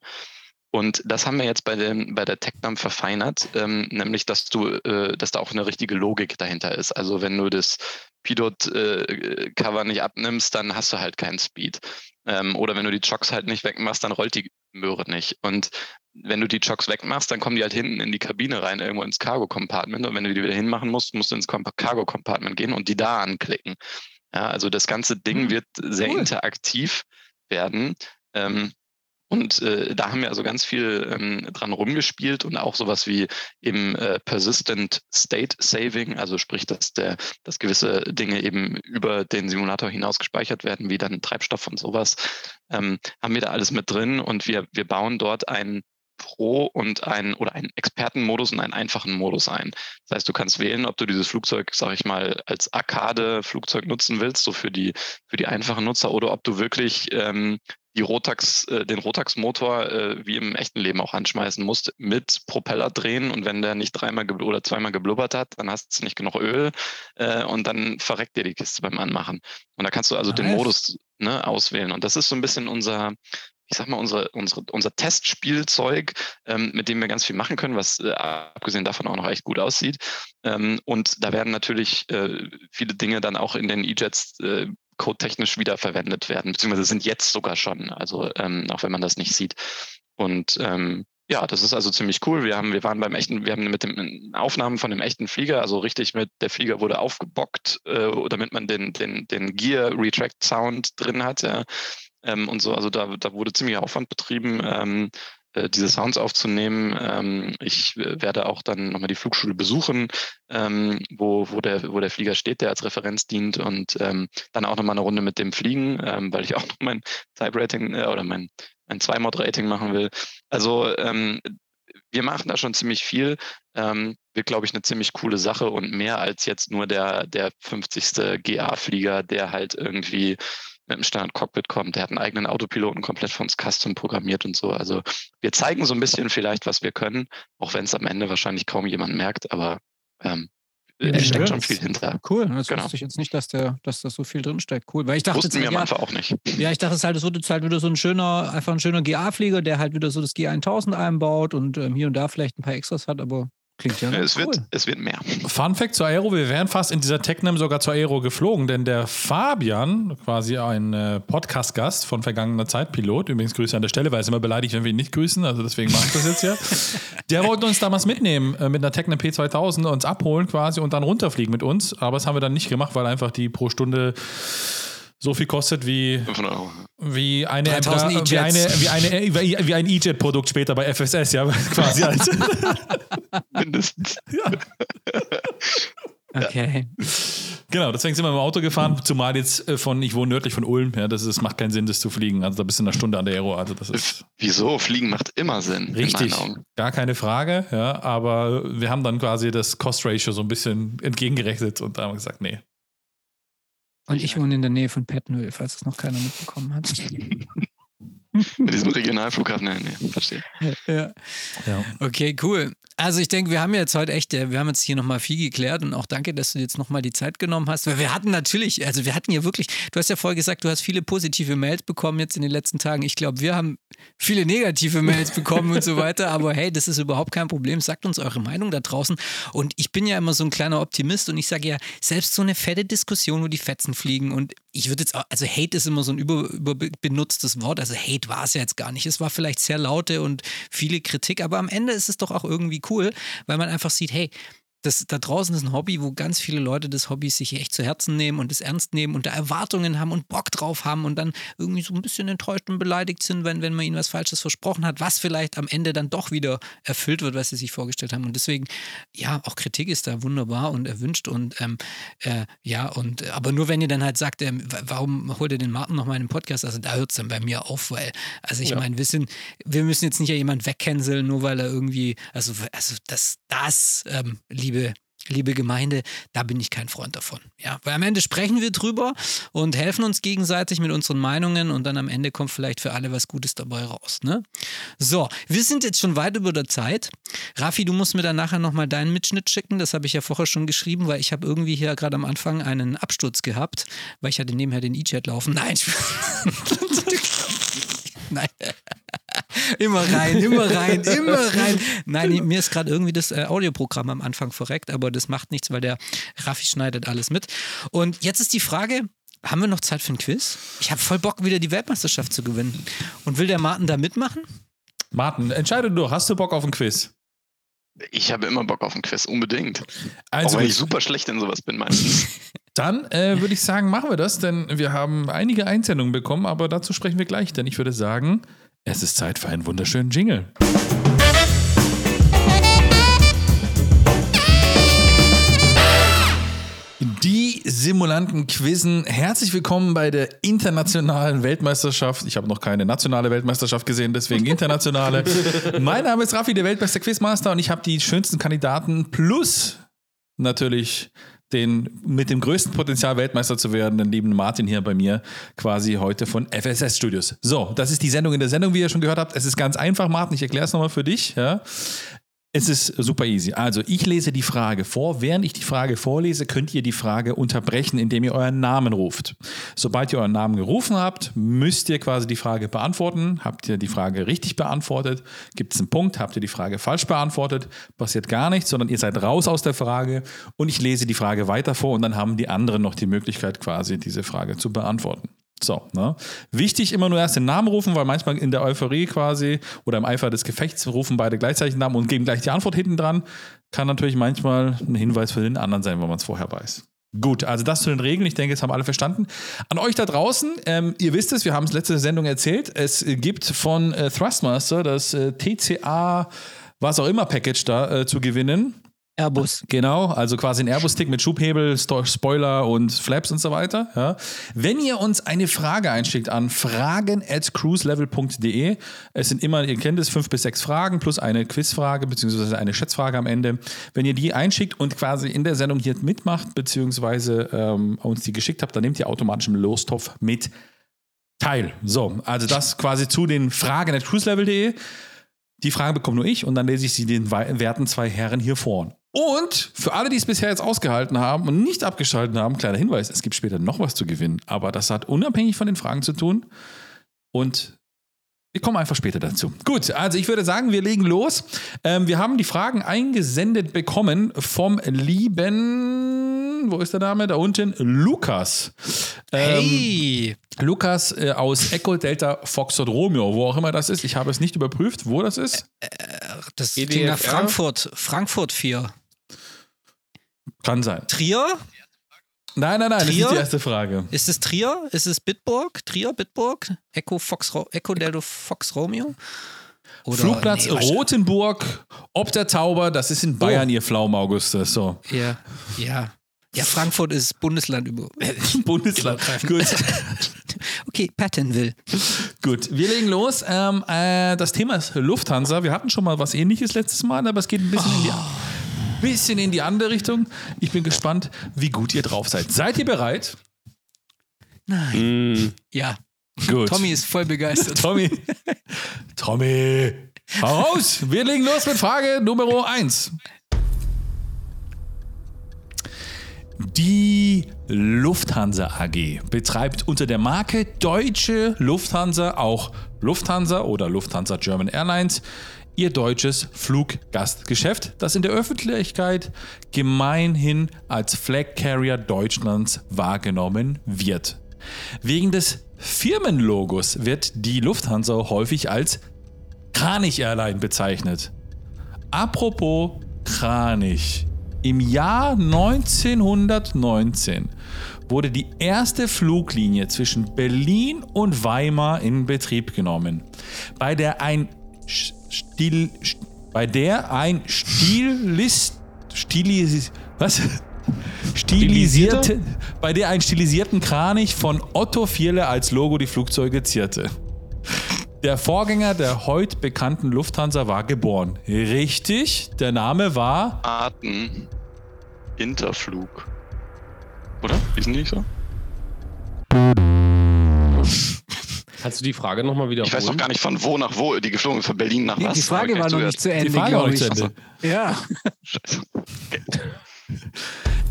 Und das haben wir jetzt bei, dem, bei der TechNam verfeinert, ähm, nämlich dass du, äh, dass da auch eine richtige Logik dahinter ist. Also wenn du das Pidot-Cover äh, nicht abnimmst, dann hast du halt keinen Speed. Ähm, oder wenn du die Chocks halt nicht wegmachst, dann rollt die Möhre nicht. Und wenn du die Chocks wegmachst, dann kommen die halt hinten in die Kabine rein, irgendwo ins Cargo-Compartment. Und wenn du die wieder hinmachen musst, musst du ins Cargo-Compartment gehen und die da anklicken. Ja, also das ganze Ding mhm. wird sehr cool. interaktiv werden. Ähm, und äh, da haben wir also ganz viel ähm, dran rumgespielt und auch sowas wie im äh, Persistent State Saving, also sprich, dass der, dass gewisse Dinge eben über den Simulator hinaus gespeichert werden, wie dann Treibstoff und sowas, ähm, haben wir da alles mit drin und wir, wir bauen dort ein Pro und einen oder einen Expertenmodus und einen einfachen Modus ein. Das heißt, du kannst wählen, ob du dieses Flugzeug, sag ich mal, als Arcade-Flugzeug nutzen willst, so für die, für die einfachen Nutzer, oder ob du wirklich ähm, die Rotax, äh, den Rotax-Motor äh, wie im echten Leben auch anschmeißen musst, mit Propeller drehen und wenn der nicht dreimal oder zweimal geblubbert hat, dann hast du nicht genug Öl äh, und dann verreckt dir die Kiste beim Anmachen. Und da kannst du also nice. den Modus ne, auswählen. Und das ist so ein bisschen unser, ich sag mal, unsere, unsere, unser Testspielzeug, ähm, mit dem wir ganz viel machen können, was äh, abgesehen davon auch noch echt gut aussieht. Ähm, und da werden natürlich äh, viele Dinge dann auch in den E-Jets äh, codetechnisch wiederverwendet werden, beziehungsweise sind jetzt sogar schon, also ähm, auch wenn man das nicht sieht. Und ähm, ja, das ist also ziemlich cool. Wir haben, wir waren beim echten, wir haben mit dem Aufnahmen von dem echten Flieger, also richtig mit der Flieger wurde aufgebockt, äh, damit man den, den, den Gear Retract Sound drin hat, ja. Ähm, und so, also da, da wurde ziemlich Aufwand betrieben, ähm, äh, diese Sounds aufzunehmen. Ähm, ich werde auch dann nochmal die Flugschule besuchen, ähm, wo, wo, der, wo der Flieger steht, der als Referenz dient und ähm, dann auch nochmal eine Runde mit dem Fliegen, weil ich auch noch mein Type-Rating äh, oder mein ein Zwei-Mod-Rating machen will. Also wir machen da schon ziemlich viel. Ähm, wird, glaube ich, eine ziemlich coole Sache und mehr als jetzt nur der, der 50. GA-Flieger, der halt irgendwie mit dem Standard-Cockpit kommt. Der hat einen eigenen Autopiloten komplett von uns custom programmiert und so. Also wir zeigen so ein bisschen vielleicht, was wir können, auch wenn es am Ende wahrscheinlich kaum jemand merkt, aber ähm, ja, steckt schon viel hinter. Cool, das genau. wusste ich jetzt nicht, dass, der, dass da so viel drinsteckt. Cool, weil ich dachte, Wussten wir am Anfang auch nicht. Ja, ich dachte, es halt, es jetzt halt wieder so ein schöner, einfach ein schöner GA-Flieger, der halt wieder so das G1000 einbaut und ähm, hier und da vielleicht ein paar Extras hat, aber Klingt ja es cool. Wird, es wird mehr. Fun Fact zur Aero: Wir wären fast in dieser Technem sogar zur Aero geflogen, denn der Fabian, quasi ein äh, Podcast-Gast von vergangener Zeit, Pilot, übrigens Grüße an der Stelle, weil es immer beleidigt, wenn wir ihn nicht grüßen, also deswegen mache ich das jetzt ja. Der wollte uns damals mitnehmen äh, mit einer Technem P2000, uns abholen quasi und dann runterfliegen mit uns, aber das haben wir dann nicht gemacht, weil einfach die pro Stunde so viel kostet wie, wie eine, Embra, wie eine wie eine wie ein E-Jet-Produkt später bei FSS, ja, quasi als. Mindestens. Ja. Okay. Genau, deswegen sind wir im Auto gefahren, zumal jetzt äh, von, ich wohne nördlich von Ulm, ja, das ist, macht keinen Sinn, das zu fliegen. Also da bist du in einer Stunde an der Aero. Also das ist. Wieso? Fliegen macht immer Sinn. Richtig. Gar keine Frage, ja, aber wir haben dann quasi das Cost-Ratio so ein bisschen entgegengerechnet und da haben wir gesagt, nee, und ich wohne in der Nähe von Pettenhöhe, falls es noch keiner mitbekommen hat. Mit diesem Regionalflughafen, nee, nee, verstehe. Ja. ja. Okay, cool. Also ich denke, wir haben jetzt heute echt, wir haben jetzt hier nochmal viel geklärt und auch danke, dass du jetzt nochmal die Zeit genommen hast, weil wir hatten natürlich, also wir hatten ja wirklich, du hast ja vorher gesagt, du hast viele positive Mails bekommen jetzt in den letzten Tagen. Ich glaube, wir haben viele negative Mails bekommen und so weiter, aber hey, das ist überhaupt kein Problem. Sagt uns eure Meinung da draußen und ich bin ja immer so ein kleiner Optimist und ich sage ja, selbst so eine fette Diskussion, wo die Fetzen fliegen und ich würde jetzt auch, also Hate ist immer so ein über, überbenutztes Wort, also Hate war es ja jetzt gar nicht. Es war vielleicht sehr laute und viele Kritik, aber am Ende ist es doch auch irgendwie cool, weil man einfach sieht, hey, das, da draußen ist ein Hobby, wo ganz viele Leute das Hobby sich echt zu Herzen nehmen und es ernst nehmen und da Erwartungen haben und Bock drauf haben und dann irgendwie so ein bisschen enttäuscht und beleidigt sind, wenn, wenn man ihnen was Falsches versprochen hat, was vielleicht am Ende dann doch wieder erfüllt wird, was sie sich vorgestellt haben. Und deswegen, ja, auch Kritik ist da wunderbar und erwünscht und ähm, äh, ja, und aber nur wenn ihr dann halt sagt, ähm, warum holt ihr den Martin noch mal in den Podcast? Also da hört es dann bei mir auf, weil, also ich ja. meine, wir, wir müssen jetzt nicht ja jemand wegcanceln, nur weil er irgendwie, also, also das, das, ähm, liebe liebe Gemeinde, da bin ich kein Freund davon. Ja, weil am Ende sprechen wir drüber und helfen uns gegenseitig mit unseren Meinungen und dann am Ende kommt vielleicht für alle was Gutes dabei raus. Ne? So, wir sind jetzt schon weit über der Zeit. Raffi, du musst mir dann nachher nochmal deinen Mitschnitt schicken. Das habe ich ja vorher schon geschrieben, weil ich habe irgendwie hier gerade am Anfang einen Absturz gehabt, weil ich hatte nebenher den E-Chat laufen. Nein, Nein. Immer rein, immer rein, immer rein. Nein, mir ist gerade irgendwie das äh, Audioprogramm am Anfang verreckt, aber das macht nichts, weil der Raffi schneidet alles mit. Und jetzt ist die Frage, haben wir noch Zeit für ein Quiz? Ich habe voll Bock, wieder die Weltmeisterschaft zu gewinnen. Und will der Martin da mitmachen? Martin, entscheide du, hast du Bock auf ein Quiz? Ich habe immer Bock auf ein Quiz, unbedingt. Also, Auch wenn ich super schlecht in sowas bin meistens. Dann äh, würde ich sagen, machen wir das, denn wir haben einige Einsendungen bekommen, aber dazu sprechen wir gleich, denn ich würde sagen, es ist Zeit für einen wunderschönen Jingle. Die Simulanten quizzen. Herzlich willkommen bei der internationalen Weltmeisterschaft. Ich habe noch keine nationale Weltmeisterschaft gesehen, deswegen internationale. mein Name ist Raffi, der Weltmeister Quizmaster, und ich habe die schönsten Kandidaten plus natürlich den mit dem größten Potenzial Weltmeister zu werden, den lieben Martin hier bei mir quasi heute von FSS Studios. So, das ist die Sendung in der Sendung, wie ihr schon gehört habt. Es ist ganz einfach, Martin, ich erkläre es nochmal für dich. Ja. Es ist super easy. Also, ich lese die Frage vor. Während ich die Frage vorlese, könnt ihr die Frage unterbrechen, indem ihr euren Namen ruft. Sobald ihr euren Namen gerufen habt, müsst ihr quasi die Frage beantworten. Habt ihr die Frage richtig beantwortet? Gibt es einen Punkt? Habt ihr die Frage falsch beantwortet? Passiert gar nichts, sondern ihr seid raus aus der Frage und ich lese die Frage weiter vor und dann haben die anderen noch die Möglichkeit, quasi diese Frage zu beantworten. So, ne? Wichtig immer nur erst den Namen rufen, weil manchmal in der Euphorie quasi oder im Eifer des Gefechts rufen beide gleichzeitig den Namen und geben gleich die Antwort hinten dran. Kann natürlich manchmal ein Hinweis für den anderen sein, wenn man es vorher weiß. Gut, also das zu den Regeln. Ich denke, das haben alle verstanden. An euch da draußen, ähm, ihr wisst es, wir haben es letzte Sendung erzählt. Es gibt von äh, Thrustmaster das äh, TCA, was auch immer Package da äh, zu gewinnen. Airbus. Genau, also quasi ein Airbus-Stick mit Schubhebel, Spoiler und Flaps und so weiter. Ja. Wenn ihr uns eine Frage einschickt an fragen at cruiselevel.de, es sind immer, ihr kennt es, fünf bis sechs Fragen plus eine Quizfrage beziehungsweise eine Schätzfrage am Ende. Wenn ihr die einschickt und quasi in der Sendung hier mitmacht beziehungsweise ähm, uns die geschickt habt, dann nehmt ihr automatisch im Lostopf mit teil. So, also das quasi zu den Fragen at cruiselevel.de. Die Frage bekomme nur ich und dann lese ich sie den werten zwei Herren hier vor. Und für alle, die es bisher jetzt ausgehalten haben und nicht abgeschaltet haben, kleiner Hinweis, es gibt später noch was zu gewinnen, aber das hat unabhängig von den Fragen zu tun. Und wir kommen einfach später dazu. Gut, also ich würde sagen, wir legen los. Ähm, wir haben die Fragen eingesendet bekommen vom lieben, wo ist der Name? Da unten, Lukas. Ähm, hey! Lukas äh, aus Echo Delta Foxtrot Romeo, wo auch immer das ist. Ich habe es nicht überprüft, wo das ist. Äh, das EDFR? ging nach Frankfurt, Frankfurt 4. Kann sein. Trier? Nein, nein, nein, Trier? das ist die erste Frage. Ist es Trier? Ist es Bitburg? Trier, Bitburg? Echo, Fox, Echo Delta Fox Romeo? Oder Flugplatz nee, Rotenburg, ob der Tauber, das ist in Bayern, oh. ihr Pflaumen, Augustus. So. Ja, ja. Ja, Frankfurt ist Bundesland über. Bundesland. Gut. okay, Pattonville. Gut, wir legen los. Ähm, äh, das Thema ist Lufthansa. Wir hatten schon mal was ähnliches letztes Mal, aber es geht ein bisschen oh. in die bisschen in die andere Richtung. Ich bin gespannt, wie gut ihr drauf seid. Seid ihr bereit? Nein. Mm. Ja. Gut. Tommy ist voll begeistert. Tommy. Tommy. Hau raus. Wir legen los mit Frage Nummer 1. Die Lufthansa AG betreibt unter der Marke Deutsche Lufthansa auch Lufthansa oder Lufthansa German Airlines ihr deutsches Fluggastgeschäft, das in der Öffentlichkeit gemeinhin als Flag Carrier Deutschlands wahrgenommen wird. Wegen des Firmenlogos wird die Lufthansa häufig als Kranich Airline bezeichnet. Apropos Kranich. Im Jahr 1919 wurde die erste Fluglinie zwischen Berlin und Weimar in Betrieb genommen, bei der ein Stil, bei der ein Stilist, Stilis, was? Stilisierte, bei der ein stilisierten Kranich von Otto Vierle als Logo die Flugzeuge zierte. Der Vorgänger der heute bekannten Lufthansa war geboren. Richtig, der Name war Arten Interflug. Oder? Ist nicht so? Kannst du die Frage nochmal wiederholen? Ich weiß noch gar nicht von wo nach wo, die geflogen ist, von Berlin nach die, was. Die Frage war noch nicht zu Ende, die Frage war nicht zu Ende. Ja. Scheiße.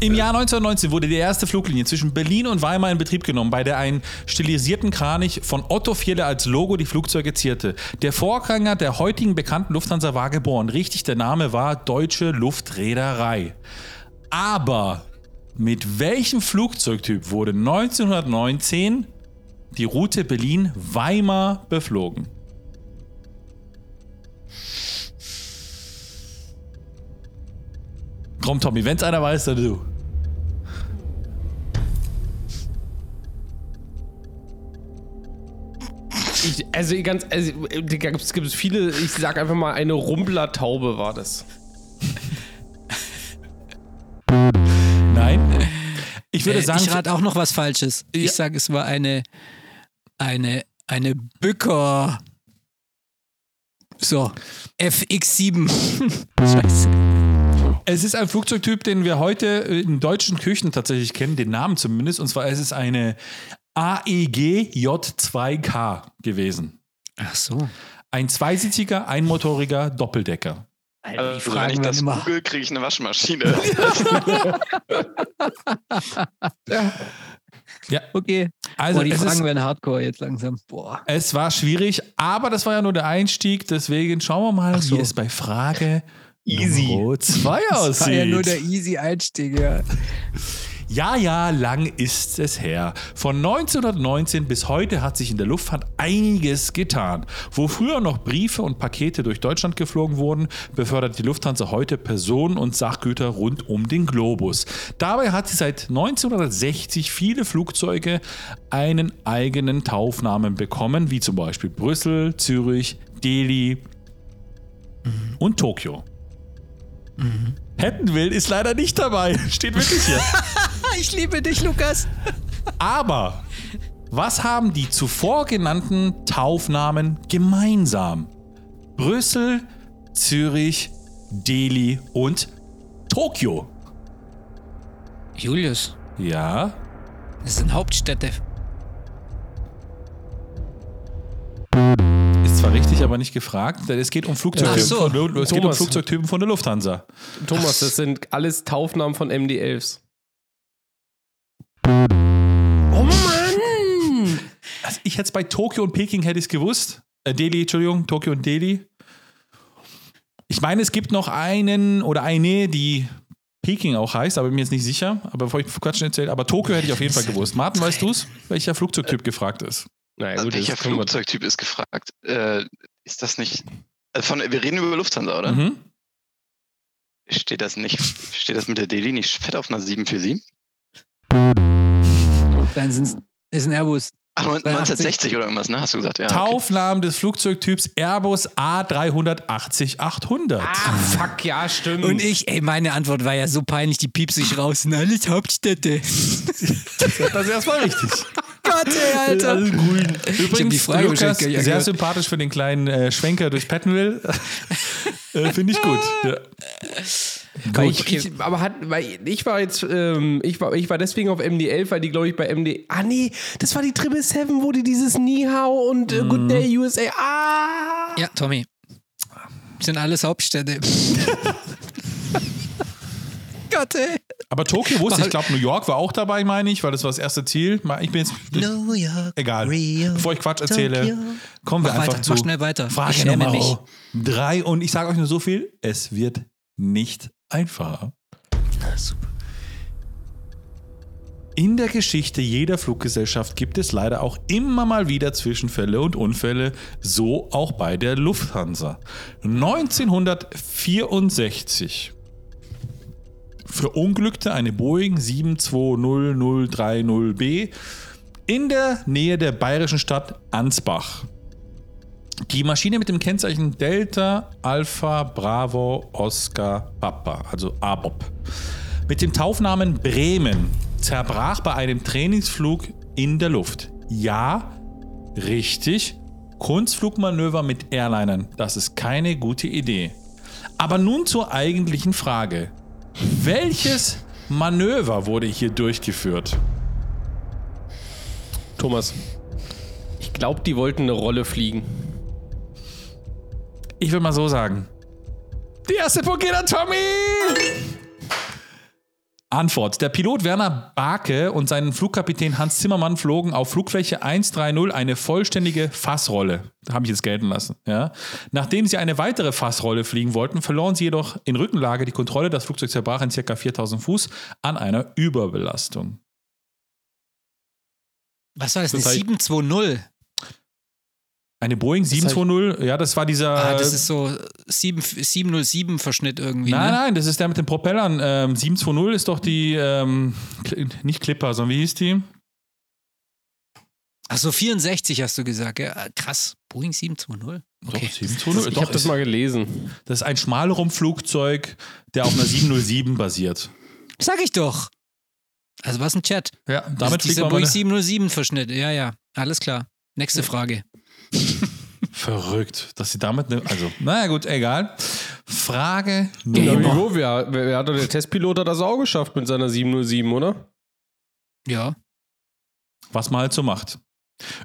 Im Jahr 1919 wurde die erste Fluglinie zwischen Berlin und Weimar in Betrieb genommen, bei der ein stilisierten Kranich von Otto Vierle als Logo die Flugzeuge zierte. Der Vorgänger der heutigen bekannten Lufthansa war geboren. Richtig, der Name war Deutsche Luftreederei. Aber mit welchem Flugzeugtyp wurde 1919 die Route Berlin-Weimar beflogen. Komm, Tommy, wenn es einer weiß, dann du. Ich, also ganz, also, es gibt viele, ich sag einfach mal, eine Rumplertaube war das. Nein. Ich würde äh, sagen. Ich rate auch noch was Falsches. Ja. Ich sage, es war eine eine, eine Bücker. So, FX7. Scheiße. Es ist ein Flugzeugtyp, den wir heute in deutschen Küchen tatsächlich kennen, den Namen zumindest. Und zwar ist es eine AEG J2K gewesen. Ach so. Ein zweisitziger, einmotoriger Doppeldecker. Alter, Also wenn ich das immer. google, kriege ich eine Waschmaschine. Okay. Also Boah, die es, Fragen ist, werden hardcore jetzt langsam. Boah. es war schwierig, aber das war ja nur der Einstieg. Deswegen schauen wir mal, so. wie es bei Frage Easy. Nummer 2 Das war ja nur der aussieht. easy Einstieg, ja. Ja, ja, lang ist es her. Von 1919 bis heute hat sich in der Luftfahrt einiges getan. Wo früher noch Briefe und Pakete durch Deutschland geflogen wurden, befördert die Lufthansa heute Personen und Sachgüter rund um den Globus. Dabei hat sie seit 1960 viele Flugzeuge einen eigenen Taufnamen bekommen, wie zum Beispiel Brüssel, Zürich, Delhi und Tokio. Pettenville ist leider nicht dabei. Steht wirklich hier. Ich liebe dich, Lukas. Aber was haben die zuvor genannten Taufnamen gemeinsam? Brüssel, Zürich, Delhi und Tokio. Julius, Ja, das sind Hauptstädte. Richtig, aber nicht gefragt. denn Es geht um Flugzeugtypen, so. von, es geht um. Flugzeugtypen von der Lufthansa. Thomas, das sind alles Taufnamen von MD-11s. Oh Mann! Also ich hätte es bei Tokio und Peking hätte ich es gewusst. Äh, Delhi, Entschuldigung, Tokio und Delhi. Ich meine, es gibt noch einen oder eine, die Peking auch heißt, aber bin mir jetzt nicht sicher. Aber bevor ich Quatsch erzähle, aber Tokio hätte ich auf jeden Fall gewusst. Martin, weißt du es? Welcher Flugzeugtyp gefragt ist? Naja, Also gut, welcher Flugzeugtyp ist gefragt? Äh, ist das nicht. Also von, wir reden über Lufthansa, oder? Mhm. Steht das nicht, steht das mit der Delhi nicht fett auf einer 747? Dann sind's, ist ein Airbus. Ach, 1960 oder irgendwas, ne? Hast du gesagt, ja. Okay. Taufnamen des Flugzeugtyps Airbus A380-800. Ah, fuck, ja, stimmt. Und ich, ey, meine Antwort war ja so peinlich, die piepse ich raus. Sind alles Hauptstädte. Das ist erstmal richtig. Gott, ey, Alter. Übrigens, die Frage Lukas, sehr sympathisch für den kleinen äh, Schwenker durch Pettenville. äh, Finde ich gut. Ja. Weil Gut. ich, ich, aber hat, weil ich war jetzt, ähm, ich war, ich war deswegen auf MD11, weil die, glaube ich, bei MD. Ah, nee, das war die Triple Seven, wo die dieses Ni Hao und äh, Good Day USA. Ah! Ja, Tommy. Sind alles Hauptstädte. Gott, ey. Aber Tokio wusste ich, ich glaube, New York war auch dabei, meine ich, weil das war das erste Ziel. Ich bin jetzt. New York, Egal. Rio, Bevor ich Quatsch erzähle, Tokio. kommen wir Mach einfach weiter, zu mach schnell weiter. Frage Nummer mich. drei. Und ich sage euch nur so viel: Es wird nicht einfacher. In der Geschichte jeder Fluggesellschaft gibt es leider auch immer mal wieder Zwischenfälle und Unfälle, so auch bei der Lufthansa. 1964 verunglückte eine Boeing 72030B in der Nähe der bayerischen Stadt Ansbach. Die Maschine mit dem Kennzeichen Delta Alpha Bravo Oscar Papa, also ABOP, mit dem Taufnamen Bremen zerbrach bei einem Trainingsflug in der Luft. Ja, richtig. Kunstflugmanöver mit Airlinern, das ist keine gute Idee. Aber nun zur eigentlichen Frage. Welches Manöver wurde hier durchgeführt? Thomas, ich glaube, die wollten eine Rolle fliegen. Ich will mal so sagen. Die erste Punkt geht an Tommy! Antwort. Der Pilot Werner Barke und sein Flugkapitän Hans Zimmermann flogen auf Flugfläche 130 eine vollständige Fassrolle. Da habe ich jetzt gelten lassen. Ja. Nachdem sie eine weitere Fassrolle fliegen wollten, verloren sie jedoch in Rückenlage die Kontrolle. Das Flugzeug zerbrach in ca. 4000 Fuß an einer Überbelastung. Was war das? Eine Das heißt- 720. Eine Boeing 720, ja, das war dieser. Ah, das ist so 7, 707-Verschnitt irgendwie. Nein, ne? nein, das ist der mit den Propellern. Ähm, 720 ist doch die, ähm, nicht Clipper, sondern wie hieß die? Achso, 64 hast du gesagt. Ja, krass. Boeing 720. Okay. Doch, 720. Ich habe das ist- mal gelesen. Das ist ein Schmalrumpflugzeug, der auf einer 707 basiert. Sag ich doch. Also was ein Chat. Ja, Das damit ist fliegt dieser Boeing mal 707-Verschnitt. Ja, ja. Alles klar. Nächste Frage. Verrückt, dass sie damit ne, also naja gut, egal. Frage Nummer. wieso? Wer, wer, wer hat doch der Testpilot hat das auch geschafft mit seiner 707, oder? Ja, was man halt so macht.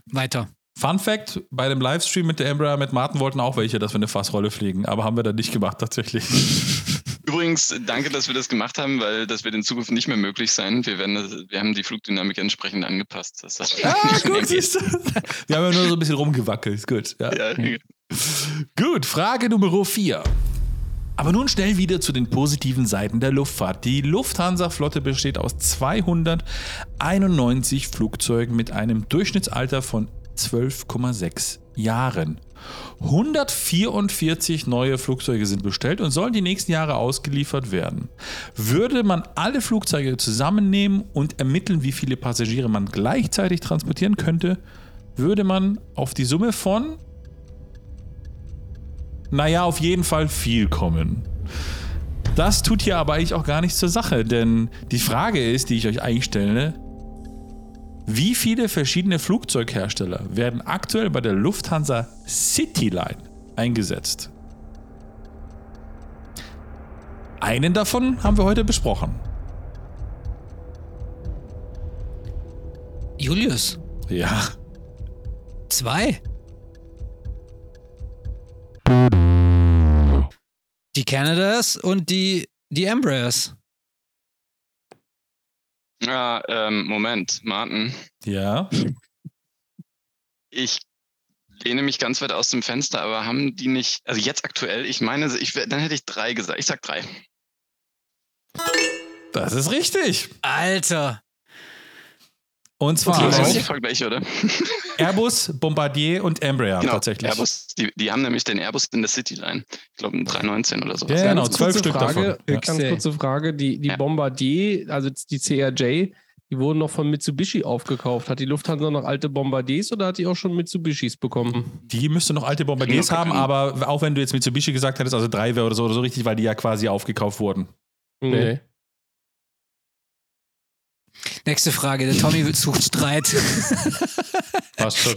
weiter. Fun Fact: Bei dem Livestream mit der Embraer mit Martin wollten auch welche, dass wir eine Fassrolle fliegen, aber haben wir dann nicht gemacht tatsächlich. Übrigens, danke, dass wir das gemacht haben, weil das wird in Zukunft nicht mehr möglich sein. Wir, werden wir haben die Flugdynamik entsprechend angepasst. Das ah, gut, siehst du. Wir haben ja nur so ein bisschen rumgewackelt. Gut. Ja. Ja, gut, Frage Nummer 4. Aber nun schnell wieder zu den positiven Seiten der Luftfahrt. Die Lufthansa-Flotte besteht aus 291 Flugzeugen mit einem Durchschnittsalter von 12,6 Jahren. 144 neue Flugzeuge sind bestellt und sollen die nächsten Jahre ausgeliefert werden. Würde man alle Flugzeuge zusammennehmen und ermitteln, wie viele Passagiere man gleichzeitig transportieren könnte, würde man auf die Summe von, naja, auf jeden Fall viel kommen. Das tut hier aber eigentlich auch gar nichts zur Sache, denn die Frage ist, die ich euch eigentlich stelle, wie viele verschiedene Flugzeughersteller werden aktuell bei der Lufthansa Cityline eingesetzt? Einen davon haben wir heute besprochen. Julius. Ja. Zwei. Die Canadas und die, die Embraers. Ja, ähm, Moment, Martin. Ja. Ich lehne mich ganz weit aus dem Fenster, aber haben die nicht, also jetzt aktuell, ich meine, ich, dann hätte ich drei gesagt. Ich sag drei. Das ist richtig. Alter. Und zwar okay, auch Vergleich, oder? Airbus, Bombardier und Embraer genau, tatsächlich. Airbus, die, die, haben nämlich den Airbus in der City Line. Ich glaube, ein 319 oder so. Ja, genau, zwölf Stück Frage, davon. Ganz kurze Frage, die, die ja. Bombardier, also die CRJ, die wurden noch von Mitsubishi aufgekauft. Hat die Lufthansa noch alte Bombardiers oder hat die auch schon Mitsubishis bekommen? Die müsste noch alte Bombardiers haben, aber auch wenn du jetzt Mitsubishi gesagt hättest, also drei wäre oder so, oder so richtig, weil die ja quasi aufgekauft wurden. Nee. Nächste Frage, der Tommy sucht Streit. Passt schon.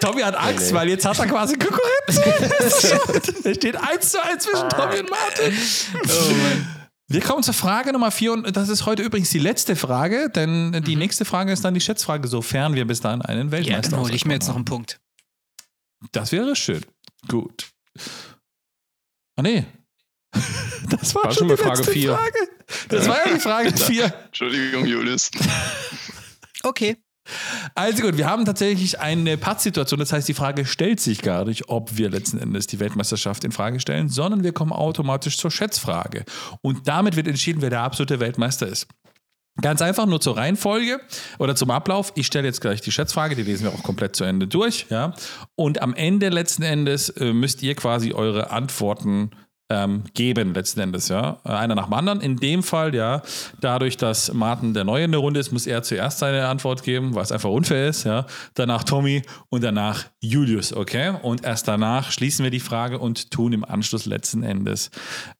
Tommy hat Angst, weil jetzt hat er quasi Konkurrenz. es steht eins zu eins zwischen Tommy und Martin. Oh Mann. Wir kommen zur Frage Nummer vier und das ist heute übrigens die letzte Frage, denn die mhm. nächste Frage ist dann die Schätzfrage, sofern wir bis dahin einen Weltmeister haben. Ja, dann hole ich mir jetzt noch einen Punkt. Das wäre schön. Gut. Ah nee, das war, war schon, schon Frage 4. Das war ja die Frage 4. Entschuldigung, Julius. Okay. Also gut, wir haben tatsächlich eine Pattsituation. Das heißt, die Frage stellt sich gar nicht, ob wir letzten Endes die Weltmeisterschaft in Frage stellen, sondern wir kommen automatisch zur Schätzfrage. Und damit wird entschieden, wer der absolute Weltmeister ist. Ganz einfach, nur zur Reihenfolge oder zum Ablauf. Ich stelle jetzt gleich die Schätzfrage, die lesen wir auch komplett zu Ende durch. Ja? Und am Ende letzten Endes äh, müsst ihr quasi eure Antworten ähm, geben, letzten Endes, ja. Einer nach dem anderen. In dem Fall, ja, dadurch, dass Martin der Neue in der Runde ist, muss er zuerst seine Antwort geben, was einfach unfair ist, ja. Danach Tommy und danach Julius, okay? Und erst danach schließen wir die Frage und tun im Anschluss letzten Endes,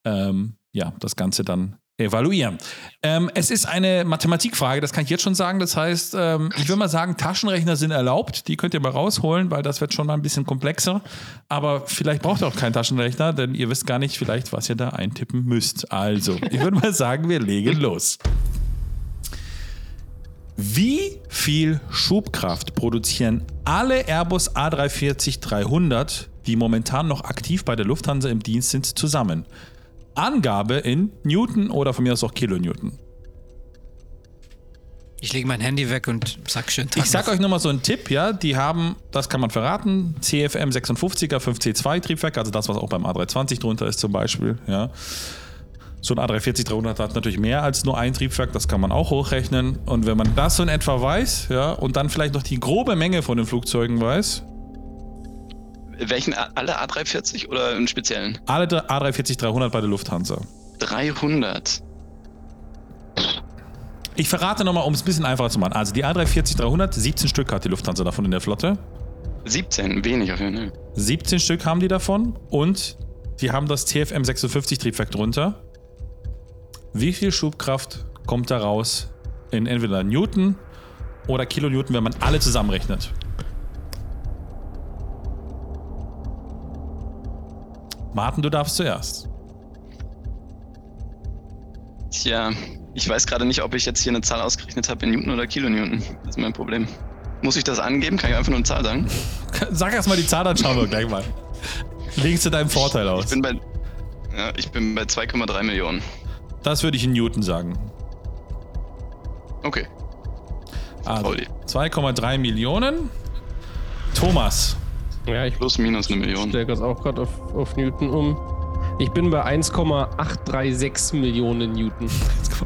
ähm, ja, das Ganze dann evaluieren. Ähm, es ist eine Mathematikfrage, das kann ich jetzt schon sagen. Das heißt, ähm, ich würde mal sagen, Taschenrechner sind erlaubt. Die könnt ihr mal rausholen, weil das wird schon mal ein bisschen komplexer. Aber vielleicht braucht ihr auch keinen Taschenrechner, denn ihr wisst gar nicht vielleicht, was ihr da eintippen müsst. Also, ich würde mal sagen, wir legen los. Wie viel Schubkraft produzieren alle Airbus A340-300, die momentan noch aktiv bei der Lufthansa im Dienst sind, zusammen? Angabe in Newton oder von mir aus auch Kilonewton. Ich lege mein Handy weg und sag schön Tag Ich sag noch. euch nochmal so einen Tipp, ja, die haben, das kann man verraten, CFM 56er 5C2 Triebwerk, also das, was auch beim A320 drunter ist zum Beispiel, ja. So ein A340-300 hat natürlich mehr als nur ein Triebwerk, das kann man auch hochrechnen. Und wenn man das so in etwa weiß, ja, und dann vielleicht noch die grobe Menge von den Flugzeugen weiß, welchen? Alle A340 oder einen speziellen? Alle A340 300 bei der Lufthansa. 300. Ich verrate nochmal, um es ein bisschen einfacher zu machen. Also die A340 300, 17 Stück hat die Lufthansa davon in der Flotte. 17, wenig auf jeden Fall. 17 Stück haben die davon und die haben das TFM 56 Triebwerk drunter. Wie viel Schubkraft kommt da raus in entweder Newton oder Kilonewton, wenn man alle zusammenrechnet? Martin, du darfst zuerst. Tja, ich weiß gerade nicht, ob ich jetzt hier eine Zahl ausgerechnet habe in Newton oder Kilonewton. Das ist mein Problem. Muss ich das angeben? Kann ich einfach nur eine Zahl sagen? Sag erst mal die Zahl, dann schauen wir gleich mal. Legst du deinen Vorteil aus? Ich bin bei, ja, ich bin bei 2,3 Millionen. Das würde ich in Newton sagen. Okay. Also 2,3 Millionen. Thomas. Ja, ich plus minus eine Million. stelle das auch gerade auf, auf Newton um. Ich bin bei 1,836 Millionen Newton.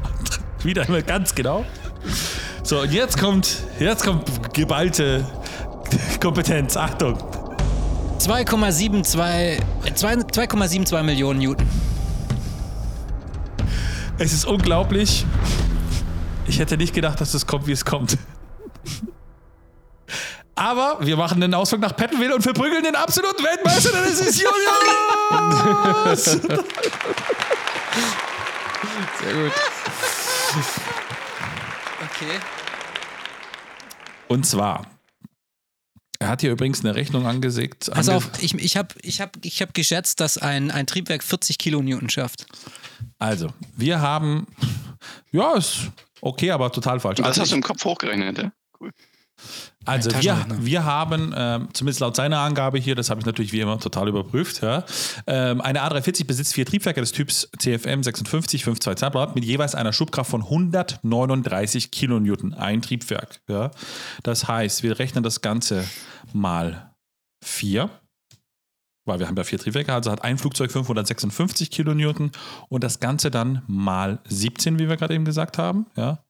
Wieder einmal ganz genau. So, und jetzt kommt, jetzt kommt geballte Kompetenz. Achtung. 2,72 2,72 Millionen Newton. Es ist unglaublich. Ich hätte nicht gedacht, dass es kommt, wie es kommt. Aber wir machen den Ausflug nach Pettenville und verprügeln den absoluten Weltmeister, denn es ist Julius! Sehr gut. Okay. Und zwar, er hat hier übrigens eine Rechnung angesägt. Pass auf, ich, ich habe ich hab, ich hab geschätzt, dass ein, ein Triebwerk 40 Kilonewton schafft. Also, wir haben, ja, ist okay, aber total falsch. Das also hast du im Kopf hochgerechnet, ja? Cool. Also wir, wir haben, ähm, zumindest laut seiner Angabe hier, das habe ich natürlich wie immer total überprüft, ja, ähm, eine A340 besitzt vier Triebwerke des Typs CFM 56 522 mit jeweils einer Schubkraft von 139 Kilonewton, ein Triebwerk. Ja. Das heißt, wir rechnen das Ganze mal vier, weil wir haben ja vier Triebwerke, also hat ein Flugzeug 556 Kilonewton und das Ganze dann mal 17, wie wir gerade eben gesagt haben. Ja.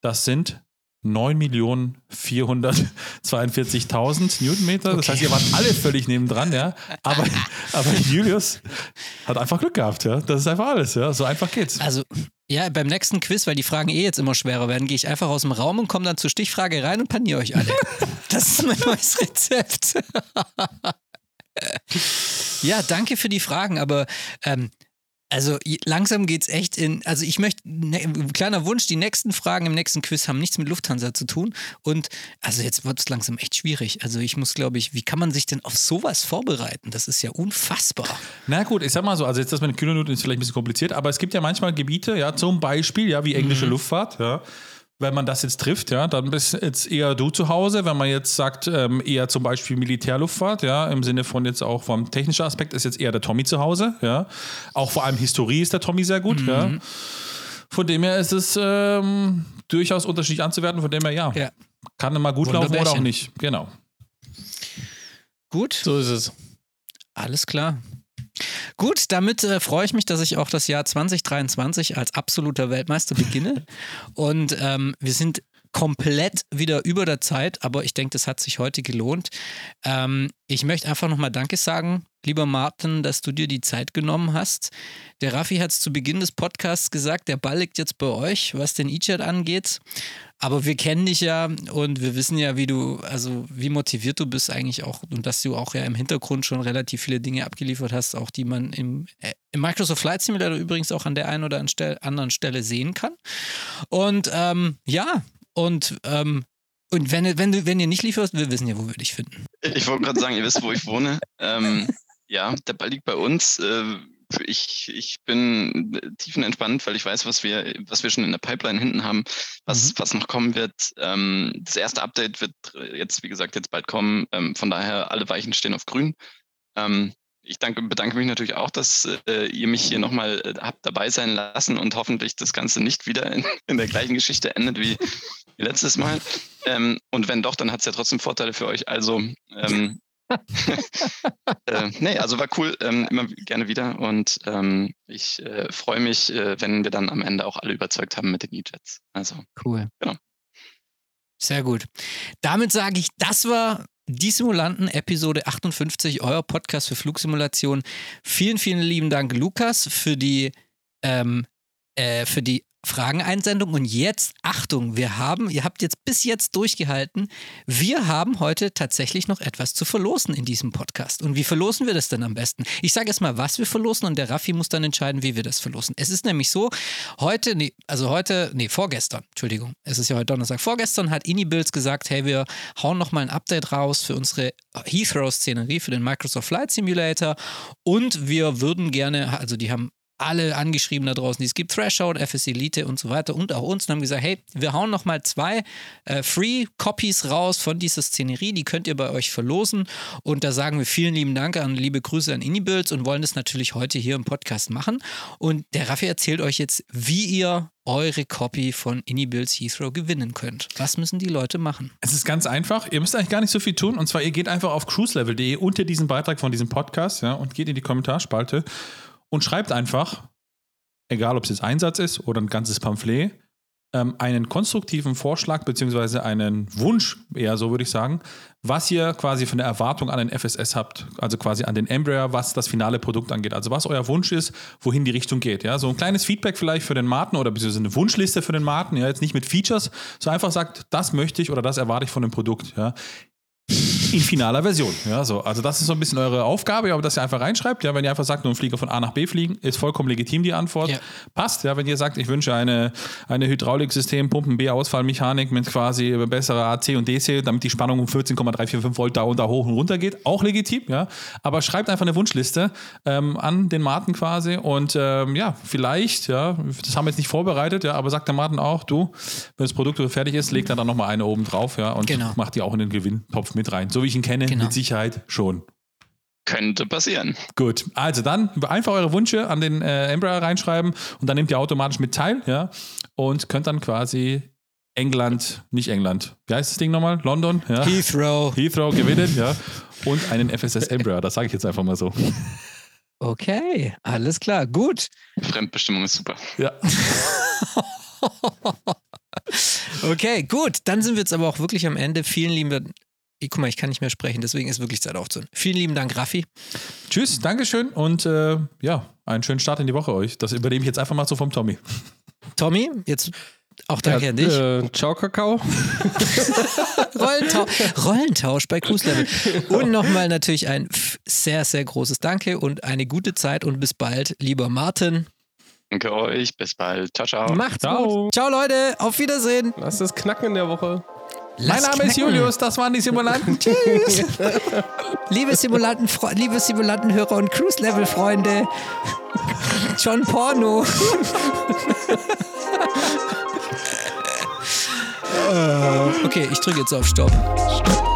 Das sind 9.442.000 Newtonmeter. Das Okay. heißt, ihr wart alle völlig nebendran, ja. Aber, aber Julius hat einfach Glück gehabt, ja. Das ist einfach alles, ja. So einfach geht's. Also, ja, beim nächsten Quiz, weil die Fragen eh jetzt immer schwerer werden, gehe ich einfach aus dem Raum und komme dann zur Stichfrage rein und paniere euch alle. das ist mein neues Rezept. ja, danke für die Fragen, aber ähm, also langsam geht's echt in, also ich möchte, ne, kleiner Wunsch, die nächsten Fragen im nächsten Quiz haben nichts mit Lufthansa zu tun und also jetzt wird es langsam echt schwierig. Also ich muss, glaube ich, wie kann man sich denn auf sowas vorbereiten? Das ist ja unfassbar. Na gut, ich sag mal so, also jetzt das mit den Kilonewton ist vielleicht ein bisschen kompliziert, aber es gibt ja manchmal Gebiete, ja, zum Beispiel, ja, wie englische Luftfahrt, ja. Wenn man das jetzt trifft, ja, dann bist jetzt eher du zu Hause. Wenn man jetzt sagt, ähm, eher zum Beispiel Militärluftfahrt, ja, im Sinne von jetzt auch vom technischen Aspekt ist jetzt eher der Tommy zu Hause, ja. Auch vor allem Historie ist der Tommy sehr gut, ja. Von dem her ist es ähm, durchaus unterschiedlich anzuwerten, von dem her ja. Ja. Kann immer gut laufen oder auch nicht. Genau. Gut. So ist es. Alles klar. Gut, damit äh, freue ich mich, dass ich auch das Jahr 2023 als absoluter Weltmeister beginne. Und ähm, wir sind komplett wieder über der Zeit, aber ich denke, das hat sich heute gelohnt. Ähm, ich möchte einfach nochmal Danke sagen, lieber Martin, dass du dir die Zeit genommen hast. Der Raffi hat es zu Beginn des Podcasts gesagt, der Ball liegt jetzt bei euch, was den E-Chat angeht. Aber wir kennen dich ja und wir wissen ja, wie du, also wie motiviert du bist eigentlich auch und dass du auch ja im Hintergrund schon relativ viele Dinge abgeliefert hast, auch die man im, äh, im Microsoft Flight Simulator übrigens auch an der einen oder anderen Stelle sehen kann. Und ähm, ja, und, ähm, und wenn, wenn, du, wenn ihr nicht lieferst, wir wissen ja, wo wir dich finden. Ich wollte gerade sagen, ihr wisst, wo ich wohne. Ähm, ja, der Ball liegt bei uns. Äh, ich, ich bin tiefenentspannt, weil ich weiß, was wir, was wir schon in der Pipeline hinten haben, was, was noch kommen wird. Ähm, das erste Update wird jetzt, wie gesagt, jetzt bald kommen. Ähm, von daher, alle Weichen stehen auf grün. Ähm, ich danke, bedanke mich natürlich auch, dass äh, ihr mich hier nochmal äh, habt dabei sein lassen und hoffentlich das Ganze nicht wieder in, in der gleichen Geschichte endet wie, wie letztes Mal. Ähm, und wenn doch, dann hat es ja trotzdem Vorteile für euch. Also, ähm, äh, nee, also war cool, ähm, immer gerne wieder. Und ähm, ich äh, freue mich, äh, wenn wir dann am Ende auch alle überzeugt haben mit den E-Jets. Also, Cool. Genau. Sehr gut. Damit sage ich, das war die Simulanten Episode 58, euer Podcast für Flugsimulation. Vielen, vielen lieben Dank, Lukas, für die, ähm, äh, für die Frageneinsendung. Und jetzt, Achtung, wir haben, ihr habt jetzt bis jetzt durchgehalten, wir haben heute tatsächlich noch etwas zu verlosen in diesem Podcast. Und wie verlosen wir das denn am besten? Ich sage erst mal, was wir verlosen und der Raffi muss dann entscheiden, wie wir das verlosen. Es ist nämlich so, heute, nee, also heute, nee, vorgestern, Entschuldigung, es ist ja heute Donnerstag, vorgestern hat Inibills gesagt, hey, wir hauen nochmal ein Update raus für unsere Heathrow-Szenerie, für den Microsoft Flight Simulator und wir würden gerne, also die haben alle angeschrieben da draußen, die es gibt, Threshold, FS Elite und so weiter und auch uns und haben gesagt, hey, wir hauen nochmal zwei äh, Free-Copies raus von dieser Szenerie, die könnt ihr bei euch verlosen und da sagen wir vielen lieben Dank an liebe Grüße an Inibilds und wollen das natürlich heute hier im Podcast machen und der Raffi erzählt euch jetzt, wie ihr eure Copy von Inibills Heathrow gewinnen könnt. Was müssen die Leute machen? Es ist ganz einfach. Ihr müsst eigentlich gar nicht so viel tun. Und zwar, ihr geht einfach auf cruiselevel.de unter diesem Beitrag von diesem Podcast ja, und geht in die Kommentarspalte und schreibt einfach, egal ob es jetzt Einsatz ist oder ein ganzes Pamphlet, ähm, einen konstruktiven Vorschlag beziehungsweise einen Wunsch, eher so würde ich sagen, was ihr quasi von der Erwartung an den FSS habt, also quasi an den Embraer, was das finale Produkt angeht. Also was euer Wunsch ist, wohin die Richtung geht. Ja, so ein kleines Feedback vielleicht für den Martin oder beziehungsweise eine Wunschliste für den Martin, ja, jetzt nicht mit Features, so einfach sagt, das möchte ich oder das erwarte ich von dem Produkt. Ja in finaler Version. Ja, so. Also das ist so ein bisschen eure Aufgabe, aber dass ihr einfach reinschreibt. Ja, wenn ihr einfach sagt, nur ein Flieger von A nach B fliegen, ist vollkommen legitim die Antwort. Ja. Passt. Ja, wenn ihr sagt, ich wünsche eine, eine Hydrauliksystem, Pumpen B, Ausfallmechanik mit quasi besserer AC und DC, damit die Spannung um 14,345 Volt da und da hoch und runter geht, auch legitim. Ja, aber schreibt einfach eine Wunschliste ähm, an den Martin quasi und ähm, ja, vielleicht, ja, das haben wir jetzt nicht vorbereitet, ja, aber sagt der Martin auch, du, wenn das Produkt fertig ist, legt er dann nochmal eine oben drauf, ja, und genau. macht die auch in den Gewinntopf mit rein. So wie ich ihn kenne, genau. mit Sicherheit schon. Könnte passieren. Gut, also dann einfach eure Wünsche an den äh, Embraer reinschreiben und dann nehmt ihr automatisch mit teil, ja, und könnt dann quasi England, nicht England, wie heißt das Ding nochmal? London? Ja. Heathrow. Heathrow gewinnen, ja. Und einen FSS Embraer, das sage ich jetzt einfach mal so. Okay, alles klar, gut. Fremdbestimmung ist super. Ja. okay, gut. Dann sind wir jetzt aber auch wirklich am Ende. Vielen lieben ich, guck mal, ich kann nicht mehr sprechen, deswegen ist wirklich Zeit aufzuhören. Vielen lieben Dank, Raffi. Tschüss, Dankeschön und äh, ja, einen schönen Start in die Woche euch. Das übernehme ich jetzt einfach mal so vom Tommy. Tommy, jetzt auch danke ja, an dich. Äh, ciao, Kakao. Rollentausch, Rollentausch bei Cruise Level. Und nochmal natürlich ein sehr, sehr großes Danke und eine gute Zeit und bis bald, lieber Martin. Danke euch, bis bald. Ciao, ciao. Macht's ciao. gut. Ciao, Leute. Auf Wiedersehen. Lass es knacken in der Woche. Lass mein Name knacken. ist Julius, das waren die Simulanten. Tschüss. liebe Simulanten, liebe Simulantenhörer und Cruise-Level-Freunde. John Porno. okay, ich drücke jetzt auf Stopp. Stopp.